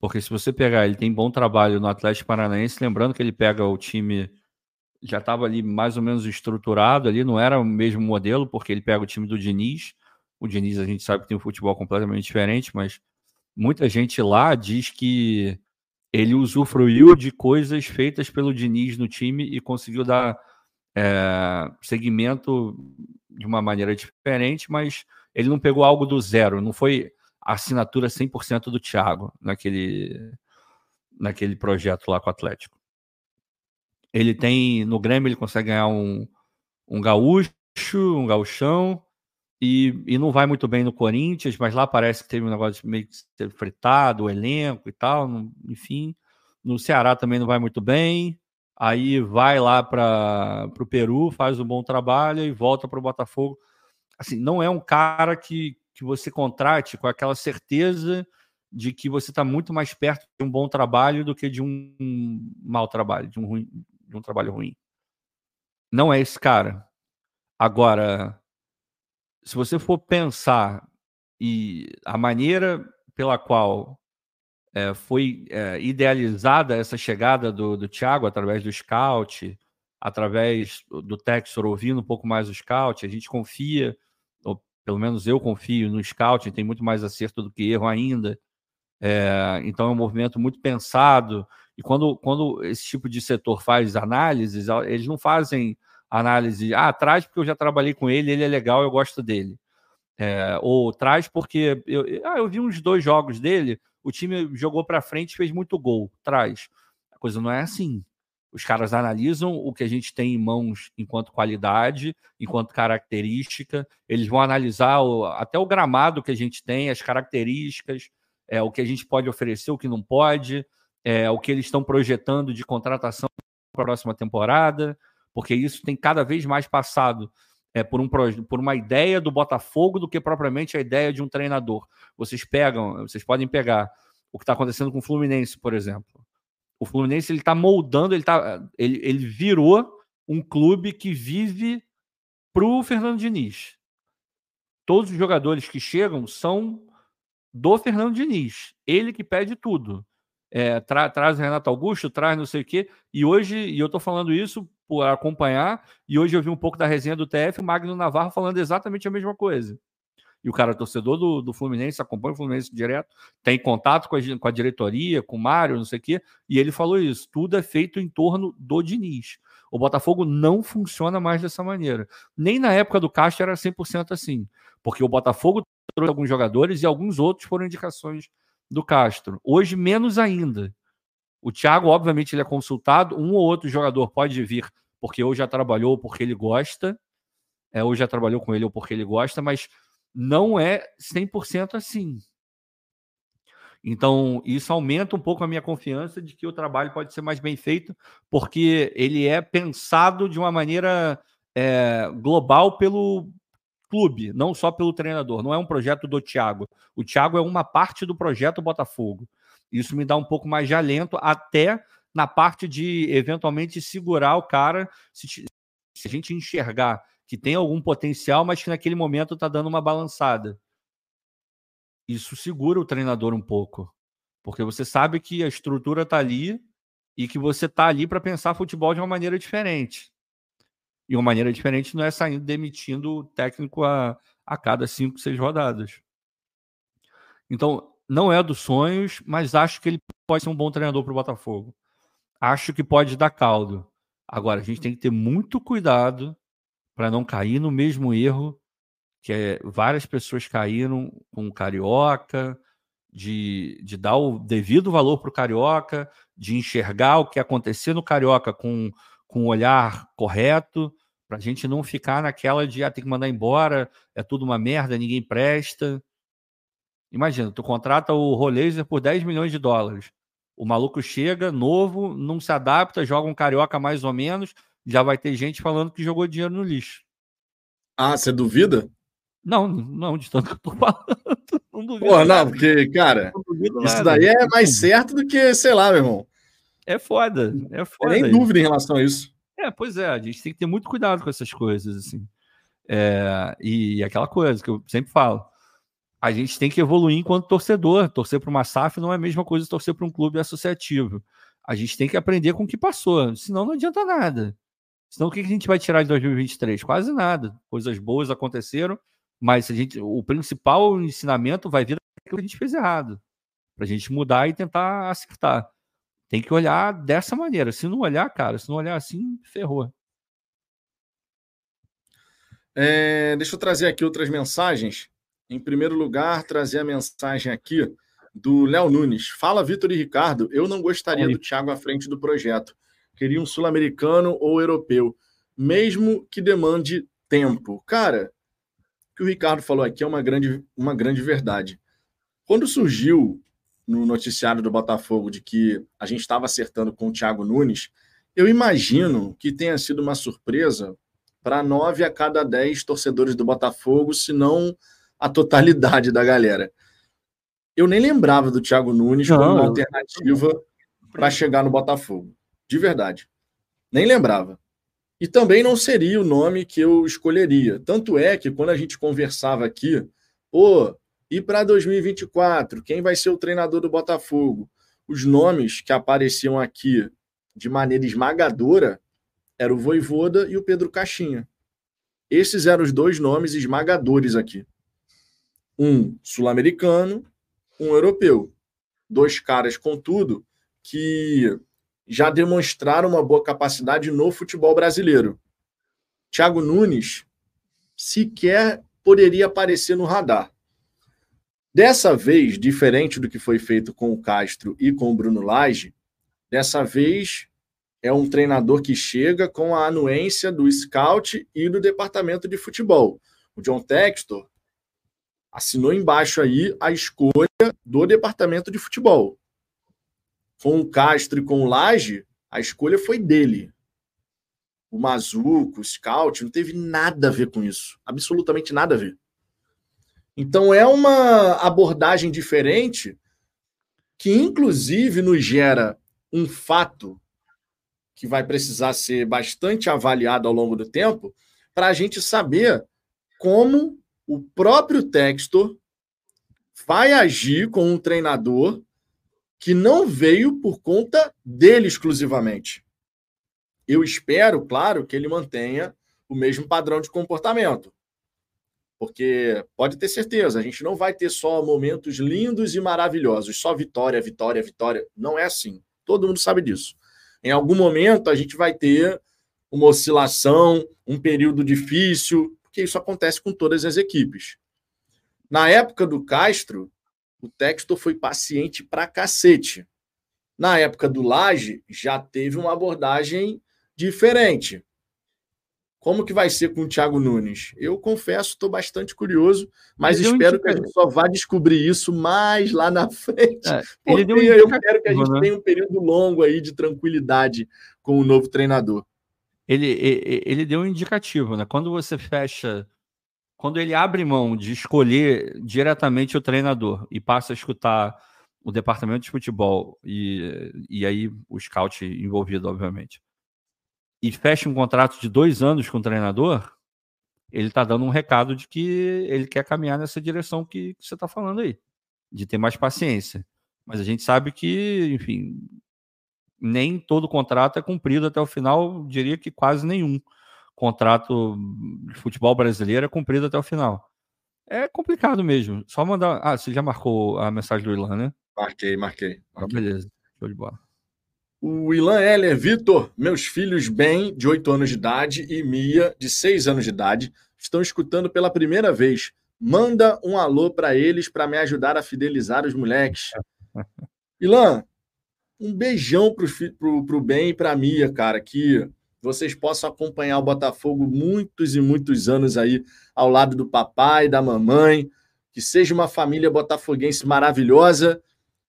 porque se você pegar, ele tem bom trabalho no Atlético Paranaense, lembrando que ele pega o time já estava ali mais ou menos estruturado ali, não era o mesmo modelo, porque ele pega o time do Diniz, o Diniz a gente sabe que tem um futebol completamente diferente, mas muita gente lá diz que ele usufruiu de coisas feitas pelo Diniz no time e conseguiu dar é, segmento de uma maneira diferente, mas ele não pegou algo do zero, não foi a assinatura 100% do Thiago naquele, naquele projeto lá com o Atlético. Ele tem, no Grêmio, ele consegue ganhar um, um gaúcho, um gauchão, e, e não vai muito bem no Corinthians, mas lá parece que teve um negócio meio que fritado, o elenco e tal, enfim. No Ceará também não vai muito bem. Aí vai lá para o Peru, faz um bom trabalho e volta para o Botafogo. Assim, não é um cara que, que você contrate com aquela certeza de que você está muito mais perto de um bom trabalho do que de um, um mau trabalho, de um, ruim, de um trabalho ruim. Não é esse cara. Agora, se você for pensar e a maneira pela qual é, foi é, idealizada essa chegada do, do Thiago através do scout, através do Texor ouvindo um pouco mais o scout, a gente confia, ou pelo menos eu confio no scout, tem muito mais acerto do que erro ainda. É, então é um movimento muito pensado. E quando, quando esse tipo de setor faz análises, eles não fazem análise, ah, traz porque eu já trabalhei com ele, ele é legal, eu gosto dele. É, ou traz porque eu, ah, eu vi uns dois jogos dele, o time jogou para frente, fez muito gol, traz. A coisa não é assim. Os caras analisam o que a gente tem em mãos enquanto qualidade, enquanto característica. Eles vão analisar o, até o gramado que a gente tem, as características, é, o que a gente pode oferecer, o que não pode, é, o que eles estão projetando de contratação para a próxima temporada porque isso tem cada vez mais passado é, por, um, por uma ideia do Botafogo do que propriamente a ideia de um treinador. Vocês pegam, vocês podem pegar o que está acontecendo com o Fluminense, por exemplo. O Fluminense ele está moldando, ele, tá, ele, ele virou um clube que vive para o Fernando Diniz. Todos os jogadores que chegam são do Fernando Diniz. Ele que pede tudo. É, tra traz Renato Augusto, traz não sei o quê. E hoje, e eu estou falando isso por acompanhar, e hoje eu vi um pouco da resenha do TF, o Magno Navarro falando exatamente a mesma coisa. E o cara, torcedor do, do Fluminense, acompanha o Fluminense direto, tem contato com a, com a diretoria, com o Mário, não sei o quê, e ele falou isso: tudo é feito em torno do Diniz. O Botafogo não funciona mais dessa maneira. Nem na época do Castro era 100% assim, porque o Botafogo trouxe alguns jogadores e alguns outros foram indicações do Castro. Hoje, menos ainda. O Thiago, obviamente, ele é consultado. Um ou outro jogador pode vir porque ou já trabalhou porque ele gosta, é, ou já trabalhou com ele ou porque ele gosta, mas não é 100% assim. Então, isso aumenta um pouco a minha confiança de que o trabalho pode ser mais bem feito, porque ele é pensado de uma maneira é, global pelo clube, não só pelo treinador. Não é um projeto do Thiago. O Thiago é uma parte do projeto Botafogo. Isso me dá um pouco mais de alento, até na parte de eventualmente segurar o cara, se, se a gente enxergar que tem algum potencial, mas que naquele momento está dando uma balançada. Isso segura o treinador um pouco, porque você sabe que a estrutura está ali e que você está ali para pensar futebol de uma maneira diferente. E uma maneira diferente não é saindo demitindo o técnico a, a cada cinco, seis rodadas. Então, não é dos sonhos, mas acho que ele pode ser um bom treinador para o Botafogo. Acho que pode dar caldo. Agora, a gente tem que ter muito cuidado para não cair no mesmo erro que é, várias pessoas caíram com o Carioca, de, de dar o devido valor para o Carioca, de enxergar o que acontecer no Carioca com, com o olhar correto, para a gente não ficar naquela de ah, tem que mandar embora, é tudo uma merda, ninguém presta. Imagina, tu contrata o Rolaser por 10 milhões de dólares. O maluco chega, novo, não se adapta, joga um carioca mais ou menos, já vai ter gente falando que jogou dinheiro no lixo. Ah, você duvida? Não, não, de tanto que eu tô falando. Não duvido. Porra, não, porque, cara, isso daí é mais certo do que, sei lá, meu irmão. É foda, é foda. nem dúvida em relação a isso. É, pois é, a gente tem que ter muito cuidado com essas coisas, assim. É, e aquela coisa que eu sempre falo a gente tem que evoluir enquanto torcedor. Torcer para uma SAF não é a mesma coisa que torcer para um clube associativo. A gente tem que aprender com o que passou, senão não adianta nada. Senão o que a gente vai tirar de 2023? Quase nada. Coisas boas aconteceram, mas a gente, o principal ensinamento vai vir que a gente fez errado. Para a gente mudar e tentar acertar. Tem que olhar dessa maneira. Se não olhar, cara, se não olhar assim, ferrou. É, deixa eu trazer aqui outras mensagens. Em primeiro lugar, trazer a mensagem aqui do Léo Nunes. Fala, Vitor e Ricardo. Eu não gostaria do Thiago à frente do projeto. Queria um sul-americano ou europeu, mesmo que demande tempo. Cara, o que o Ricardo falou aqui é uma grande, uma grande verdade. Quando surgiu no noticiário do Botafogo de que a gente estava acertando com o Thiago Nunes, eu imagino que tenha sido uma surpresa para nove a cada dez torcedores do Botafogo, se não a totalidade da galera. Eu nem lembrava do Thiago Nunes não. como uma alternativa para chegar no Botafogo. De verdade. Nem lembrava. E também não seria o nome que eu escolheria. Tanto é que quando a gente conversava aqui, pô, e para 2024, quem vai ser o treinador do Botafogo? Os nomes que apareciam aqui de maneira esmagadora eram o Voivoda e o Pedro Caixinha. Esses eram os dois nomes esmagadores aqui um sul-americano, um europeu. Dois caras, contudo, que já demonstraram uma boa capacidade no futebol brasileiro. Thiago Nunes sequer poderia aparecer no radar. Dessa vez, diferente do que foi feito com o Castro e com o Bruno Lage, dessa vez é um treinador que chega com a anuência do scout e do departamento de futebol. O John Textor assinou embaixo aí a escolha do departamento de futebol. Com o Castro e com o Laje, a escolha foi dele. O Mazuco, o Scout, não teve nada a ver com isso. Absolutamente nada a ver. Então é uma abordagem diferente que, inclusive, nos gera um fato que vai precisar ser bastante avaliado ao longo do tempo para a gente saber como o próprio Textor vai agir com um treinador que não veio por conta dele exclusivamente. Eu espero, claro, que ele mantenha o mesmo padrão de comportamento. Porque pode ter certeza, a gente não vai ter só momentos lindos e maravilhosos, só vitória, vitória, vitória. Não é assim. Todo mundo sabe disso. Em algum momento a gente vai ter uma oscilação, um período difícil, porque isso acontece com todas as equipes. Na época do Castro, o Textor foi paciente pra cacete. Na época do Laje, já teve uma abordagem diferente. Como que vai ser com o Thiago Nunes? Eu confesso, estou bastante curioso, mas ele espero que a gente só vá descobrir isso mais lá na frente. É, porque eu quero que a gente né? tenha um período longo aí de tranquilidade com o novo treinador ele, ele, deu um indicativo, né? Quando você fecha quando ele abre mão de escolher diretamente o treinador e passa a escutar o departamento de futebol e, e aí o scout envolvido, obviamente, e fecha um contrato de dois anos com o treinador, ele está dando um recado de que ele quer caminhar nessa direção que, que você está falando aí, de ter mais paciência. Mas a gente sabe que, enfim, nem todo contrato é cumprido até o final, diria que quase nenhum contrato de futebol brasileiro é cumprido até o final. É complicado mesmo. Só mandar. Ah, você já marcou a mensagem do Ilan, né? Marquei, marquei. Então, beleza, show de bola. O Ilan Heller, Vitor, meus filhos Ben, de 8 anos de idade, e Mia, de 6 anos de idade, estão escutando pela primeira vez. Manda um alô para eles para me ajudar a fidelizar os moleques. Ilan, um beijão pro, pro, pro Ben e pra Mia, cara, que vocês possam acompanhar o Botafogo muitos e muitos anos aí ao lado do papai, da mamãe, que seja uma família botafoguense maravilhosa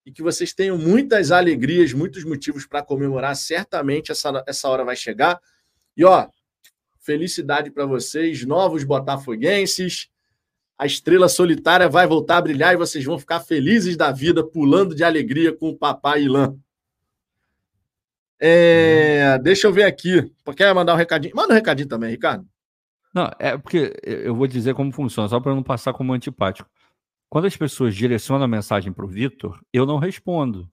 e que vocês tenham muitas alegrias, muitos motivos para comemorar. Certamente essa, essa hora vai chegar. E ó, felicidade para vocês, novos botafoguenses. A estrela solitária vai voltar a brilhar e vocês vão ficar felizes da vida, pulando de alegria com o papai Ilan. É, deixa eu ver aqui. Quer mandar um recadinho? Manda um recadinho também, Ricardo. Não, é porque eu vou dizer como funciona, só para não passar como antipático. Quando as pessoas direcionam a mensagem para o Vitor, eu não respondo.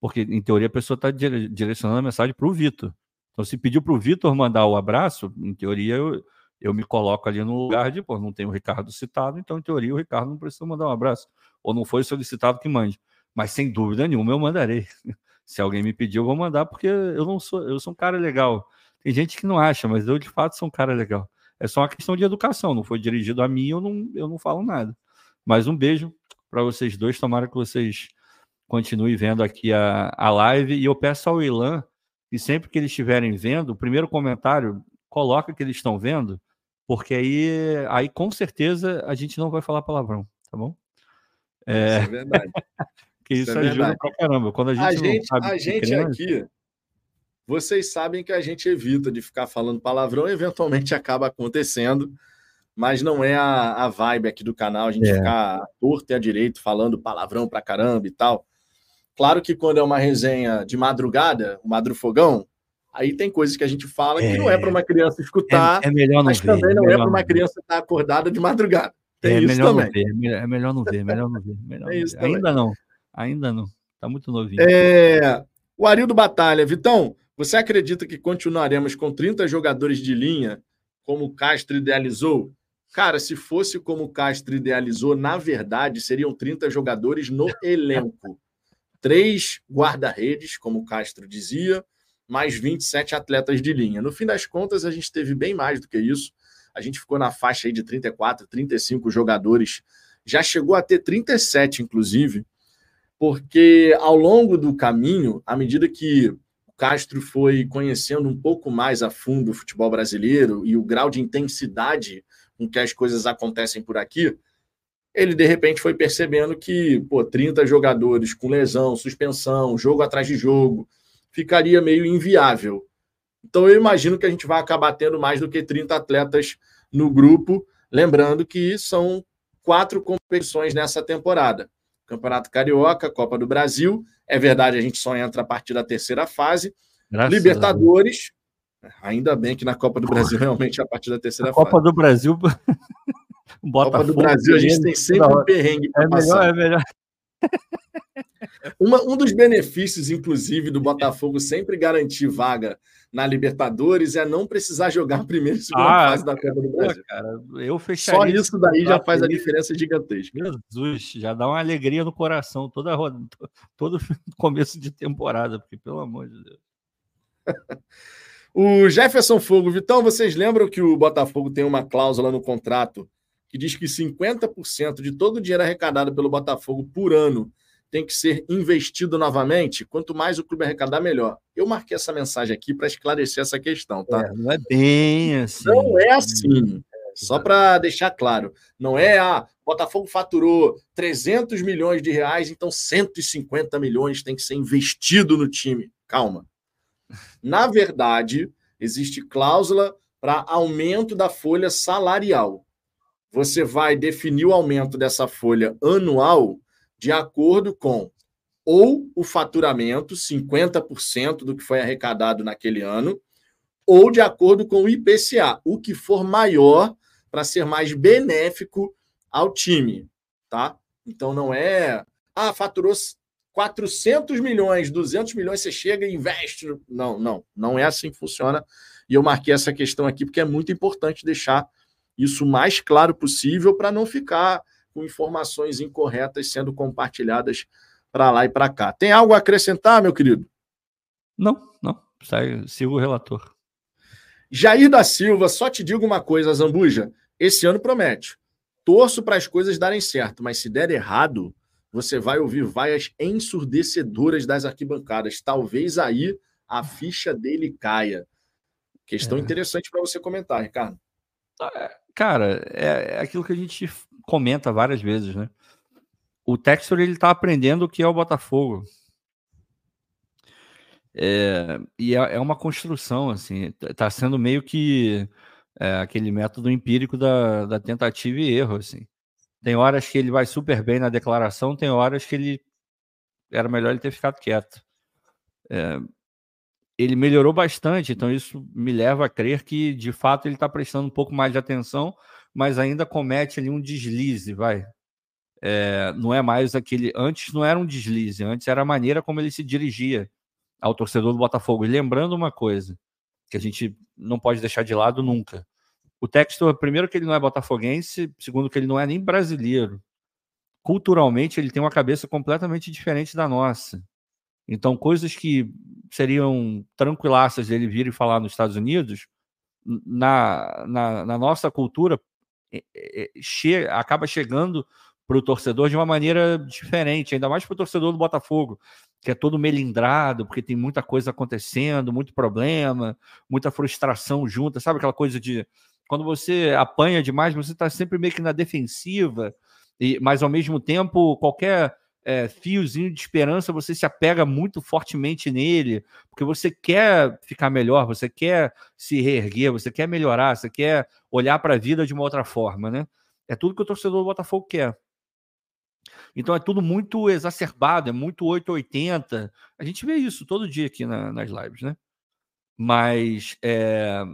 Porque, em teoria, a pessoa está direcionando a mensagem para o Vitor. Então, se pediu para o Vitor mandar o abraço, em teoria, eu, eu me coloco ali no lugar de, pô, não tem o Ricardo citado, então, em teoria, o Ricardo não precisa mandar um abraço. Ou não foi solicitado que mande. Mas, sem dúvida nenhuma, eu mandarei. Se alguém me pedir, eu vou mandar, porque eu não sou, eu sou um cara legal. Tem gente que não acha, mas eu, de fato, sou um cara legal. É só uma questão de educação. Não foi dirigido a mim, eu não, eu não falo nada. Mas um beijo para vocês dois. Tomara que vocês continuem vendo aqui a, a live. E eu peço ao Ilan que sempre que eles estiverem vendo, o primeiro comentário, coloca que eles estão vendo, porque aí, aí com certeza a gente não vai falar palavrão, tá bom? É, isso é verdade. que isso, isso é ajuda pra caramba. Quando a gente, a gente, a gente criança... aqui, vocês sabem que a gente evita de ficar falando palavrão, eventualmente acaba acontecendo mas não é a, a vibe aqui do canal, a gente é. ficar torto e a direito falando palavrão pra caramba e tal. Claro que quando é uma resenha de madrugada, o madrufogão, aí tem coisas que a gente fala é. que não é para uma criança escutar, é, é melhor não mas ver, também não é para uma criança estar acordada de madrugada. Tem é isso melhor também. Não ver, é melhor não ver, é melhor não ver. Melhor é isso Ainda não, ainda não. Tá muito novinho. É... O Arildo Batalha, Vitão, você acredita que continuaremos com 30 jogadores de linha, como o Castro idealizou? Cara, se fosse como o Castro idealizou, na verdade, seriam 30 jogadores no elenco. Três guarda-redes, como o Castro dizia, mais 27 atletas de linha. No fim das contas, a gente teve bem mais do que isso. A gente ficou na faixa aí de 34, 35 jogadores. Já chegou a ter 37, inclusive, porque ao longo do caminho, à medida que o Castro foi conhecendo um pouco mais a fundo o futebol brasileiro e o grau de intensidade com que as coisas acontecem por aqui, ele de repente foi percebendo que, pô, 30 jogadores com lesão, suspensão, jogo atrás de jogo, ficaria meio inviável. Então eu imagino que a gente vai acabar tendo mais do que 30 atletas no grupo, lembrando que são quatro competições nessa temporada. Campeonato Carioca, Copa do Brasil, é verdade, a gente só entra a partir da terceira fase. Graças Libertadores, Ainda bem que na Copa do Brasil, realmente, a partir da terceira a Copa fase. do Brasil. Copa do Brasil, a gente tem sempre um perrengue é passar. Melhor, é melhor. Uma, um dos benefícios, inclusive, do Botafogo sempre garantir vaga na Libertadores é não precisar jogar a primeira e segunda ah, fase da Copa do Brasil. Cara, eu fecharia Só isso daí já faz a diferença gigantesca. Jesus, já dá uma alegria no coração toda todo começo de temporada, porque pelo amor de Deus. O Jefferson Fogo, Vitão, vocês lembram que o Botafogo tem uma cláusula no contrato que diz que 50% de todo o dinheiro arrecadado pelo Botafogo por ano tem que ser investido novamente? Quanto mais o clube arrecadar, melhor. Eu marquei essa mensagem aqui para esclarecer essa questão, tá? É, não é bem assim. Não é assim. Só para deixar claro, não é a ah, Botafogo faturou 300 milhões de reais, então 150 milhões tem que ser investido no time. Calma. Na verdade, existe cláusula para aumento da folha salarial. Você vai definir o aumento dessa folha anual de acordo com ou o faturamento, 50% do que foi arrecadado naquele ano, ou de acordo com o IPCA, o que for maior para ser mais benéfico ao time, tá? Então não é, ah, faturou 400 milhões, 200 milhões, você chega e investe. Não, não, não é assim que funciona. E eu marquei essa questão aqui porque é muito importante deixar isso o mais claro possível para não ficar com informações incorretas sendo compartilhadas para lá e para cá. Tem algo a acrescentar, meu querido? Não, não. Sai, siga o relator. Jair da Silva, só te digo uma coisa, Zambuja. Esse ano promete. Torço para as coisas darem certo, mas se der errado, você vai ouvir vaias ensurdecedoras das arquibancadas. Talvez aí a ficha dele caia. Questão é. interessante para você comentar, Ricardo. É, cara, é, é aquilo que a gente comenta várias vezes, né? o Textor ele está aprendendo o que é o Botafogo. É, e é, é, uma construção, assim, está sendo meio que é, aquele método empírico da, da, tentativa e erro, assim. Tem horas que ele vai super bem na declaração, tem horas que ele era melhor ele ter ficado quieto. É, ele melhorou bastante, então isso me leva a crer que de fato ele está prestando um pouco mais de atenção, mas ainda comete ali um deslize, vai, é, não é mais aquele. Antes não era um deslize, antes era a maneira como ele se dirigia ao torcedor do Botafogo. E lembrando uma coisa que a gente não pode deixar de lado nunca. O Textor, primeiro, que ele não é botafoguense, segundo, que ele não é nem brasileiro. Culturalmente, ele tem uma cabeça completamente diferente da nossa. Então, coisas que seriam tranquilaças dele vir e falar nos Estados Unidos, na, na, na nossa cultura, che acaba chegando para o torcedor de uma maneira diferente, ainda mais para o torcedor do Botafogo, que é todo melindrado, porque tem muita coisa acontecendo, muito problema, muita frustração junta, sabe aquela coisa de quando você apanha demais, você está sempre meio que na defensiva, e, mas ao mesmo tempo, qualquer é, fiozinho de esperança, você se apega muito fortemente nele, porque você quer ficar melhor, você quer se reerguer, você quer melhorar, você quer olhar para a vida de uma outra forma, né? É tudo que o torcedor do Botafogo quer. Então é tudo muito exacerbado, é muito 880. A gente vê isso todo dia aqui na, nas lives, né? Mas é,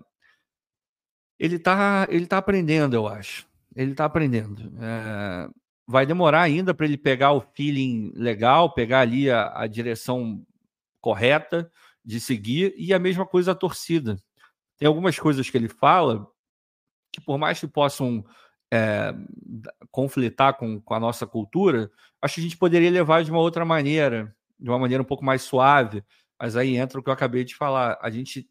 ele está ele tá aprendendo, eu acho. Ele está aprendendo. É, vai demorar ainda para ele pegar o feeling legal, pegar ali a, a direção correta de seguir, e a mesma coisa a torcida. Tem algumas coisas que ele fala que, por mais que possam é, conflitar com, com a nossa cultura, acho que a gente poderia levar de uma outra maneira, de uma maneira um pouco mais suave. Mas aí entra o que eu acabei de falar. A gente,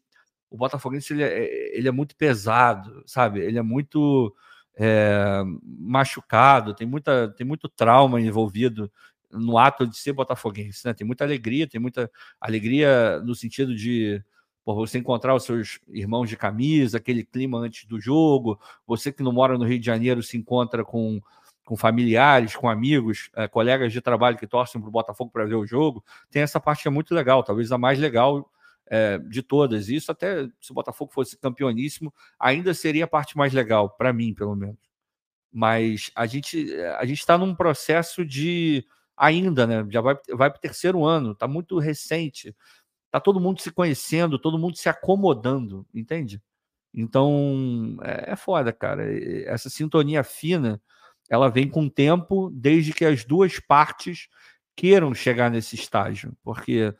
o Botafoguense, ele é, ele é muito pesado, sabe? Ele é muito é, machucado, tem, muita, tem muito trauma envolvido no ato de ser botafoguense, né? Tem muita alegria, tem muita alegria no sentido de você encontrar os seus irmãos de camisa, aquele clima antes do jogo, você que não mora no Rio de Janeiro se encontra com, com familiares, com amigos, é, colegas de trabalho que torcem para o Botafogo para ver o jogo, tem essa parte que é muito legal, talvez a mais legal é, de todas. Isso até se o Botafogo fosse campeoníssimo, ainda seria a parte mais legal, para mim, pelo menos. Mas a gente a gente está num processo de ainda, né? Já vai, vai para o terceiro ano, está muito recente tá todo mundo se conhecendo, todo mundo se acomodando, entende? Então, é, é foda, cara. Essa sintonia fina, ela vem com o tempo, desde que as duas partes queiram chegar nesse estágio, porque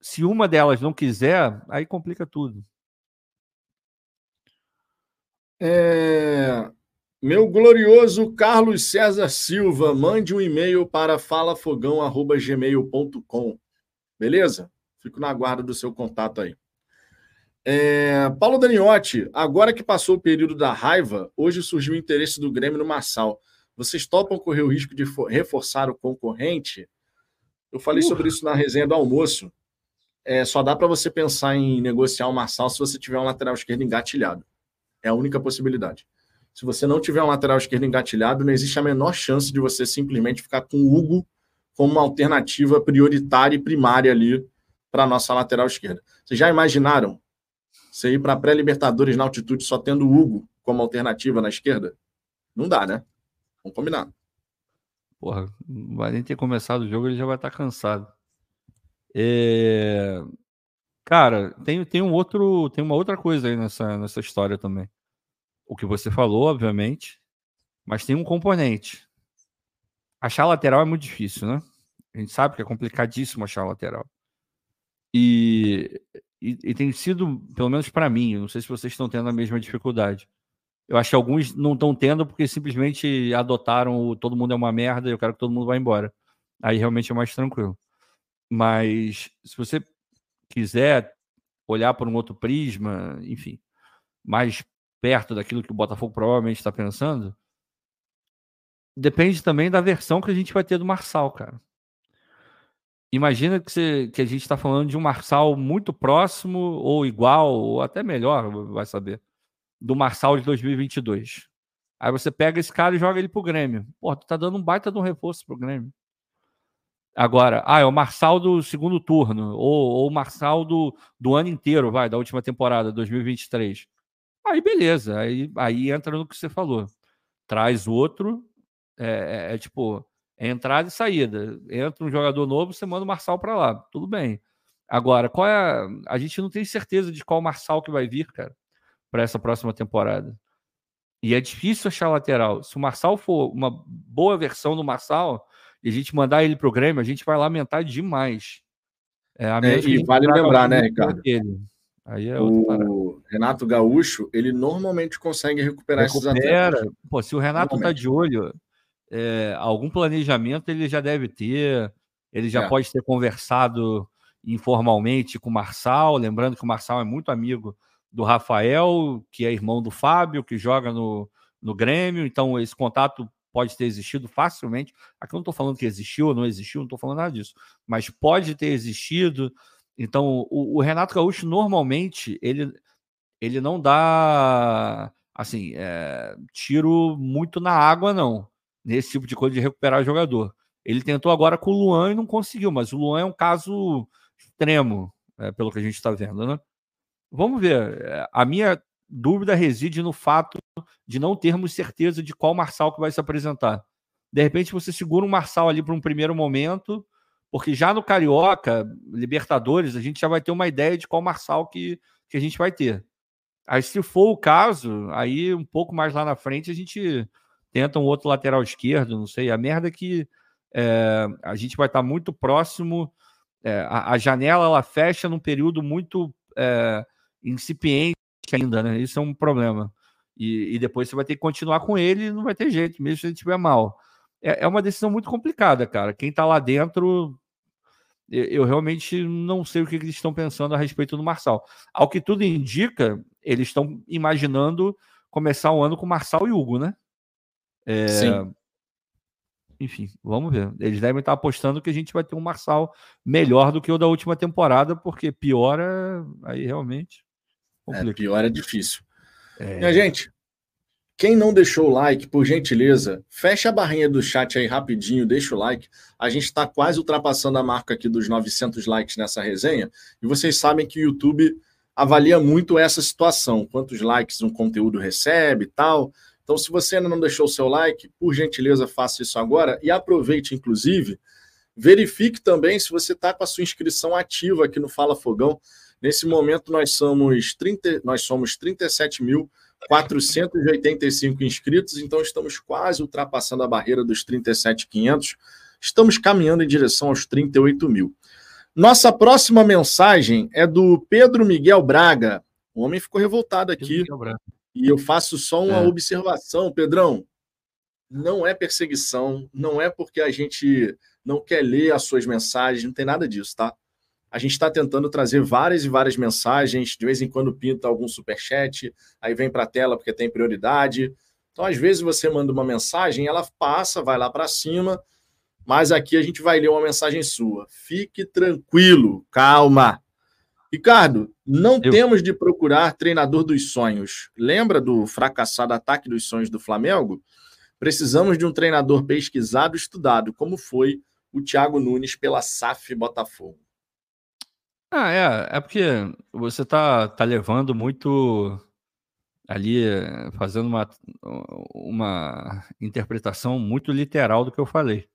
se uma delas não quiser, aí complica tudo. É... Meu glorioso Carlos César Silva, mande um e-mail para falafogão.gmail.com. Beleza? Fico na guarda do seu contato aí. É, Paulo Daniotti, agora que passou o período da raiva, hoje surgiu o interesse do Grêmio no Massal. Vocês topam correr o risco de reforçar o concorrente? Eu falei uh. sobre isso na resenha do almoço. É, só dá para você pensar em negociar o Massal se você tiver um lateral esquerdo engatilhado. É a única possibilidade. Se você não tiver um lateral esquerdo engatilhado, não existe a menor chance de você simplesmente ficar com o Hugo como uma alternativa prioritária e primária ali para a nossa lateral esquerda. Vocês já imaginaram você ir para a pré-Libertadores na altitude só tendo o Hugo como alternativa na esquerda? Não dá, né? Vamos combinar. Porra, não vai nem ter começado o jogo, ele já vai estar tá cansado. É... Cara, tem, tem um outro, tem uma outra coisa aí nessa, nessa história também. O que você falou, obviamente, mas tem um componente. Achar lateral é muito difícil, né? A gente sabe que é complicadíssimo achar lateral. E, e, e tem sido, pelo menos para mim, não sei se vocês estão tendo a mesma dificuldade. Eu acho que alguns não estão tendo porque simplesmente adotaram o todo mundo é uma merda e eu quero que todo mundo vá embora. Aí realmente é mais tranquilo. Mas se você quiser olhar por um outro prisma, enfim, mais perto daquilo que o Botafogo provavelmente está pensando, depende também da versão que a gente vai ter do Marçal, cara. Imagina que, você, que a gente está falando de um Marçal muito próximo, ou igual, ou até melhor, vai saber, do Marçal de 2022. Aí você pega esse cara e joga ele pro Grêmio. Pô, tu tá dando um baita de um reforço pro Grêmio. Agora, ah, é o Marçal do segundo turno, ou, ou o Marçal do, do ano inteiro, vai, da última temporada, 2023. Aí beleza, aí, aí entra no que você falou. Traz outro, é, é, é tipo, é entrada e saída. Entra um jogador novo, você manda o Marçal para lá. Tudo bem. Agora, qual é a... a gente não tem certeza de qual Marçal que vai vir, cara, para essa próxima temporada. E é difícil achar lateral. Se o Marçal for uma boa versão do Marçal e a gente mandar ele pro Grêmio, a gente vai lamentar demais. É, é, e vale lembrar, né, Ricardo? Aí é o Renato Gaúcho, ele normalmente consegue recuperar Recupera. esses atletas. Pô, se o Renato tá de olho, é, algum planejamento ele já deve ter, ele já é. pode ter conversado informalmente com o Marçal, lembrando que o Marçal é muito amigo do Rafael, que é irmão do Fábio, que joga no, no Grêmio, então esse contato pode ter existido facilmente. Aqui eu não estou falando que existiu ou não existiu, não estou falando nada disso, mas pode ter existido. Então, o, o, Renato Gaúcho normalmente ele, ele não dá assim é, tiro muito na água, não nesse tipo de coisa de recuperar jogador. Ele tentou agora com o Luan e não conseguiu, mas o Luan é um caso extremo, é, pelo que a gente está vendo, né? Vamos ver. É, a minha dúvida reside no fato de não termos certeza de qual Marçal que vai se apresentar. De repente você segura um Marçal ali para um primeiro momento, porque já no Carioca, Libertadores, a gente já vai ter uma ideia de qual Marçal que, que a gente vai ter. Aí, se for o caso, aí um pouco mais lá na frente a gente tenta um outro lateral esquerdo, não sei. A merda é que é, a gente vai estar muito próximo. É, a, a, janela ela fecha num período muito é, incipiente ainda, né? Isso é um problema. E, e, depois você vai ter que continuar com ele, não vai ter jeito, mesmo se ele estiver mal. É, é uma decisão muito complicada, cara. Quem está lá dentro, eu, eu, realmente não sei o que eles estão pensando a respeito do Marçal. Ao que tudo indica, eles estão imaginando começar o ano com Marçal e Hugo, né? É... Sim. Enfim, vamos ver. Eles devem estar apostando que a gente vai ter um Marçal melhor do que o da última temporada, porque pior é. Aí realmente. É, pior é difícil. É... Minha gente, quem não deixou o like, por gentileza, fecha a barrinha do chat aí rapidinho, deixa o like. A gente está quase ultrapassando a marca aqui dos 900 likes nessa resenha. E vocês sabem que o YouTube avalia muito essa situação, quantos likes um conteúdo recebe e tal. Então, se você ainda não deixou o seu like, por gentileza, faça isso agora e aproveite, inclusive, verifique também se você está com a sua inscrição ativa aqui no Fala Fogão. Nesse momento, nós somos, 30, nós somos 37.485 inscritos, então estamos quase ultrapassando a barreira dos 37.500. Estamos caminhando em direção aos 38 mil. Nossa próxima mensagem é do Pedro Miguel Braga. O homem ficou revoltado aqui. E eu faço só uma é. observação, Pedrão. Não é perseguição, não é porque a gente não quer ler as suas mensagens, não tem nada disso, tá? A gente está tentando trazer várias e várias mensagens, de vez em quando pinta algum superchat, aí vem para a tela porque tem prioridade. Então, às vezes, você manda uma mensagem, ela passa, vai lá para cima, mas aqui a gente vai ler uma mensagem sua. Fique tranquilo, calma. Ricardo, não Eu... temos de procurar treinador dos sonhos. Lembra do fracassado ataque dos sonhos do Flamengo? Precisamos de um treinador pesquisado, estudado, como foi o Thiago Nunes pela SAF Botafogo. Ah, é, é porque você tá, tá levando muito ali fazendo uma, uma interpretação muito literal do que eu falei.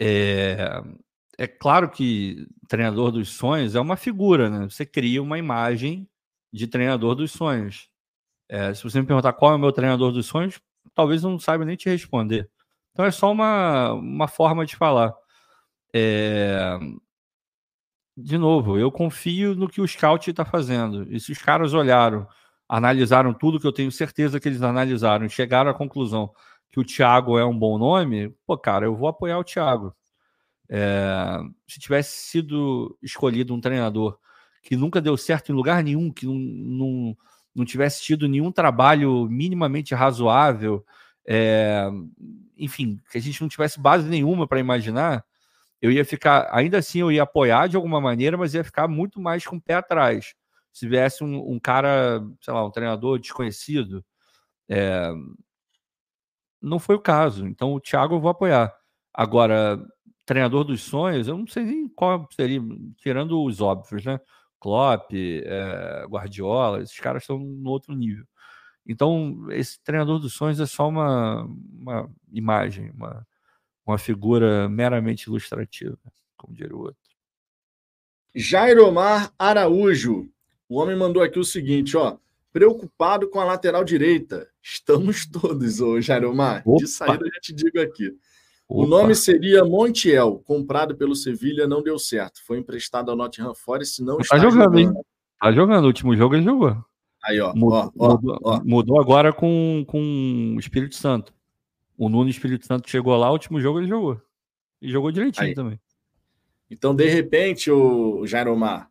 É, é claro que treinador dos sonhos é uma figura, né? Você cria uma imagem de treinador dos sonhos. É, se você me perguntar qual é o meu treinador dos sonhos, talvez não saiba nem te responder. Então é só uma, uma forma de falar. É... De novo, eu confio no que o scout está fazendo. E se os caras olharam, analisaram tudo que eu tenho certeza que eles analisaram, chegaram à conclusão que o Thiago é um bom nome, pô, cara, eu vou apoiar o Thiago. É... Se tivesse sido escolhido um treinador que nunca deu certo em lugar nenhum, que não, não, não tivesse tido nenhum trabalho minimamente razoável, é, enfim, que a gente não tivesse base nenhuma para imaginar, eu ia ficar, ainda assim, eu ia apoiar de alguma maneira, mas ia ficar muito mais com o pé atrás. Se viesse um, um cara, sei lá, um treinador desconhecido, é, não foi o caso. Então, o Thiago eu vou apoiar. Agora, treinador dos sonhos, eu não sei nem qual seria, tirando os óbvios, né? Klopp, é, Guardiola, esses caras estão no outro nível. Então, esse treinador dos sonhos é só uma, uma imagem, uma, uma figura meramente ilustrativa, como diria o outro. Jairomar Araújo. O homem mandou aqui o seguinte, ó. Preocupado com a lateral direita. Estamos todos, ô Jairomar. Opa. De saída já te digo aqui. Opa. O nome seria Montiel, comprado pelo Sevilha, não deu certo. Foi emprestado ao Nottingham Forest, não tá está jogando. jogando. Hein? Tá jogando, o último jogo ele jogou. Aí, ó, mudou, ó, ó. mudou agora com, com o Espírito Santo. O Nuno Espírito Santo chegou lá, o último jogo ele jogou. E jogou direitinho Aí. também. Então, de repente, o Jairomar,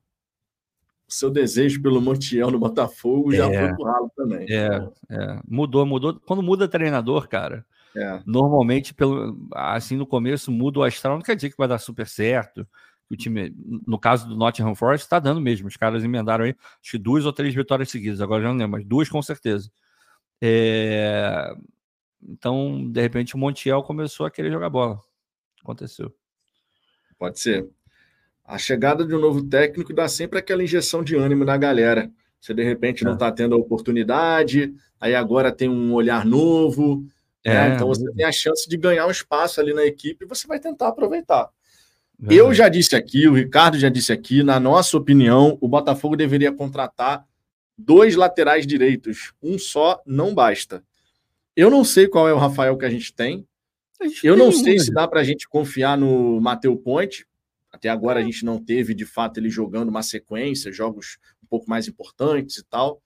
o seu desejo pelo Montiel no Botafogo é, já foi pro ralo também. É, é, mudou, mudou. Quando muda treinador, cara, é. normalmente, pelo, assim, no começo muda o astral, não quer dizer que vai dar super certo o time, no caso do Nottingham Forest, está dando mesmo. Os caras emendaram aí, acho que duas ou três vitórias seguidas, agora já não lembro, mas duas com certeza. É... Então, de repente, o Montiel começou a querer jogar bola. Aconteceu. Pode ser. A chegada de um novo técnico dá sempre aquela injeção de ânimo na galera. Você de repente não está é. tendo a oportunidade, aí agora tem um olhar novo. Né? É, né? Então você tem a chance de ganhar um espaço ali na equipe e você vai tentar aproveitar. Eu já disse aqui, o Ricardo já disse aqui, na nossa opinião, o Botafogo deveria contratar dois laterais direitos. Um só não basta. Eu não sei qual é o Rafael que a gente tem. A gente eu tem não sei se dá para a gente confiar no Mateu Ponte. Até agora a gente não teve, de fato, ele jogando uma sequência, jogos um pouco mais importantes e tal.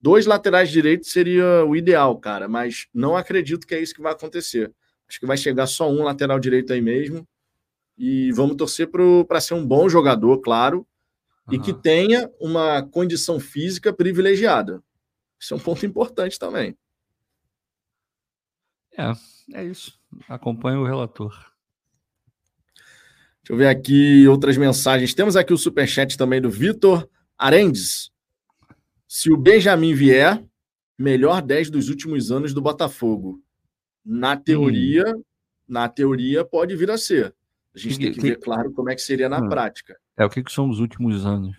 Dois laterais direitos seria o ideal, cara, mas não acredito que é isso que vai acontecer. Acho que vai chegar só um lateral direito aí mesmo e vamos torcer para ser um bom jogador, claro, uhum. e que tenha uma condição física privilegiada. Isso é um ponto importante também. É, é isso. Acompanhe o relator. Deixa eu ver aqui outras mensagens. Temos aqui o superchat também do Vitor Arendes. Se o Benjamin vier, melhor 10 dos últimos anos do Botafogo. Na teoria, hum. na teoria pode vir a ser. A gente que, tem que, que, ver, claro, como é que seria na hum. prática. É, o que, que são os últimos anos?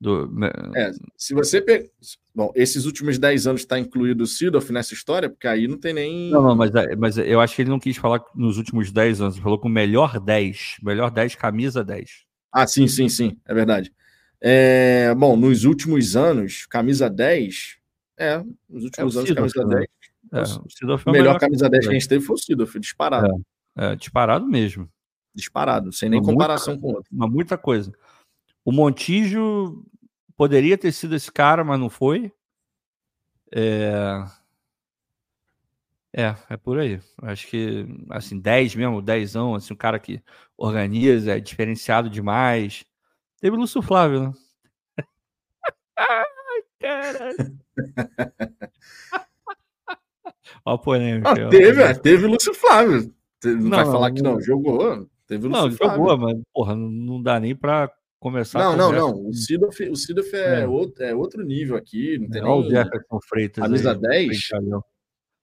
Do... É, se você. Pe... Bom, esses últimos 10 anos está incluído o Sidoff nessa história, porque aí não tem nem. Não, não, mas, é, mas eu acho que ele não quis falar nos últimos 10 anos, ele falou com melhor 10. Melhor 10, camisa 10. Ah, sim, sim, sim, é verdade. É, bom, nos últimos anos, camisa 10. É, nos últimos é anos, Sidoff, camisa né? 10. É, o, Sidoff é melhor, melhor camisa 10 que a gente teve foi o Sidoff, disparado. É. É, disparado mesmo. Disparado, sem nem comparação muita, com outro. Mas muita coisa. O Montijo poderia ter sido esse cara, mas não foi. É... É, é por aí. Acho que, assim, 10 mesmo, 10 assim, um cara que organiza, é diferenciado demais. Teve o Lúcio Flávio, né? Ai, caralho. Olha a polêmica. Ah, teve, teve o Lúcio Flávio. Não, não vai falar que não, jogou. Teve o não, jogou, mas porra, não dá nem para começar Não, não, não. O Sidoff, o Sidoff é, é. Outro, é outro nível aqui. Não tem é, nem... o Jefferson Freitas. Camisa aí, 10.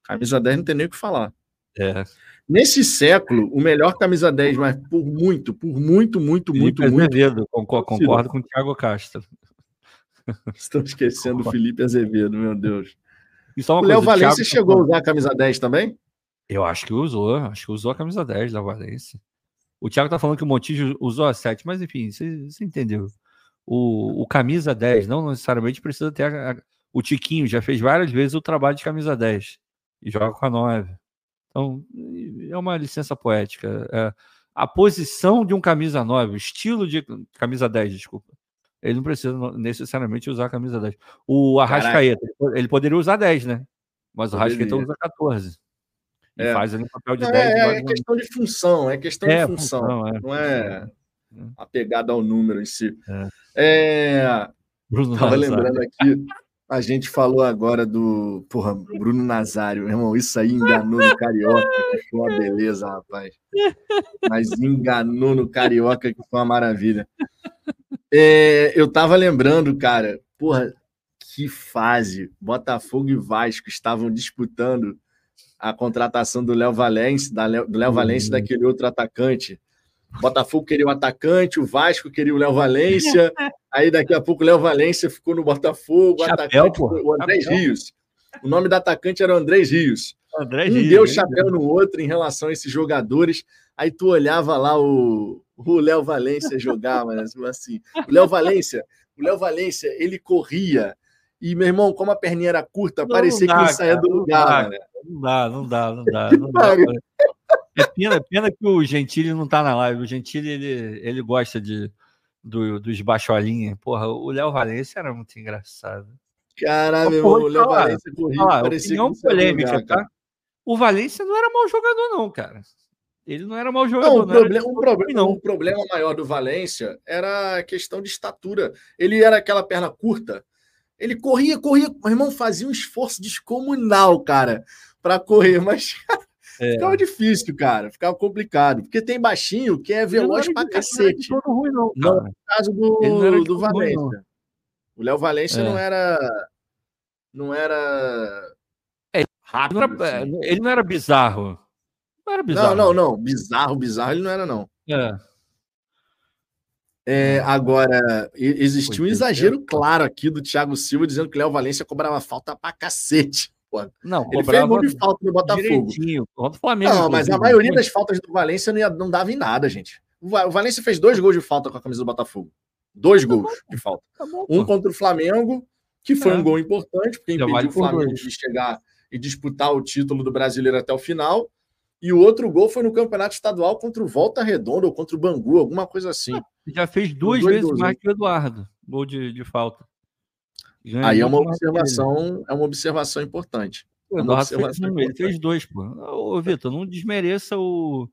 Camisa 10 não tem nem o que falar. É. Nesse século, o melhor camisa 10, mas por muito, por muito, muito, muito, muito. Azevedo, concordo, concordo com o Thiago Castro. Estou esquecendo o Felipe Azevedo, meu Deus. O Léo Valência tá chegou a usar a camisa 10 também? Eu acho que usou, acho que usou a camisa 10 da Valência. O Thiago tá falando que o Montijo usou a 7, mas enfim, você, entendeu. O, o, camisa 10 não necessariamente precisa ter. A, a, o Tiquinho já fez várias vezes o trabalho de camisa 10 e joga com a 9. Então, é uma licença poética. É, a posição de um camisa 9, o estilo de camisa 10, desculpa. Ele não precisa necessariamente usar a camisa 10. O Arrascaeta, Caraca. ele poderia usar 10, né? Mas o Arrascaeta usa 14. E é. faz ali um papel de não, 10. É, é questão de função, é questão é, de função. função é. Não é, é apegado ao número em si. É. é Bruno Tava lembrando aqui, a gente falou agora do porra, Bruno Nazário, meu irmão. Isso aí enganou no Carioca, que foi uma beleza, rapaz. Mas enganou no Carioca, que foi uma maravilha. É, eu tava lembrando, cara, porra, que fase. Botafogo e Vasco estavam disputando a contratação do Léo Valência, da Léo, do Léo Valência, uhum. daquele outro atacante. Botafogo queria o atacante, o Vasco queria o Léo Valência. aí daqui a pouco o Léo Valência ficou no Botafogo, chapéu, atacante, o Andrés chapéu. Rios. O nome do atacante era o Andrés Rios. Andrés um Rios, deu chapéu no outro em relação a esses jogadores. Aí tu olhava lá o Léo Valência jogar, mas assim, o Léo Valência, o Léo Valência, ele corria e meu irmão, como a perninha era curta, não, parecia não dá, que ele saía do lugar, dá, não dá, não dá, não dá. Não dá é pena, pena que o Gentili não tá na live. O Gentili, ele, ele gosta de, do, dos baixolinhas. Porra, o Léo Valência era muito engraçado. Caralho, meu irmão, o Léo Valência corria, ah, parecia opinião polêmica, tá? O Valência não era mau jogador, não, cara. Ele não era mau jogador. Não, o, problema, um, problema, não. um problema maior do Valência era a questão de estatura. Ele era aquela perna curta. Ele corria, corria. Meu irmão fazia um esforço descomunal, cara, para correr, mas é. Ficava difícil, cara. Ficava complicado. Porque tem baixinho que é veloz pra cacete. Não, ruim, não, não no caso do, do Valência. Ruim, o Léo Valência é. não era. Não era. É, rápido. Não era, assim. Ele não era bizarro. Não era bizarro. Não, não, não. Bizarro, bizarro ele não era, não. É. É, agora, existiu um exagero claro aqui do Thiago Silva dizendo que o Léo Valência cobrava falta pra cacete. Não, ele fez gol de falta no Botafogo. Contra o Flamengo. Não, mas a maioria das faltas do Valência não, ia, não dava em nada, gente. O Valência fez dois gols de falta com a camisa do Botafogo. Dois tá gols bom, de falta. Tá bom, um contra o Flamengo, que foi é. um gol importante, porque impediu vale o Flamengo de chegar e disputar o título do brasileiro até o final. E o outro gol foi no campeonato estadual contra o Volta Redonda ou contra o Bangu, alguma coisa assim. Ah, já fez duas vezes gols, mais que o Eduardo, gol de, de falta. Aí é uma observação, é uma observação importante. É observação fez, importante. ele fez dois, pô. Ô, Vitor, não desmereça o,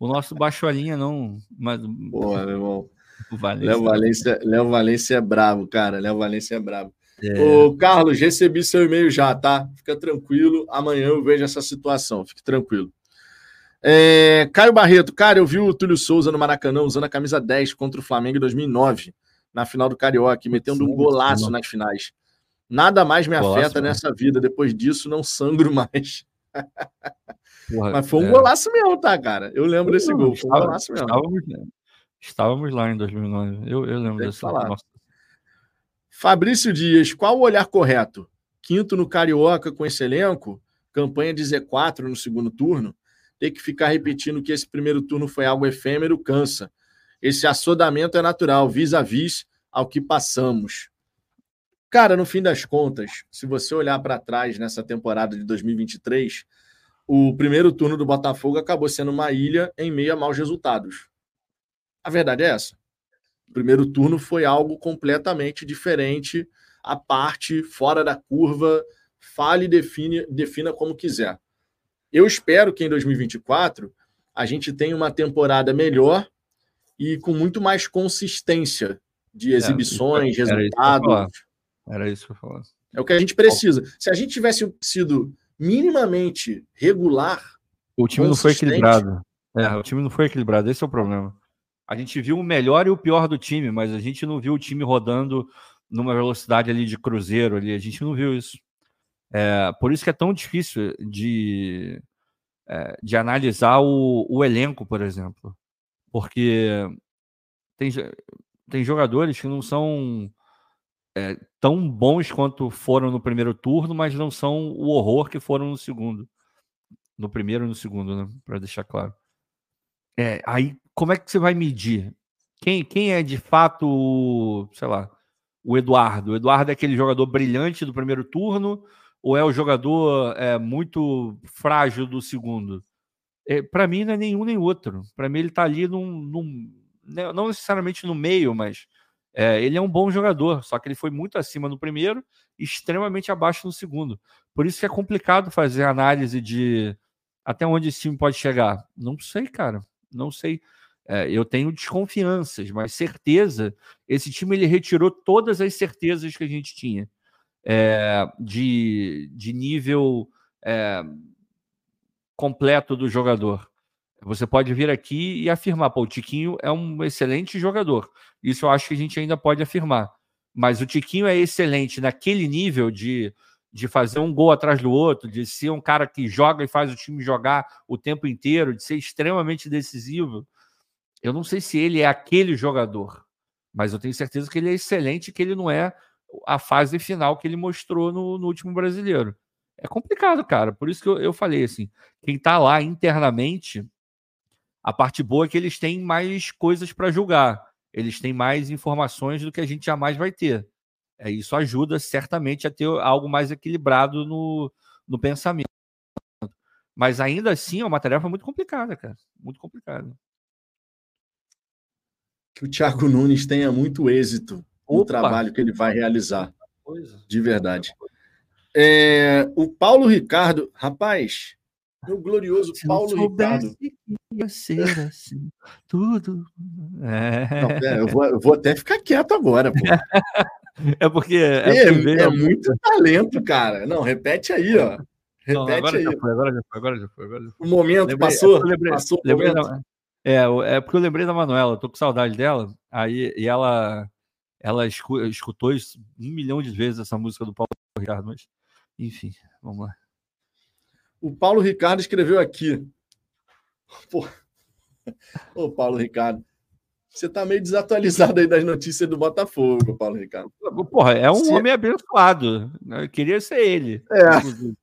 o nosso baixolinha, não. Mas, Porra, meu irmão. Valência. Léo, Valência, Léo Valência é bravo, cara. Léo Valência é bravo. É. Ô, Carlos, recebi seu e-mail já, tá? Fica tranquilo. Amanhã eu vejo essa situação. Fique tranquilo. É, Caio Barreto, cara, eu vi o Túlio Souza no Maracanã usando a camisa 10 contra o Flamengo em 2009 na final do Carioca, metendo sim, um golaço nas finais. Nada mais me golaço, afeta nessa vida. Depois disso, não sangro mais. Porra, Mas foi um é. golaço mesmo, tá, cara? Eu lembro desse não, gol. Foi um golaço mesmo. Estávamos, estávamos lá em 2009. Eu, eu lembro desse falar. Fabrício Dias, qual o olhar correto? Quinto no Carioca com esse elenco? Campanha de Z4 no segundo turno? Ter que ficar repetindo que esse primeiro turno foi algo efêmero cansa. Esse assodamento é natural, vis-a-vis ao que passamos. Cara, no fim das contas, se você olhar para trás nessa temporada de 2023, o primeiro turno do Botafogo acabou sendo uma ilha em meio a maus resultados. A verdade é essa. O primeiro turno foi algo completamente diferente, a parte, fora da curva, fale e defina como quiser. Eu espero que em 2024 a gente tenha uma temporada melhor e com muito mais consistência de é, exibições, é, resultados. Era isso que eu falava. É o que a gente precisa. Se a gente tivesse sido minimamente regular. O time não foi equilibrado. É, o time não foi equilibrado, esse é o problema. A gente viu o melhor e o pior do time, mas a gente não viu o time rodando numa velocidade ali de cruzeiro ali. A gente não viu isso. É, por isso que é tão difícil de, é, de analisar o, o elenco, por exemplo porque tem, tem jogadores que não são é, tão bons quanto foram no primeiro turno, mas não são o horror que foram no segundo. No primeiro e no segundo, né? Para deixar claro. É, aí, como é que você vai medir? Quem, quem é de fato, sei lá, o Eduardo? O Eduardo é aquele jogador brilhante do primeiro turno ou é o jogador é, muito frágil do segundo? É, Para mim, não é nenhum nem outro. Para mim, ele está ali num, num, né, não necessariamente no meio, mas é, ele é um bom jogador, só que ele foi muito acima no primeiro extremamente abaixo no segundo. Por isso que é complicado fazer análise de até onde esse time pode chegar. Não sei, cara. Não sei. É, eu tenho desconfianças, mas certeza, esse time ele retirou todas as certezas que a gente tinha é, de, de nível é, completo do jogador. Você pode vir aqui e afirmar, pô, o Tiquinho é um excelente jogador. Isso eu acho que a gente ainda pode afirmar. Mas o Tiquinho é excelente naquele nível de, de fazer um gol atrás do outro, de ser um cara que joga e faz o time jogar o tempo inteiro, de ser extremamente decisivo. Eu não sei se ele é aquele jogador, mas eu tenho certeza que ele é excelente, que ele não é a fase final que ele mostrou no, no último brasileiro. É complicado, cara. Por isso que eu, eu falei assim: quem tá lá internamente, a parte boa é que eles têm mais coisas para julgar. Eles têm mais informações do que a gente jamais vai ter. É, isso ajuda certamente a ter algo mais equilibrado no, no pensamento. Mas ainda assim é uma tarefa muito complicada, cara. Muito complicada que o Thiago Nunes tenha muito êxito no Opa. trabalho que ele vai realizar. De verdade. É, o Paulo Ricardo, rapaz, meu glorioso Se Paulo Ricardo. ia ser assim, tudo. É. Não, pera, eu, vou, eu, vou, até ficar quieto agora, pô. É porque. É, é, é muito talento, cara. Não, repete aí, ó. Repete Não, agora aí. Já foi, agora já foi, agora já foi. Agora já foi. O momento lembrei, passou. Lembrei, passou lembrei, momento. É, é porque eu lembrei da Manuela, tô com saudade dela. Aí e ela ela escutou isso um milhão de vezes essa música do Paulo Ricardo, mas enfim, vamos lá. O Paulo Ricardo escreveu aqui. Pô. Ô, Paulo Ricardo, você tá meio desatualizado aí das notícias do Botafogo, Paulo Ricardo. Porra, é um Se... homem abençoado. Eu queria ser ele. É.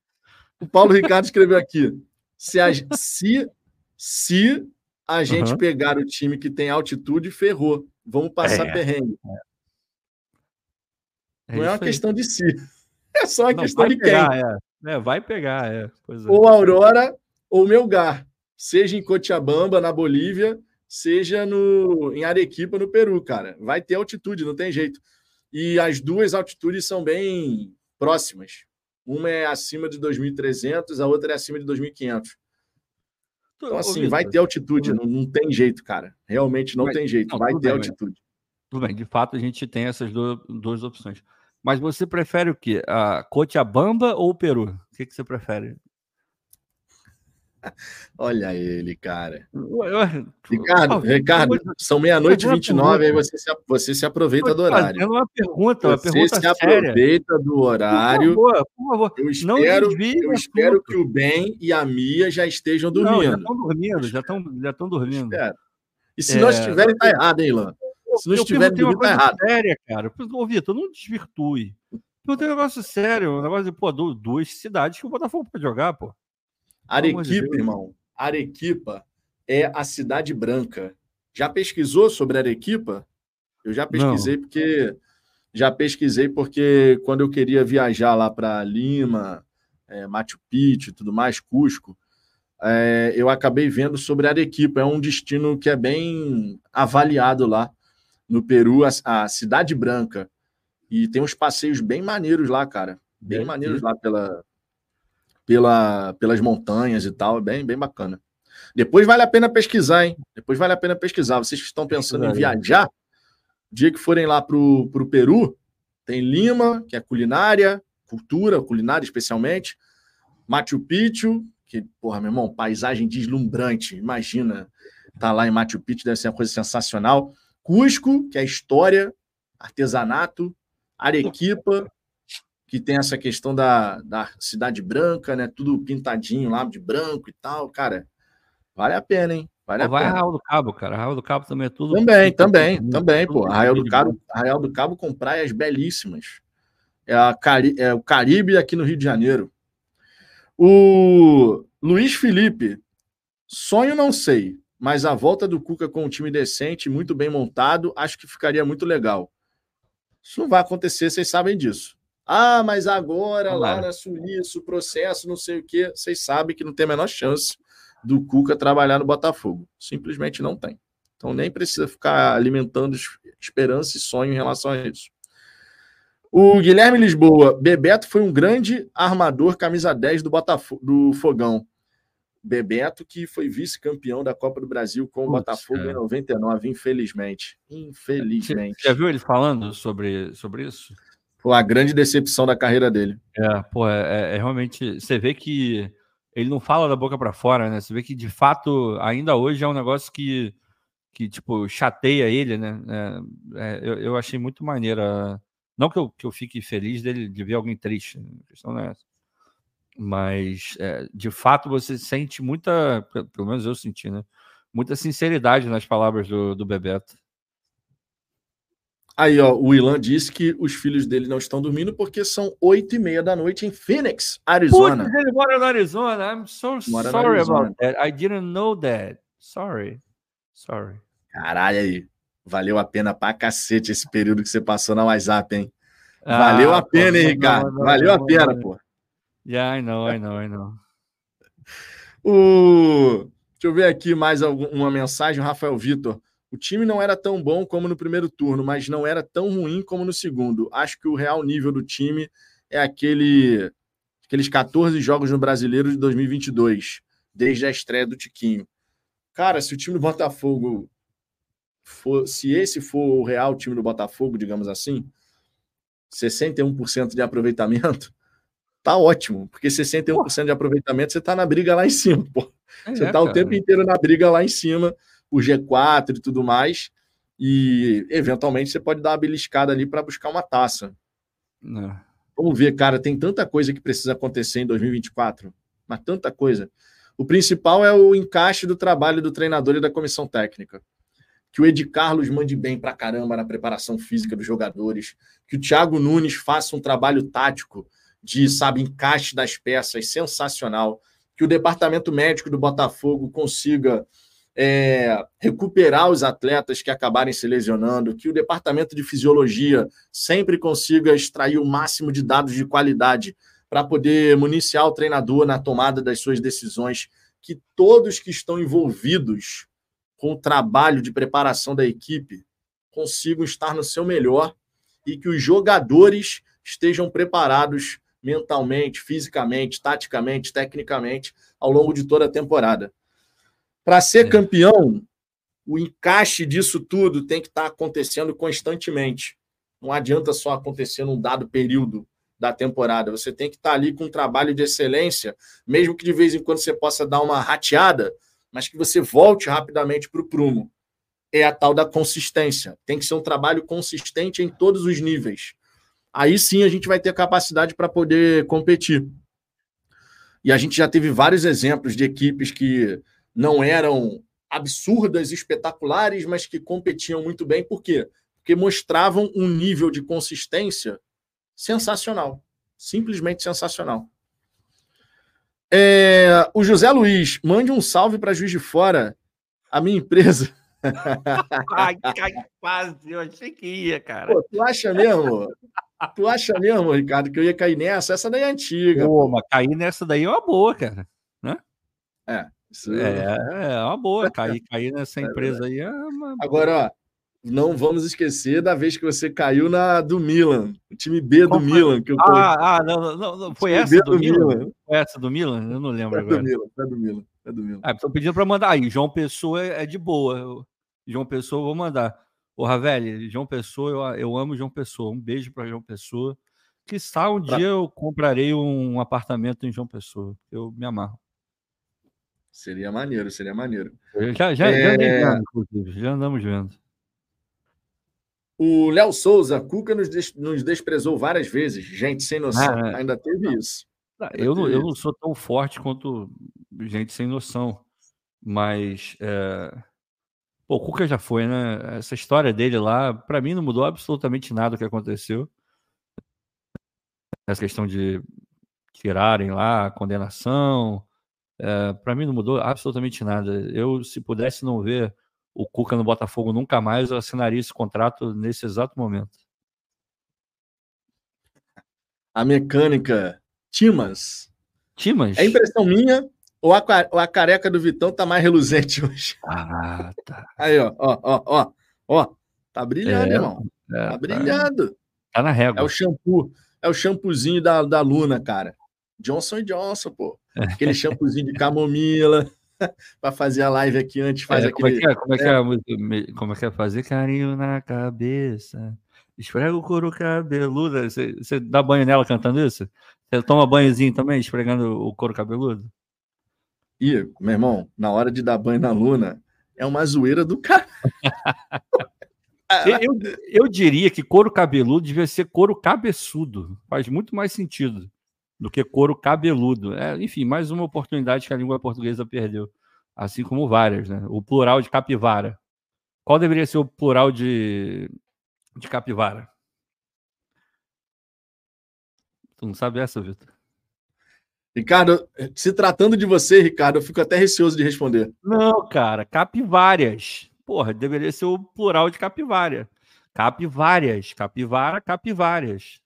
O Paulo Ricardo escreveu aqui. Se, a, se, se a gente uhum. pegar o time que tem altitude, ferrou. Vamos passar é. perrengue. É. Não é uma questão de si. É só Não, questão de pegar, quem. É. é. vai pegar, é. é. Ou Aurora ou Melgar. Seja em Cochabamba, na Bolívia, seja no, em Arequipa, no Peru, cara. Vai ter altitude, não tem jeito. E as duas altitudes são bem próximas. Uma é acima de 2.300, a outra é acima de 2.500. Então, assim, vai ter altitude, não, não tem jeito, cara. Realmente não Mas, tem jeito, não, vai ter bem, altitude. Tudo bem, de fato a gente tem essas duas, duas opções. Mas você prefere o quê? A Cochabamba ou o Peru? O que, que você prefere? Olha ele, cara. Ricardo, Ricardo, são meia-noite e 29, aí você se, você se aproveita do horário. É uma pergunta, uma você pergunta se séria. aproveita do horário. Por favor, por favor. Eu espero, eu espero que o Ben e a Mia já estejam dormindo. Não, já estão dormindo, já estão, já estão dormindo. E se é... não estiverem, tá errado, hein, Ilan? Se não estiverem dormindo, tá errado. séria, cara. Ô, Vitor, não desvirtue. Não tem um negócio sério, um negócio de, pô, duas cidades que o Botafogo pode jogar, pô. Arequipa, de irmão. Arequipa é a cidade branca. Já pesquisou sobre Arequipa? Eu já pesquisei Não. porque já pesquisei porque quando eu queria viajar lá para Lima, é, Machu Picchu e tudo mais, Cusco, é, eu acabei vendo sobre Arequipa. É um destino que é bem avaliado lá no Peru, a, a Cidade Branca. E tem uns passeios bem maneiros lá, cara. Bem é, maneiros lá pela, pela, pelas montanhas e tal, é bem, bem bacana. Depois vale a pena pesquisar, hein? Depois vale a pena pesquisar. Vocês que estão pensando em viajar, dia que forem lá para o Peru, tem Lima, que é culinária, cultura, culinária especialmente, Machu Picchu, que, porra, meu irmão, paisagem deslumbrante, imagina, tá lá em Machu Picchu, deve ser uma coisa sensacional. Cusco, que é história, artesanato, Arequipa, que tem essa questão da, da cidade branca, né? Tudo pintadinho lá de branco e tal. Cara, vale a pena, hein? Vale vai Arraial do Cabo, cara. Arraial do Cabo também é tudo. Também, também, tudo, também, tudo, pô. Arraial do, Cabo, Arraial do Cabo com praias belíssimas. É, a Cari é o Caribe aqui no Rio de Janeiro. O Luiz Felipe, sonho não sei, mas a volta do Cuca com um time decente, muito bem montado, acho que ficaria muito legal. Isso não vai acontecer, vocês sabem disso. Ah, mas agora lá na Suíça, o processo, não sei o quê. Vocês sabem que não tem a menor chance do Cuca trabalhar no Botafogo. Simplesmente não tem. Então nem precisa ficar alimentando esperança e sonho em relação a isso. O Guilherme Lisboa, Bebeto foi um grande armador camisa 10 do Botafogo, do Fogão. Bebeto, que foi vice-campeão da Copa do Brasil com o Botafogo em 99, infelizmente. Infelizmente. Você já viu ele falando sobre, sobre isso? Foi a grande decepção da carreira dele. É, pô, é, é, é realmente. Você vê que ele não fala da boca para fora, né? Você vê que de fato, ainda hoje é um negócio que, que tipo, chateia ele, né? É, é, eu, eu, achei muito maneira. Não que eu, que eu fique feliz dele de ver alguém triste, a questão não é essa. Mas, é, de fato, você sente muita, pelo menos eu senti, né? Muita sinceridade nas palavras do, do Bebeto. Aí, ó, o Ilan disse que os filhos dele não estão dormindo porque são oito e meia da noite em Phoenix, Arizona. Putz, ele mora no Arizona. I'm so mora sorry about that. I didn't know that. Sorry. Sorry. Caralho aí. Valeu a pena pra cacete esse período que você passou na WhatsApp, hein? Ah, Valeu a pena, hein, Ricardo? Valeu a pena, pô. Yeah, I know, I know, I know. o... Deixa eu ver aqui mais uma mensagem, Rafael Vitor. O time não era tão bom como no primeiro turno, mas não era tão ruim como no segundo. Acho que o real nível do time é aquele aqueles 14 jogos no Brasileiro de 2022, desde a estreia do Tiquinho. Cara, se o time do Botafogo for, se esse for o real time do Botafogo, digamos assim, 61% de aproveitamento, tá ótimo, porque 61% de aproveitamento você tá na briga lá em cima, pô. É, você tá cara. o tempo inteiro na briga lá em cima o G4 e tudo mais. E eventualmente você pode dar uma beliscada ali para buscar uma taça. Não. É. Vamos ver, cara, tem tanta coisa que precisa acontecer em 2024, mas tanta coisa. O principal é o encaixe do trabalho do treinador e da comissão técnica. Que o Ed Carlos mande bem pra caramba na preparação física dos jogadores, que o Thiago Nunes faça um trabalho tático de, sabe, encaixe das peças sensacional, que o departamento médico do Botafogo consiga é, recuperar os atletas que acabarem se lesionando, que o departamento de fisiologia sempre consiga extrair o máximo de dados de qualidade para poder municiar o treinador na tomada das suas decisões, que todos que estão envolvidos com o trabalho de preparação da equipe consigam estar no seu melhor e que os jogadores estejam preparados mentalmente, fisicamente, taticamente, tecnicamente ao longo de toda a temporada. Para ser é. campeão, o encaixe disso tudo tem que estar tá acontecendo constantemente. Não adianta só acontecer num dado período da temporada. Você tem que estar tá ali com um trabalho de excelência, mesmo que de vez em quando você possa dar uma rateada, mas que você volte rapidamente para o prumo. É a tal da consistência. Tem que ser um trabalho consistente em todos os níveis. Aí sim a gente vai ter capacidade para poder competir. E a gente já teve vários exemplos de equipes que não eram absurdas, espetaculares, mas que competiam muito bem. Por quê? Porque mostravam um nível de consistência sensacional. Simplesmente sensacional. É, o José Luiz, mande um salve para Juiz de Fora, a minha empresa. Ai, quase, eu achei que ia, cara. Pô, tu acha mesmo? Tu acha mesmo, Ricardo, que eu ia cair nessa? Essa daí é antiga. Pô, pô. mas cair nessa daí é uma boa, cara. Né? É. Isso... É, é uma boa. Cair, cair nessa é empresa aí é uma... Agora, ó, não vamos esquecer da vez que você caiu na do Milan, o time B do Milan. Que eu ah, ah, não, não, não. foi essa do, do Milan? Milan? Foi essa do Milan? Eu não lembro é agora. Do Milan, é do Milan, é do Milan. Ah, estão pedindo para mandar aí. João Pessoa é, é de boa. João Pessoa, eu vou mandar. Ô, Ravelli, João Pessoa, eu, eu amo João Pessoa. Um beijo para João Pessoa. Que um pra... dia eu comprarei um apartamento em João Pessoa. Eu me amarro. Seria maneiro, seria maneiro. Já, já, é... já, inclusive, já andamos vendo. O Léo Souza, Cuca nos, des... nos desprezou várias vezes. Gente sem noção. Ah, é. Ainda teve isso. Ainda eu, teve não, isso. eu não sou tão forte quanto gente sem noção. Mas. É... Pô, o Cuca já foi, né? Essa história dele lá, para mim, não mudou absolutamente nada o que aconteceu. Essa questão de tirarem lá a condenação, é, para mim não mudou absolutamente nada. Eu, se pudesse não ver o Cuca no Botafogo nunca mais, eu assinaria esse contrato nesse exato momento. A mecânica Timas. Timas? É impressão minha ou a, ou a careca do Vitão tá mais reluzente hoje? Ah, tá. Aí, ó, ó, ó, ó. ó tá brilhando, é, irmão. É, tá, tá brilhando. Tá na régua. É o shampoo. É o shampoozinho da, da Luna, cara. Johnson Johnson, pô. Aquele shampoozinho de camomila para fazer a live aqui antes. Faz é, aquele... como, é que é, como, é que é, como é que é fazer carinho na cabeça? Esfrega o couro cabeludo. Você, você dá banho nela cantando isso? Você toma banhozinho também, esfregando o couro cabeludo? Ih, meu irmão, na hora de dar banho na Luna, é uma zoeira do cara. eu, eu diria que couro cabeludo devia ser couro cabeçudo. Faz muito mais sentido do que couro cabeludo. É, enfim, mais uma oportunidade que a língua portuguesa perdeu. Assim como várias, né? O plural de capivara. Qual deveria ser o plural de, de capivara? Tu não sabe essa, Vitor? Ricardo, se tratando de você, Ricardo, eu fico até receoso de responder. Não, cara, capivárias. Porra, deveria ser o plural de capivara. Capivárias, capivara, capivárias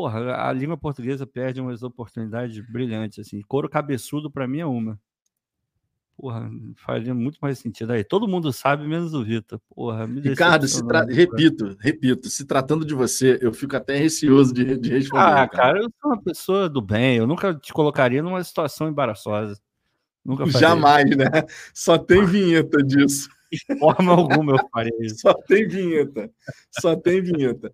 porra, a língua portuguesa perde umas oportunidades brilhantes, assim. Couro cabeçudo, para mim, é uma. Porra, faria muito mais sentido aí. Todo mundo sabe, menos o Vitor. Porra, Ricardo, tra... repito, repito, se tratando de você, eu fico até receoso de, de responder. Ah, cara. cara, eu sou uma pessoa do bem, eu nunca te colocaria numa situação embaraçosa. Nunca Jamais, né? Só tem vinheta disso. De forma alguma eu faria isso. Só tem vinheta. Só tem vinheta.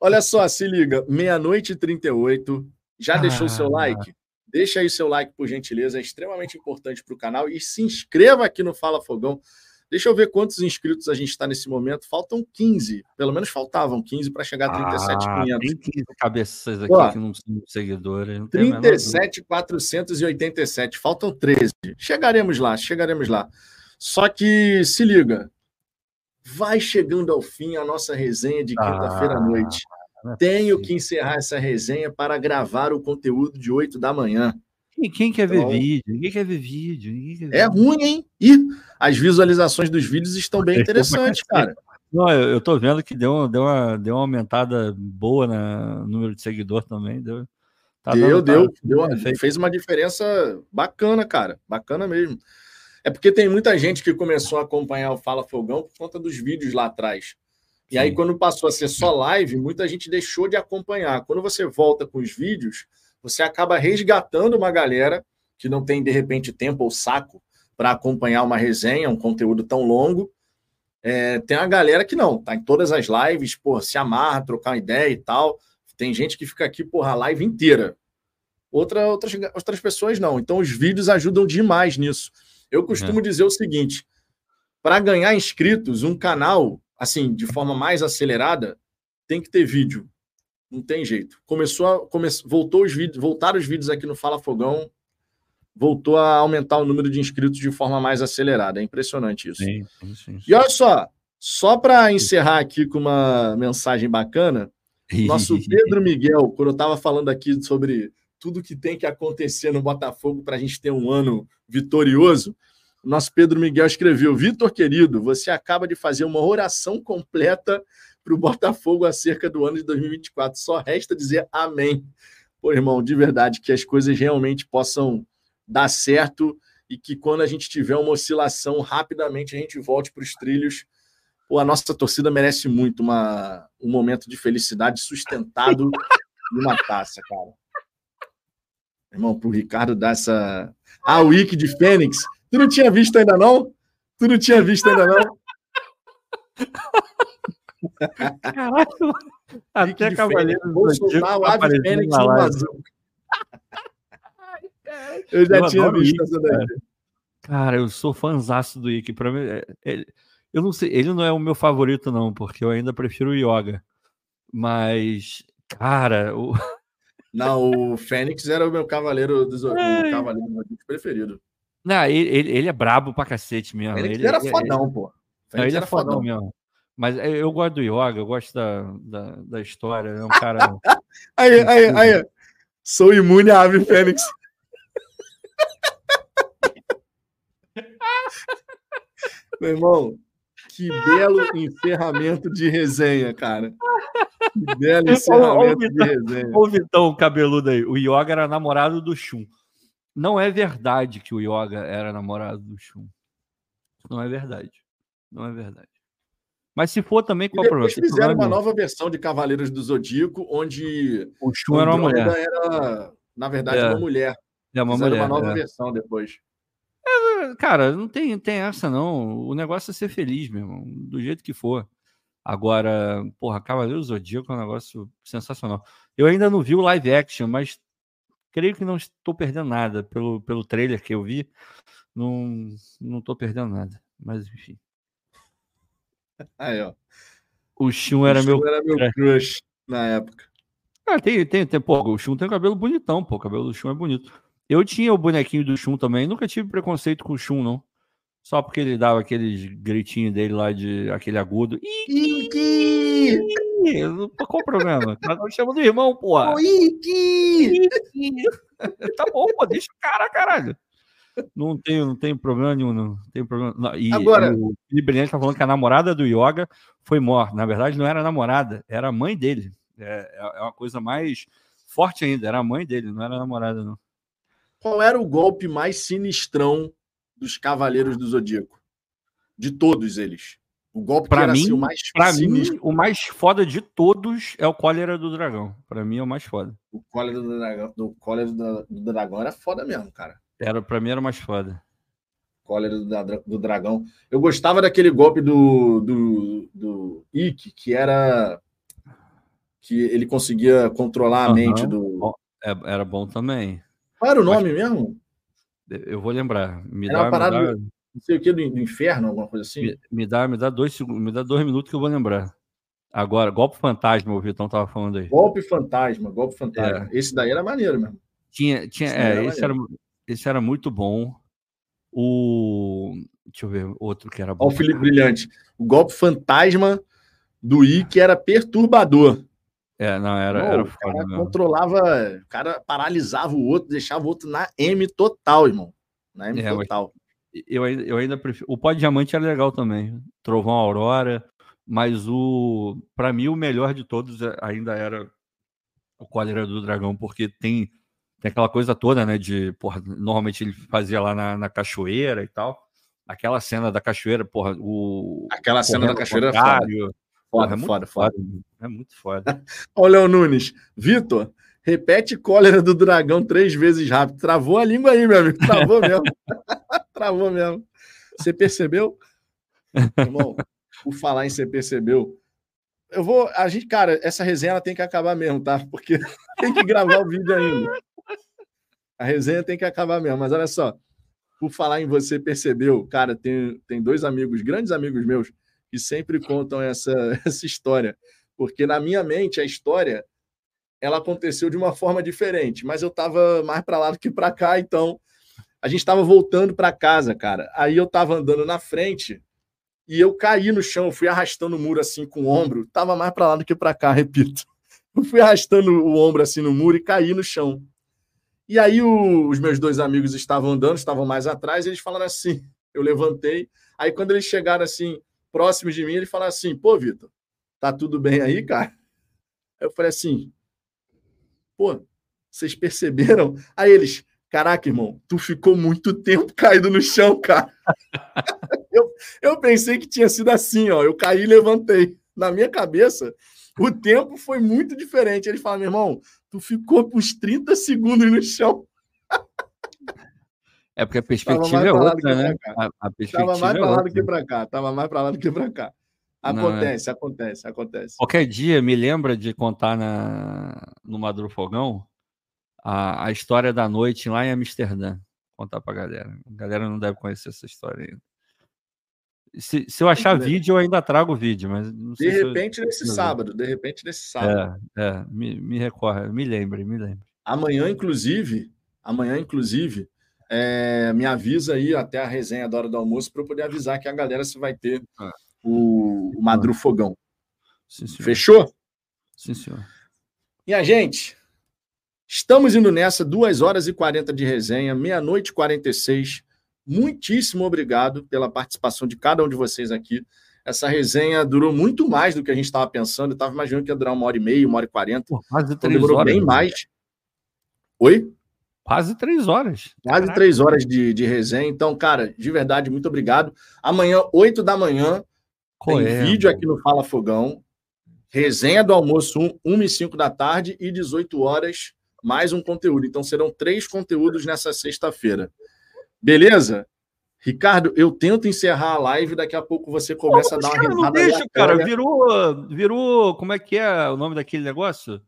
Olha só, se liga, meia-noite e 38. Já ah. deixou seu like? Deixa aí seu like, por gentileza, é extremamente importante para o canal. E se inscreva aqui no Fala Fogão. Deixa eu ver quantos inscritos a gente está nesse momento. Faltam 15. Pelo menos faltavam 15 para chegar a 37,500. Ah, tem 15 cabeças aqui Ó, que não são seguidores. 37,487. Faltam 13. Chegaremos lá, chegaremos lá. Só que se liga, vai chegando ao fim a nossa resenha de quinta-feira à noite. Ah, é Tenho que encerrar essa resenha para gravar o conteúdo de 8 da manhã. E quem quer então, ver vídeo? Ninguém quer ver vídeo. Quer ver é vídeo. ruim, hein? E as visualizações dos vídeos estão bem interessantes, cara. Não, eu, eu tô vendo que deu, deu, uma, deu uma aumentada boa no número de seguidor também. Deu, tá deu, dando, deu, tá, deu uma, fez uma diferença bacana, cara. Bacana mesmo. É porque tem muita gente que começou a acompanhar o Fala Fogão por conta dos vídeos lá atrás. E aí, quando passou a ser só live, muita gente deixou de acompanhar. Quando você volta com os vídeos, você acaba resgatando uma galera que não tem, de repente, tempo ou saco para acompanhar uma resenha, um conteúdo tão longo. É, tem a galera que não, tá em todas as lives, porra, se amarra, trocar ideia e tal. Tem gente que fica aqui, porra, a live inteira. Outra, outras, outras pessoas não. Então, os vídeos ajudam demais nisso. Eu costumo é. dizer o seguinte: para ganhar inscritos, um canal, assim, de forma mais acelerada, tem que ter vídeo. Não tem jeito. Começou a, come, voltou os vídeos, voltaram os vídeos aqui no Fala Fogão, voltou a aumentar o número de inscritos de forma mais acelerada. É impressionante isso. Sim, sim, sim. E olha só, só para encerrar aqui com uma mensagem bacana, nosso Pedro Miguel, quando eu estava falando aqui sobre tudo que tem que acontecer no Botafogo para a gente ter um ano vitorioso. O nosso Pedro Miguel escreveu: Vitor querido, você acaba de fazer uma oração completa para o Botafogo acerca do ano de 2024. Só resta dizer amém. Pô, irmão, de verdade, que as coisas realmente possam dar certo e que quando a gente tiver uma oscilação, rapidamente a gente volte para os trilhos. Pô, a nossa torcida merece muito uma, um momento de felicidade sustentado e uma taça, cara. Irmão, pro Ricardo dar essa. Ah, o Wiki de Fênix. Tu não tinha visto ainda, não? Tu não tinha visto ainda, não? Caralho, até Cavaleiro Vou soltar o Ave Fênix no azul. Eu já eu tinha visto essa daí. Cara. eu sou fãzaço do Ikki. Pra mim, é, ele, eu não sei, ele não é o meu favorito, não, porque eu ainda prefiro o Yoga. Mas, cara, o, Não, o Fênix era o meu cavaleiro dos o cavaleiro preferido. Não, ele, ele, é brabo pra cacete mesmo. Ele, ele era ele- fodão, pô. Não, ele é era fodão mesmo. Mas eu gosto do Yoga, eu gosto da, da, da história. É um cara. Aí, aí, aí. Sou imune à ave fênix. Meu irmão, que belo encerramento de resenha, cara. Que belo encerramento de resenha. Ô, Vitão, cabeludo aí. O Yoga era namorado do Shun. Não é verdade que o Yoga era namorado do Shun. Não é verdade. Não é verdade. Mas se for também, E qual é o problema? depois fizeram problema uma nova versão de Cavaleiros do Zodíaco, onde O Shun era uma mulher. era, na verdade, É. uma mulher. É uma Fizeram mulher. uma nova é. versão depois. Cara, não tem, tem essa, não. O negócio é ser feliz, meu irmão. Do jeito que for. Agora, porra, Cavaleiro do Zodíaco é um negócio sensacional. Eu ainda não vi o live action, mas creio que não estou perdendo nada. Pelo, pelo trailer que eu vi, não, não estou perdendo nada. Mas, enfim. Aí, ó. O Shun era meu. Era meu crush. crush na época. Ah, tem, tem, tem. Pô, o Shun tem cabelo bonitão, pô. O cabelo do Shun é bonito. Eu tinha o bonequinho do Shun também. Nunca tive preconceito com o Shun, não. Só porque ele dava aqueles gritinhos dele lá de aquele agudo. Iki! Qual o problema? Cada um chama do irmão, porra. Iki! tá bom, pô, deixa o cara, caralho. Não tenho, não tenho problema nenhum, não. Tem problema. não. E, Agora- o Felipe Brilhante tá falando que a namorada do Yoga foi morta. Na verdade, não era namorada, era a mãe dele. É, é- é uma coisa mais forte ainda, era a mãe dele, não era a namorada, não. Qual era o golpe mais sinistrão dos Cavaleiros do Zodíaco? De todos eles. O golpe Pra mim- assim, o mais Pra sinistro. mim, o mais foda de todos é o Cólera do Dragão. Pra mim é o mais foda. O cólera do dragão, do cólera do, do dragão era foda mesmo, cara. Era, pra mim era o mais foda. Cólera do, do dragão. Eu gostava daquele golpe do, do, do Ikki, que era. que ele conseguia controlar a Aham. mente do. É, era bom também. Qual era o nome mesmo? Eu vou lembrar. Me Era dá, uma parada me dá, Não sei o que, do, do inferno, alguma coisa assim? me, me dá, me dá dois me dá dois minutos que eu vou lembrar. Agora, golpe fantasma, o Vitão tava falando aí. Golpe fantasma, golpe fantasma. É. Esse daí era maneiro mesmo. Tinha, tinha, Sim, é, era esse, era, esse era muito bom. O. Deixa eu ver, outro que era bom. Olha o Felipe Brilhante. O golpe fantasma do Ikki era perturbador. É, não, era, Não, era o cara controlava, o cara paralisava o outro, deixava o outro na M total, irmão. Na M É, total. Eu, eu ainda prefiro. O pó de diamante era legal também. Trovão Aurora. Mas o. Pra mim, o melhor de todos é- ainda era o Cólera do Dragão, porque tem, tem aquela coisa toda, né? De. Porra, normalmente ele fazia lá na, na cachoeira e tal. Aquela cena da cachoeira, porra, o. Aquela cena da cachoeira foda. Porra, Foda, é muito foda, foda. É muito foda. Olha o Léo Nunes. Vitor, repete cólera do dragão três vezes rápido. Travou a língua aí, meu amigo. Travou mesmo. Travou mesmo. Você percebeu? Irmão, por falar em você percebeu, eu vou. A gente, cara, essa resenha tem que acabar mesmo, tá? Porque tem que gravar o vídeo ainda. A resenha tem que acabar mesmo. Mas olha só, por falar em você percebeu, cara, tem, tem dois amigos, grandes amigos meus, que sempre contam essa, essa história. Porque na minha mente a história ela aconteceu de uma forma diferente, mas eu tava mais para lá do que para cá, então a gente tava voltando para casa, cara. Aí eu tava andando na frente e eu caí no chão, fui arrastando o muro assim com o ombro, tava mais para lá do que para cá, repito. Eu fui arrastando o ombro assim no muro e caí no chão. E aí o- os meus dois amigos estavam andando, estavam mais atrás, e eles falaram assim, eu levantei, aí quando eles chegaram assim, próximos de mim, eles falaram assim, pô, Vitor, tá tudo bem aí, cara? Eu falei assim, pô, vocês perceberam? Aí eles, caraca, irmão, tu ficou muito tempo caído no chão, cara. eu, eu pensei que tinha sido assim, ó, eu caí e levantei. Na minha cabeça, o tempo foi muito diferente. Eles falaram, meu irmão, tu ficou uns 30 segundos no chão. É porque a Tava perspectiva mais é outra, né? A, a Tava perspectiva mais é pra lá do que pra cá. Tava mais pra lá do que pra cá. Não, é. Acontece, acontece, acontece. Qualquer dia me lembra de contar na, no Maduro Fogão a, a história da noite lá em Amsterdã. Contar pra galera. A galera não deve conhecer essa história ainda. Se, se eu achar vídeo, eu ainda trago o vídeo, mas não De sei se eu- repente, nesse eu- sábado, de repente, nesse sábado. É, é, me, me recorre, me lembre, me lembre. Amanhã, inclusive, amanhã, inclusive, é, me avisa aí até a resenha da hora do almoço para eu poder avisar que a galera se vai ter ah. o, o Madru Fogão. Sim, Fechou? Sim, senhor. E a gente, estamos indo nessa, 2 horas e 40 de resenha, meia-noite e 46. Muitíssimo obrigado pela participação de cada um de vocês aqui. Essa resenha durou muito mais do que a gente estava pensando. Eu estava imaginando que ia durar uma hora e meia, uma hora e quarenta. Quase então, três demorou horas. bem né? mais. Oi? Quase três horas. Quase Caraca. três horas de, de resenha. Então, cara, de verdade, muito obrigado. Amanhã, oito da manhã, Qual tem vídeo aqui no Fala Fogão. Resenha do almoço, 1, 1 e 5 da tarde e 18 horas, mais um conteúdo. Então, serão três conteúdos nessa sexta-feira. Beleza? Ricardo, eu tento encerrar a live, daqui a pouco você começa Pô, a dar uma risada. Não deixa, cara, virou, virou, como é que é o nome daquele negócio?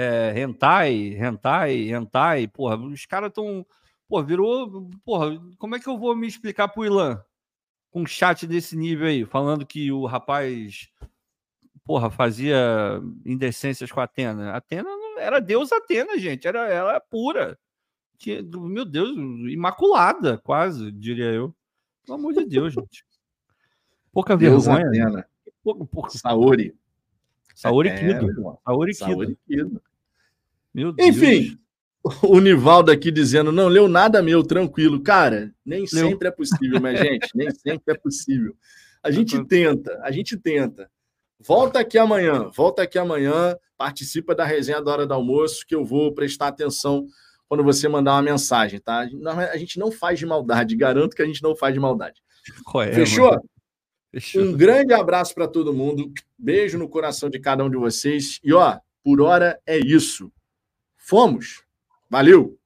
É, hentai, hentai, hentai, porra, os caras estão, porra, virou, porra, como é que eu vou me explicar pro Ilan com um chat desse nível aí, falando que o rapaz, porra, fazia indecências com a Atena. Atena não era Deus Atena, gente, era ela pura. Tinha, meu Deus, imaculada, quase, diria eu. Pelo amor de Deus, gente. Pouca Deus vergonha. Né? Pouca, pouca... Saori. Saori é, Kido. Saori Kido. Meu Deus. Enfim, o Nivaldo aqui dizendo, não leu nada meu, tranquilo. Cara, nem leu. sempre é possível, minha gente. Nem sempre é possível. A gente tenta, a gente tenta. Volta aqui amanhã, volta aqui amanhã, participa da resenha da hora do almoço, que eu vou prestar atenção quando você mandar uma mensagem, tá? A gente não faz de maldade, garanto que a gente não faz de maldade. É, Fechou? Fechou? Um grande abraço para todo mundo, beijo no coração de cada um de vocês e ó, por hora é isso. Fomos. Valeu.